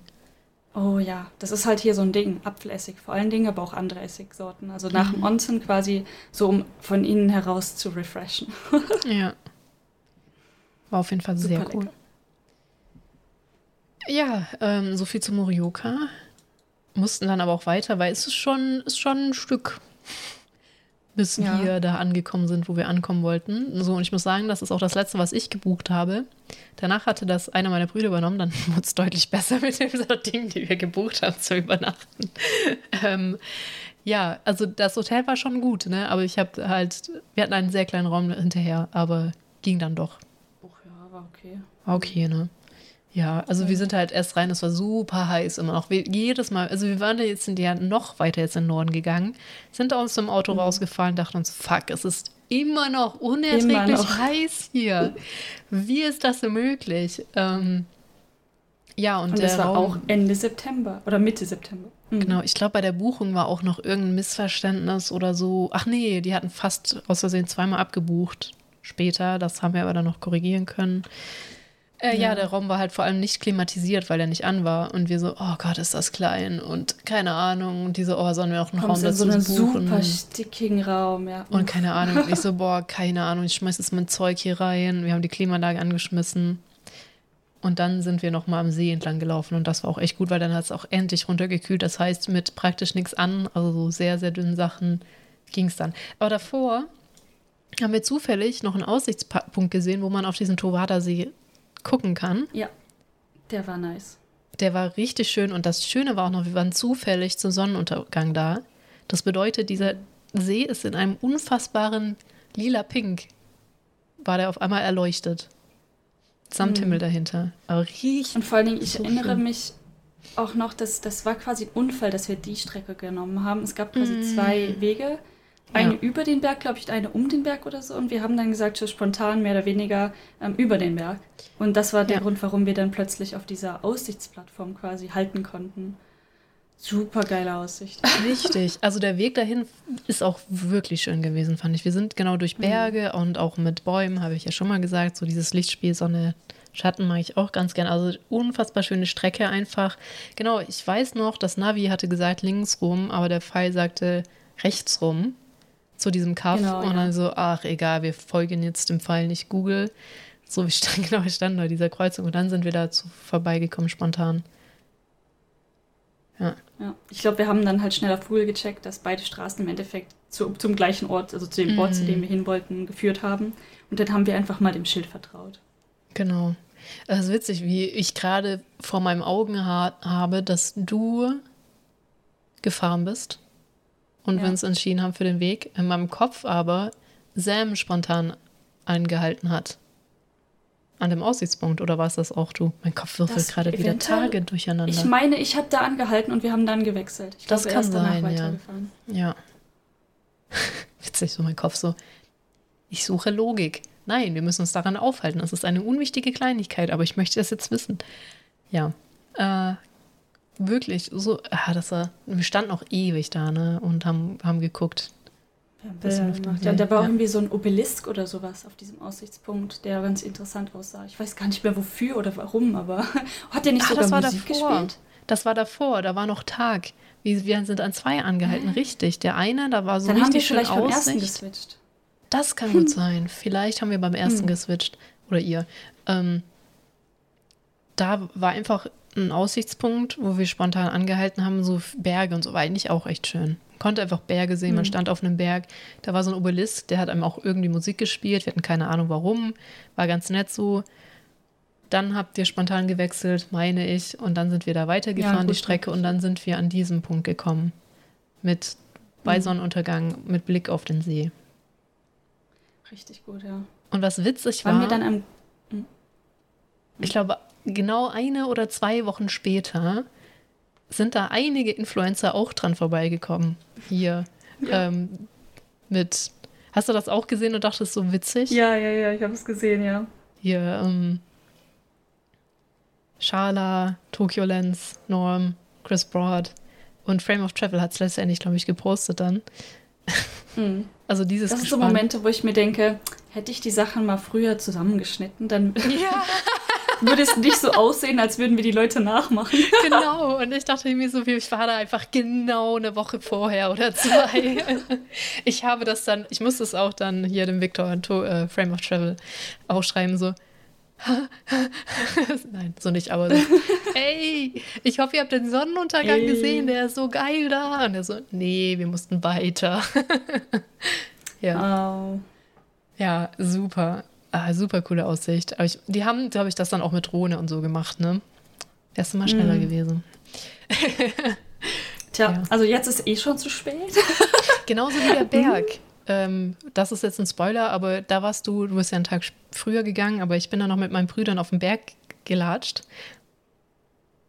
Oh ja, das ist halt hier so ein Ding. Apfelessig vor allen Dingen, aber auch andere Essigsorten. Also nach Mhm. dem Onsen quasi so, um von innen heraus zu refreshen. Ja. War auf jeden Fall sehr Super cool. lecker. Ja, ähm, so viel zu Morioka. Mussten dann aber auch weiter, weil es ist schon, ist schon ein Stück, bis Ja. wir da angekommen sind, wo wir ankommen wollten. So, und ich muss sagen, das ist auch das Letzte, was ich gebucht habe. Danach hatte das einer meiner Brüder übernommen, dann wurde es deutlich besser mit den Dingen, die wir gebucht haben, zu übernachten. ähm, ja, also das Hotel war schon gut, ne? Aber ich habe halt, wir hatten einen sehr kleinen Raum hinterher, aber ging dann doch. Oh ja, war okay. War Okay, ne? Ja, also wir sind halt erst rein, es war super heiß immer noch. Wir, jedes Mal, also wir waren da jetzt sind ja noch weiter jetzt in den Norden gegangen, sind aus dem Auto rausgefahren, dachten uns, fuck, es ist immer noch unerträglich Immer noch. heiß hier. Wie ist das denn möglich? Ähm, ja, und, Und der das war Raum, auch Ende September oder Mitte September. Mhm. Genau, ich glaube, bei der Buchung war auch noch irgendein Missverständnis oder so. Ach nee, die hatten fast aus Versehen zweimal abgebucht später. Das haben wir aber dann noch korrigieren können. Äh, ja. Ja. der Raum war halt vor allem nicht klimatisiert, weil er nicht an war. Und wir so, oh Gott, ist das klein und keine Ahnung. Und diese, oh, sollen wir auch einen Raum Kommst in dazu so einen buchen? super stickigen Raum, ja. Und keine Ahnung. Und ich so, boah, keine Ahnung, ich schmeiß jetzt mein Zeug hier rein. Wir haben die Klimaanlage angeschmissen. Und dann sind wir nochmal am See entlang gelaufen und das war auch echt gut, weil dann hat es auch endlich runtergekühlt. Das heißt, mit praktisch nichts an, also so sehr, sehr dünnen Sachen ging es dann. Aber davor haben wir zufällig noch einen Aussichtspunkt gesehen, wo man auf diesen Towada-See gucken kann. Ja, der war nice. Der war richtig schön und das Schöne war auch noch, wir waren zufällig zum Sonnenuntergang da. Das bedeutet, dieser See ist in einem unfassbaren lila Pink, war der auf einmal erleuchtet. Samthimmel mhm. dahinter. Aber riecht. Und vor allen Dingen, ich so erinnere schön. mich auch noch, dass das war quasi ein Unfall, dass wir die Strecke genommen haben. Es gab quasi mm. zwei Wege. Eine ja. über den Berg, glaube ich, eine um den Berg oder so. Und wir haben dann gesagt, so spontan mehr oder weniger ähm, über den Berg. Und das war der ja. Grund, warum wir dann plötzlich auf dieser Aussichtsplattform quasi halten konnten. Super geile Aussicht. Richtig. Also der Weg dahin ist auch wirklich schön gewesen, fand ich. Wir sind genau durch mhm. Berge mhm. und auch mit Bäumen, habe ich ja schon mal gesagt. So dieses Lichtspiel, Sonne, Schatten mag ich auch ganz gern. Also unfassbar schöne Strecke einfach. Genau, ich weiß noch, das Navi hatte gesagt links rum, aber der Pfeil sagte rechts rum zu diesem Kaff. Genau, und dann so, ach egal, wir folgen jetzt dem Pfeil nicht Google. So wie stand, genau, wir standen bei dieser Kreuzung und dann sind wir dazu vorbeigekommen spontan. Ja. ja. Ich glaube, wir haben dann halt schnell auf Google gecheckt, dass beide Straßen im Endeffekt zu, zum gleichen Ort, also zu dem Ort, zu dem mhm. wir hin wollten, geführt haben. Und dann haben wir einfach mal dem Schild vertraut. Genau. Es ist witzig, wie ich gerade vor meinen Augen ha habe, dass du gefahren bist und ja. wir uns entschieden haben für den Weg. In meinem Kopf aber Sam spontan angehalten hat an dem Aussichtspunkt oder war es das auch du? Mein Kopf würfelt gerade wieder Tage durcheinander. Ich meine, ich habe da angehalten und wir haben dann gewechselt. Ich das glaube, kann sein, ja. Ja. Witzig, so mein Kopf so. Ich suche Logik. Nein, wir müssen uns daran aufhalten. Das ist eine unwichtige Kleinigkeit, aber ich möchte das jetzt wissen. Ja. Äh, wirklich, so, ah, das war, wir standen auch ewig da, ne, und haben, haben geguckt. Ja, da war ja. irgendwie so ein Obelisk oder sowas auf diesem Aussichtspunkt, der ganz interessant aussah. Ich weiß gar nicht mehr wofür oder warum, aber hat der nicht Ach, sogar das war Musik davor. gespielt? Das war davor, da war noch Tag. Wir sind an zwei angehalten, richtig. Der eine, da war so Dann richtig haben wir vielleicht beim ersten geswitcht. Das kann gut sein. Vielleicht haben wir beim ersten hm. geswitcht. Oder ihr. Ähm, da war einfach ein Aussichtspunkt, wo wir spontan angehalten haben, so Berge und so, war eigentlich auch echt schön konnte einfach Berge sehen. Man mhm. stand auf einem Berg. Da war so ein Obelisk, der hat einem auch irgendwie Musik gespielt. Wir hatten keine Ahnung warum. War ganz nett so. Dann habt ihr spontan gewechselt, meine ich. Und dann sind wir da weitergefahren, ja, die Strecke. Und dann sind wir an diesem Punkt gekommen. Mit bei mhm. Sonnenuntergang, mit Blick auf den See. Richtig gut, ja. Und was witzig war. Waren wir dann am. Mhm. Ich glaube, genau eine oder zwei Wochen später sind da einige Influencer auch dran vorbeigekommen. Hier ja. ähm, mit. Hast du das auch gesehen und dachtest so witzig? Ja, ja, ja, ich habe es gesehen, ja. Hier, ähm, Shala, Tokyo Lens, Norm, Chris Broad und Frame of Travel hat es letztendlich, glaube ich, gepostet dann. Mhm. Also dieses Das sind so Momente, wo ich mir denke, hätte ich die Sachen mal früher zusammengeschnitten, dann ja. würde es nicht so aussehen, als würden wir die Leute nachmachen. genau, und ich dachte mir so, ich war da einfach genau eine Woche vorher oder zwei. Ich habe das dann, ich musste es auch dann hier dem Victor äh, Frame of Travel auch schreiben, so. Nein, so nicht, aber so, ey, ich hoffe, ihr habt den Sonnenuntergang ey. gesehen, der ist so geil da. Und er so, nee, wir mussten weiter. ja. Oh. Ja, super. Ah, super coole Aussicht. Aber ich, die haben, glaube ich, das dann auch mit Drohne und so gemacht, ne? Wärst du mal schneller mm. gewesen. Tja, ja. also jetzt ist eh schon zu spät. Genauso wie der Berg. ähm, das ist jetzt ein Spoiler, aber da warst du, du bist ja einen Tag früher gegangen, aber ich bin da noch mit meinen Brüdern auf den Berg gelatscht.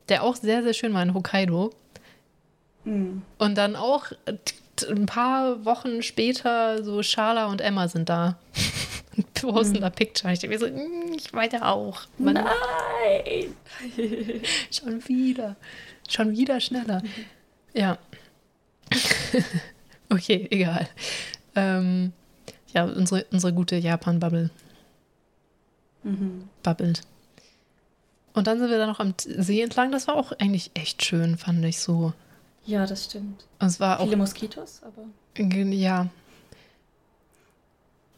Der auch sehr, sehr schön war in Hokkaido. Mm. Und dann auch ein paar Wochen später so Schala und Emma sind da und posten mhm. da Picture. Ich denke mir so, hm, ich weiter auch. Man, Nein! schon wieder. Schon wieder schneller. Ja. okay, egal. Ähm, ja, unsere, unsere gute Japan-Bubble. Mhm. Bubbelt. Und dann sind wir da noch am See entlang. Das war auch eigentlich echt schön, fand ich so. Ja, das stimmt. Und es war Viele auch, Moskitos, aber. Ja,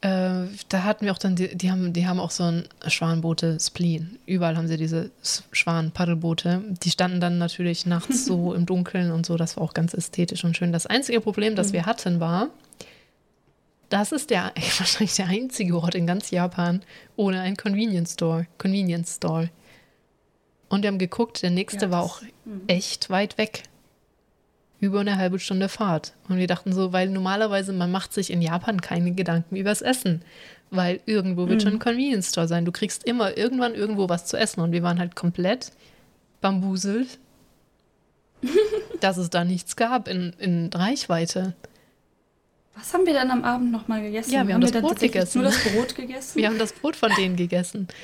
äh, da hatten wir auch dann, die, die, haben, die haben auch so ein Schwanboote Spleen. Überall haben sie diese Schwan-Paddelboote. Die standen dann natürlich nachts so im Dunkeln und so. Das war auch ganz ästhetisch und schön. Das einzige Problem, das mhm. wir hatten, war, das ist der wahrscheinlich der einzige Ort in ganz Japan ohne einen Convenience Store. Convenience Store. Und wir haben geguckt, der nächste ja, war auch mhm. echt weit weg über eine halbe Stunde Fahrt. Und wir dachten so, weil normalerweise man macht sich in Japan keine Gedanken übers Essen. weil irgendwo wird Mhm. schon ein Convenience Store sein. Du kriegst immer irgendwann irgendwo was zu essen und wir waren halt komplett bambuselt, dass es da nichts gab in, in Reichweite. Was haben wir dann am Abend nochmal gegessen? Ja, wir haben das dann Brot gegessen. Nur das Brot gegessen? Wir haben das Brot von denen gegessen.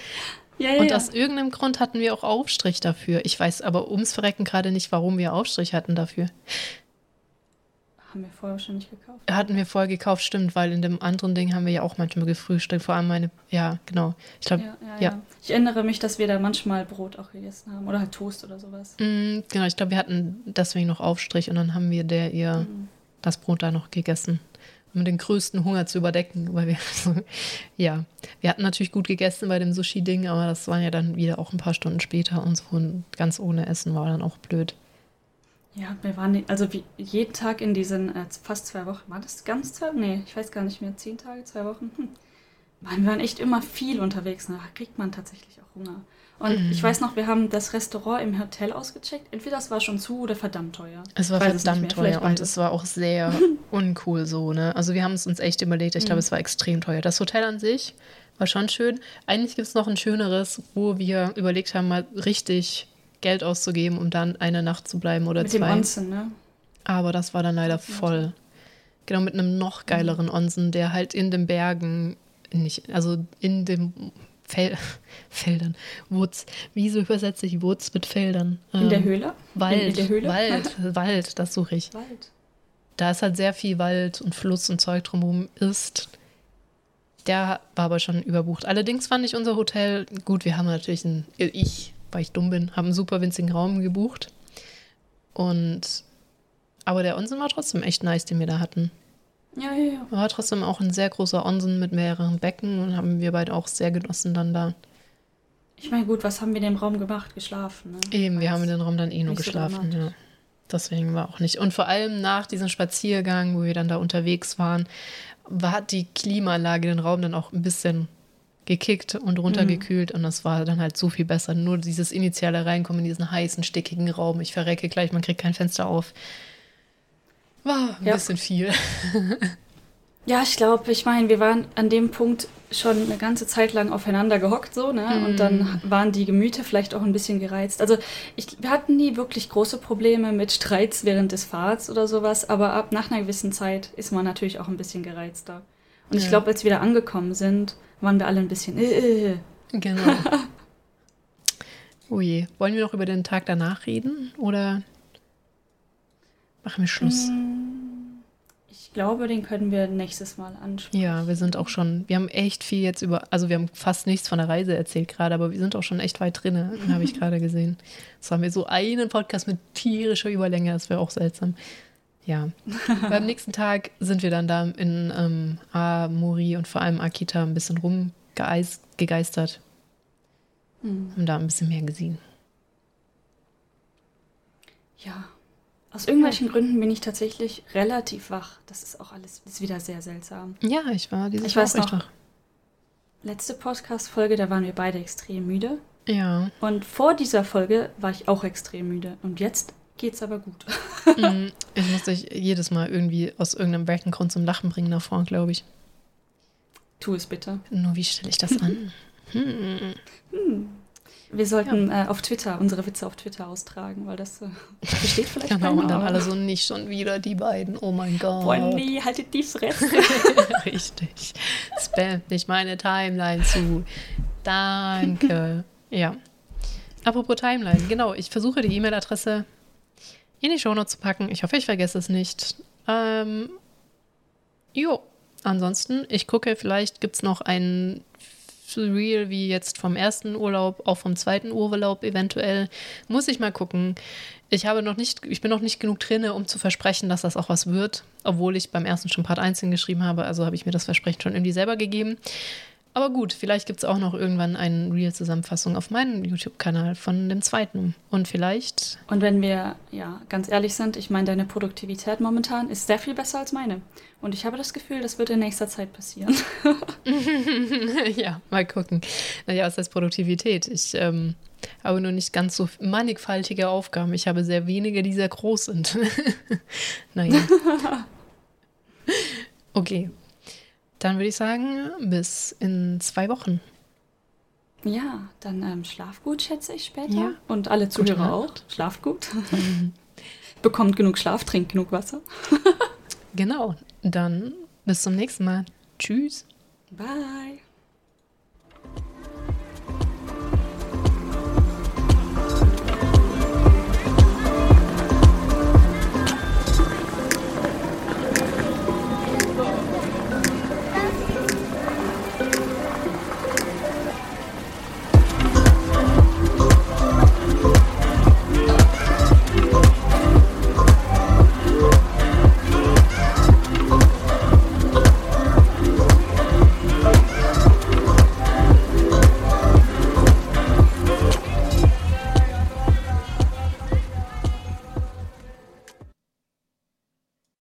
ja, ja, Und aus irgendeinem Grund hatten wir auch Aufstrich dafür. Ich weiß aber ums Verrecken gerade nicht, warum wir Aufstrich hatten dafür. Haben wir vorher schon nicht gekauft. Hatten wir vorher gekauft, stimmt, weil in dem anderen Ding haben wir ja auch manchmal gefrühstückt. Vor allem meine, ja, genau. Ich glaube, Ja, ja, ja. Ich erinnere mich, dass wir da manchmal Brot auch gegessen haben. Oder halt Toast oder sowas. mm, genau, ich glaube, wir hatten deswegen noch Aufstrich und dann haben wir der ihr Mhm. das Brot da noch gegessen. Um den größten Hunger zu überdecken, weil wir, so, ja, wir hatten natürlich gut gegessen bei dem Sushi-Ding, aber das waren ja dann wieder auch ein paar Stunden später und so und ganz ohne Essen war dann auch blöd. Ja, wir waren also wie, jeden Tag in diesen äh, fast zwei Wochen. War das ganz zwei? Nee, ich weiß gar nicht mehr. Zehn Tage, zwei Wochen? Hm. Mann, wir waren echt immer viel unterwegs. Ne? Da kriegt man tatsächlich auch Hunger. Und Mhm. ich weiß noch, wir haben das Restaurant im Hotel ausgecheckt. Entweder es war schon zu oder verdammt teuer. Es war verdammt teuer und es war auch sehr uncool so, ne? Also wir haben es uns echt überlegt, ich glaube, Mhm. es war extrem teuer. Das Hotel an sich war schon schön. Eigentlich gibt es noch ein schöneres, wo wir überlegt haben, mal richtig Geld auszugeben, um dann eine Nacht zu bleiben oder Mit dem zwei. Onsen, ne? Aber das war dann leider voll. Genau, mit einem noch geileren Mhm. Onsen, der halt in den Bergen, nicht, also in dem Fel Feldern, Woods. Wieso übersetze ich Woods mit Feldern? In der Ähm, Höhle? Wald, In, in der Höhle? Wald, Wald, das suche ich. Wald. Da ist halt sehr viel Wald und Fluss und Zeug drumherum ist. Der war aber schon überbucht. Allerdings fand ich unser Hotel gut. Wir haben natürlich einen, ich, weil ich dumm bin, habe einen super winzigen Raum gebucht. Und, aber der Onsen war trotzdem echt nice, den wir da hatten. Ja, ja, ja. War trotzdem auch ein sehr großer Onsen mit mehreren Becken und haben wir beide auch sehr genossen dann da. Ich meine, gut, was haben wir in dem Raum gemacht? Geschlafen, ne? Eben, wir Weiß. haben in den Raum dann eh nur Nicht so geschlafen, dramatisch. ja. Deswegen war auch nicht. Und vor allem nach diesem Spaziergang, wo wir dann da unterwegs waren, war die Klimaanlage den Raum dann auch ein bisschen gekickt und runtergekühlt und das war dann halt so viel besser. Nur dieses initiale Reinkommen in diesen heißen, stickigen Raum. Ich verrecke gleich, man kriegt kein Fenster auf. War ein Ja. bisschen viel. Ja, ich glaube, ich meine, wir waren an dem Punkt schon eine ganze Zeit lang aufeinander gehockt, so, ne? Und dann waren die Gemüter vielleicht auch ein bisschen gereizt. Also, ich, wir hatten nie wirklich große Probleme mit Streits während des Fahrts oder sowas, aber ab nach einer gewissen Zeit ist man natürlich auch ein bisschen gereizter. Und ich Ja. glaube, als wir da angekommen sind, waren wir alle ein bisschen. Äh, äh. Genau. Oh je. Wollen wir noch über den Tag danach reden oder machen wir Schluss? Mm, Ich glaube, den können wir nächstes Mal ansprechen. Ja, wir sind auch schon, wir haben echt viel jetzt über, also wir haben fast nichts von der Reise erzählt gerade, aber wir sind auch schon echt weit drin, habe ich gerade gesehen. Jetzt haben wir so einen Podcast mit tierischer Überlänge, das wäre auch seltsam. Ja. Beim nächsten Tag sind wir dann da in ähm, Amori und vor allem Akita ein bisschen rumgegeistert, Mm. haben da ein bisschen mehr gesehen. Ja. Aus irgendwelchen Gründen bin ich tatsächlich relativ wach. Das ist auch alles ist wieder sehr seltsam. Ja, ich war dieses Ich Jahr weiß auch noch. wach. Letzte Podcast-Folge, da waren wir beide extrem müde. Ja. Und vor dieser Folge war ich auch extrem müde. Und jetzt geht's aber gut. Mm, Ich muss dich jedes Mal irgendwie aus irgendeinem Beckengrund zum Lachen bringen davor, glaube ich. Tu es bitte. Nur wie stelle ich das an? Hm. Wir sollten äh, auf Twitter unsere Witze auf Twitter austragen, weil das äh, versteht vielleicht Genau, und dann alle so nicht schon wieder die beiden. Oh mein Gott. Wendy, haltet die Fresse. Richtig. Spamt nicht meine Timeline zu. Danke. Ja. Apropos Timeline, genau. Ich versuche die E-Mail-Adresse in die Shownotes zu packen. Ich hoffe, ich vergesse es nicht. Ähm, jo. Ansonsten, ich gucke, vielleicht gibt es noch ein Reel wie jetzt vom ersten Urlaub, auch vom zweiten Urlaub eventuell. Muss ich mal gucken. Ich habe noch nicht, ich bin noch nicht genug drinne, um zu versprechen, dass das auch was wird, obwohl ich beim ersten schon Part 1 hingeschrieben habe, also habe ich mir das Versprechen schon irgendwie selber gegeben. Aber gut, vielleicht gibt es auch noch irgendwann eine Real-Zusammenfassung auf meinem YouTube-Kanal von dem zweiten. Und vielleicht, Und wenn wir ja ganz ehrlich sind, ich meine, deine Produktivität momentan ist sehr viel besser als meine. Und ich habe das Gefühl, das wird in nächster Zeit passieren. ja, mal gucken. Naja, was heißt Produktivität? Ich ähm, habe nur nicht ganz so mannigfaltige Aufgaben. Ich habe sehr wenige, die sehr groß sind. naja. Okay. Dann würde ich sagen, bis in zwei Wochen. Ja, dann ähm, schlaf gut, schätze ich später. Ja. Und alle Zuhörer auch. Schlaft gut. Bekommt genug Schlaf, trinkt genug Wasser. Genau. Dann bis zum nächsten Mal. Tschüss. Bye.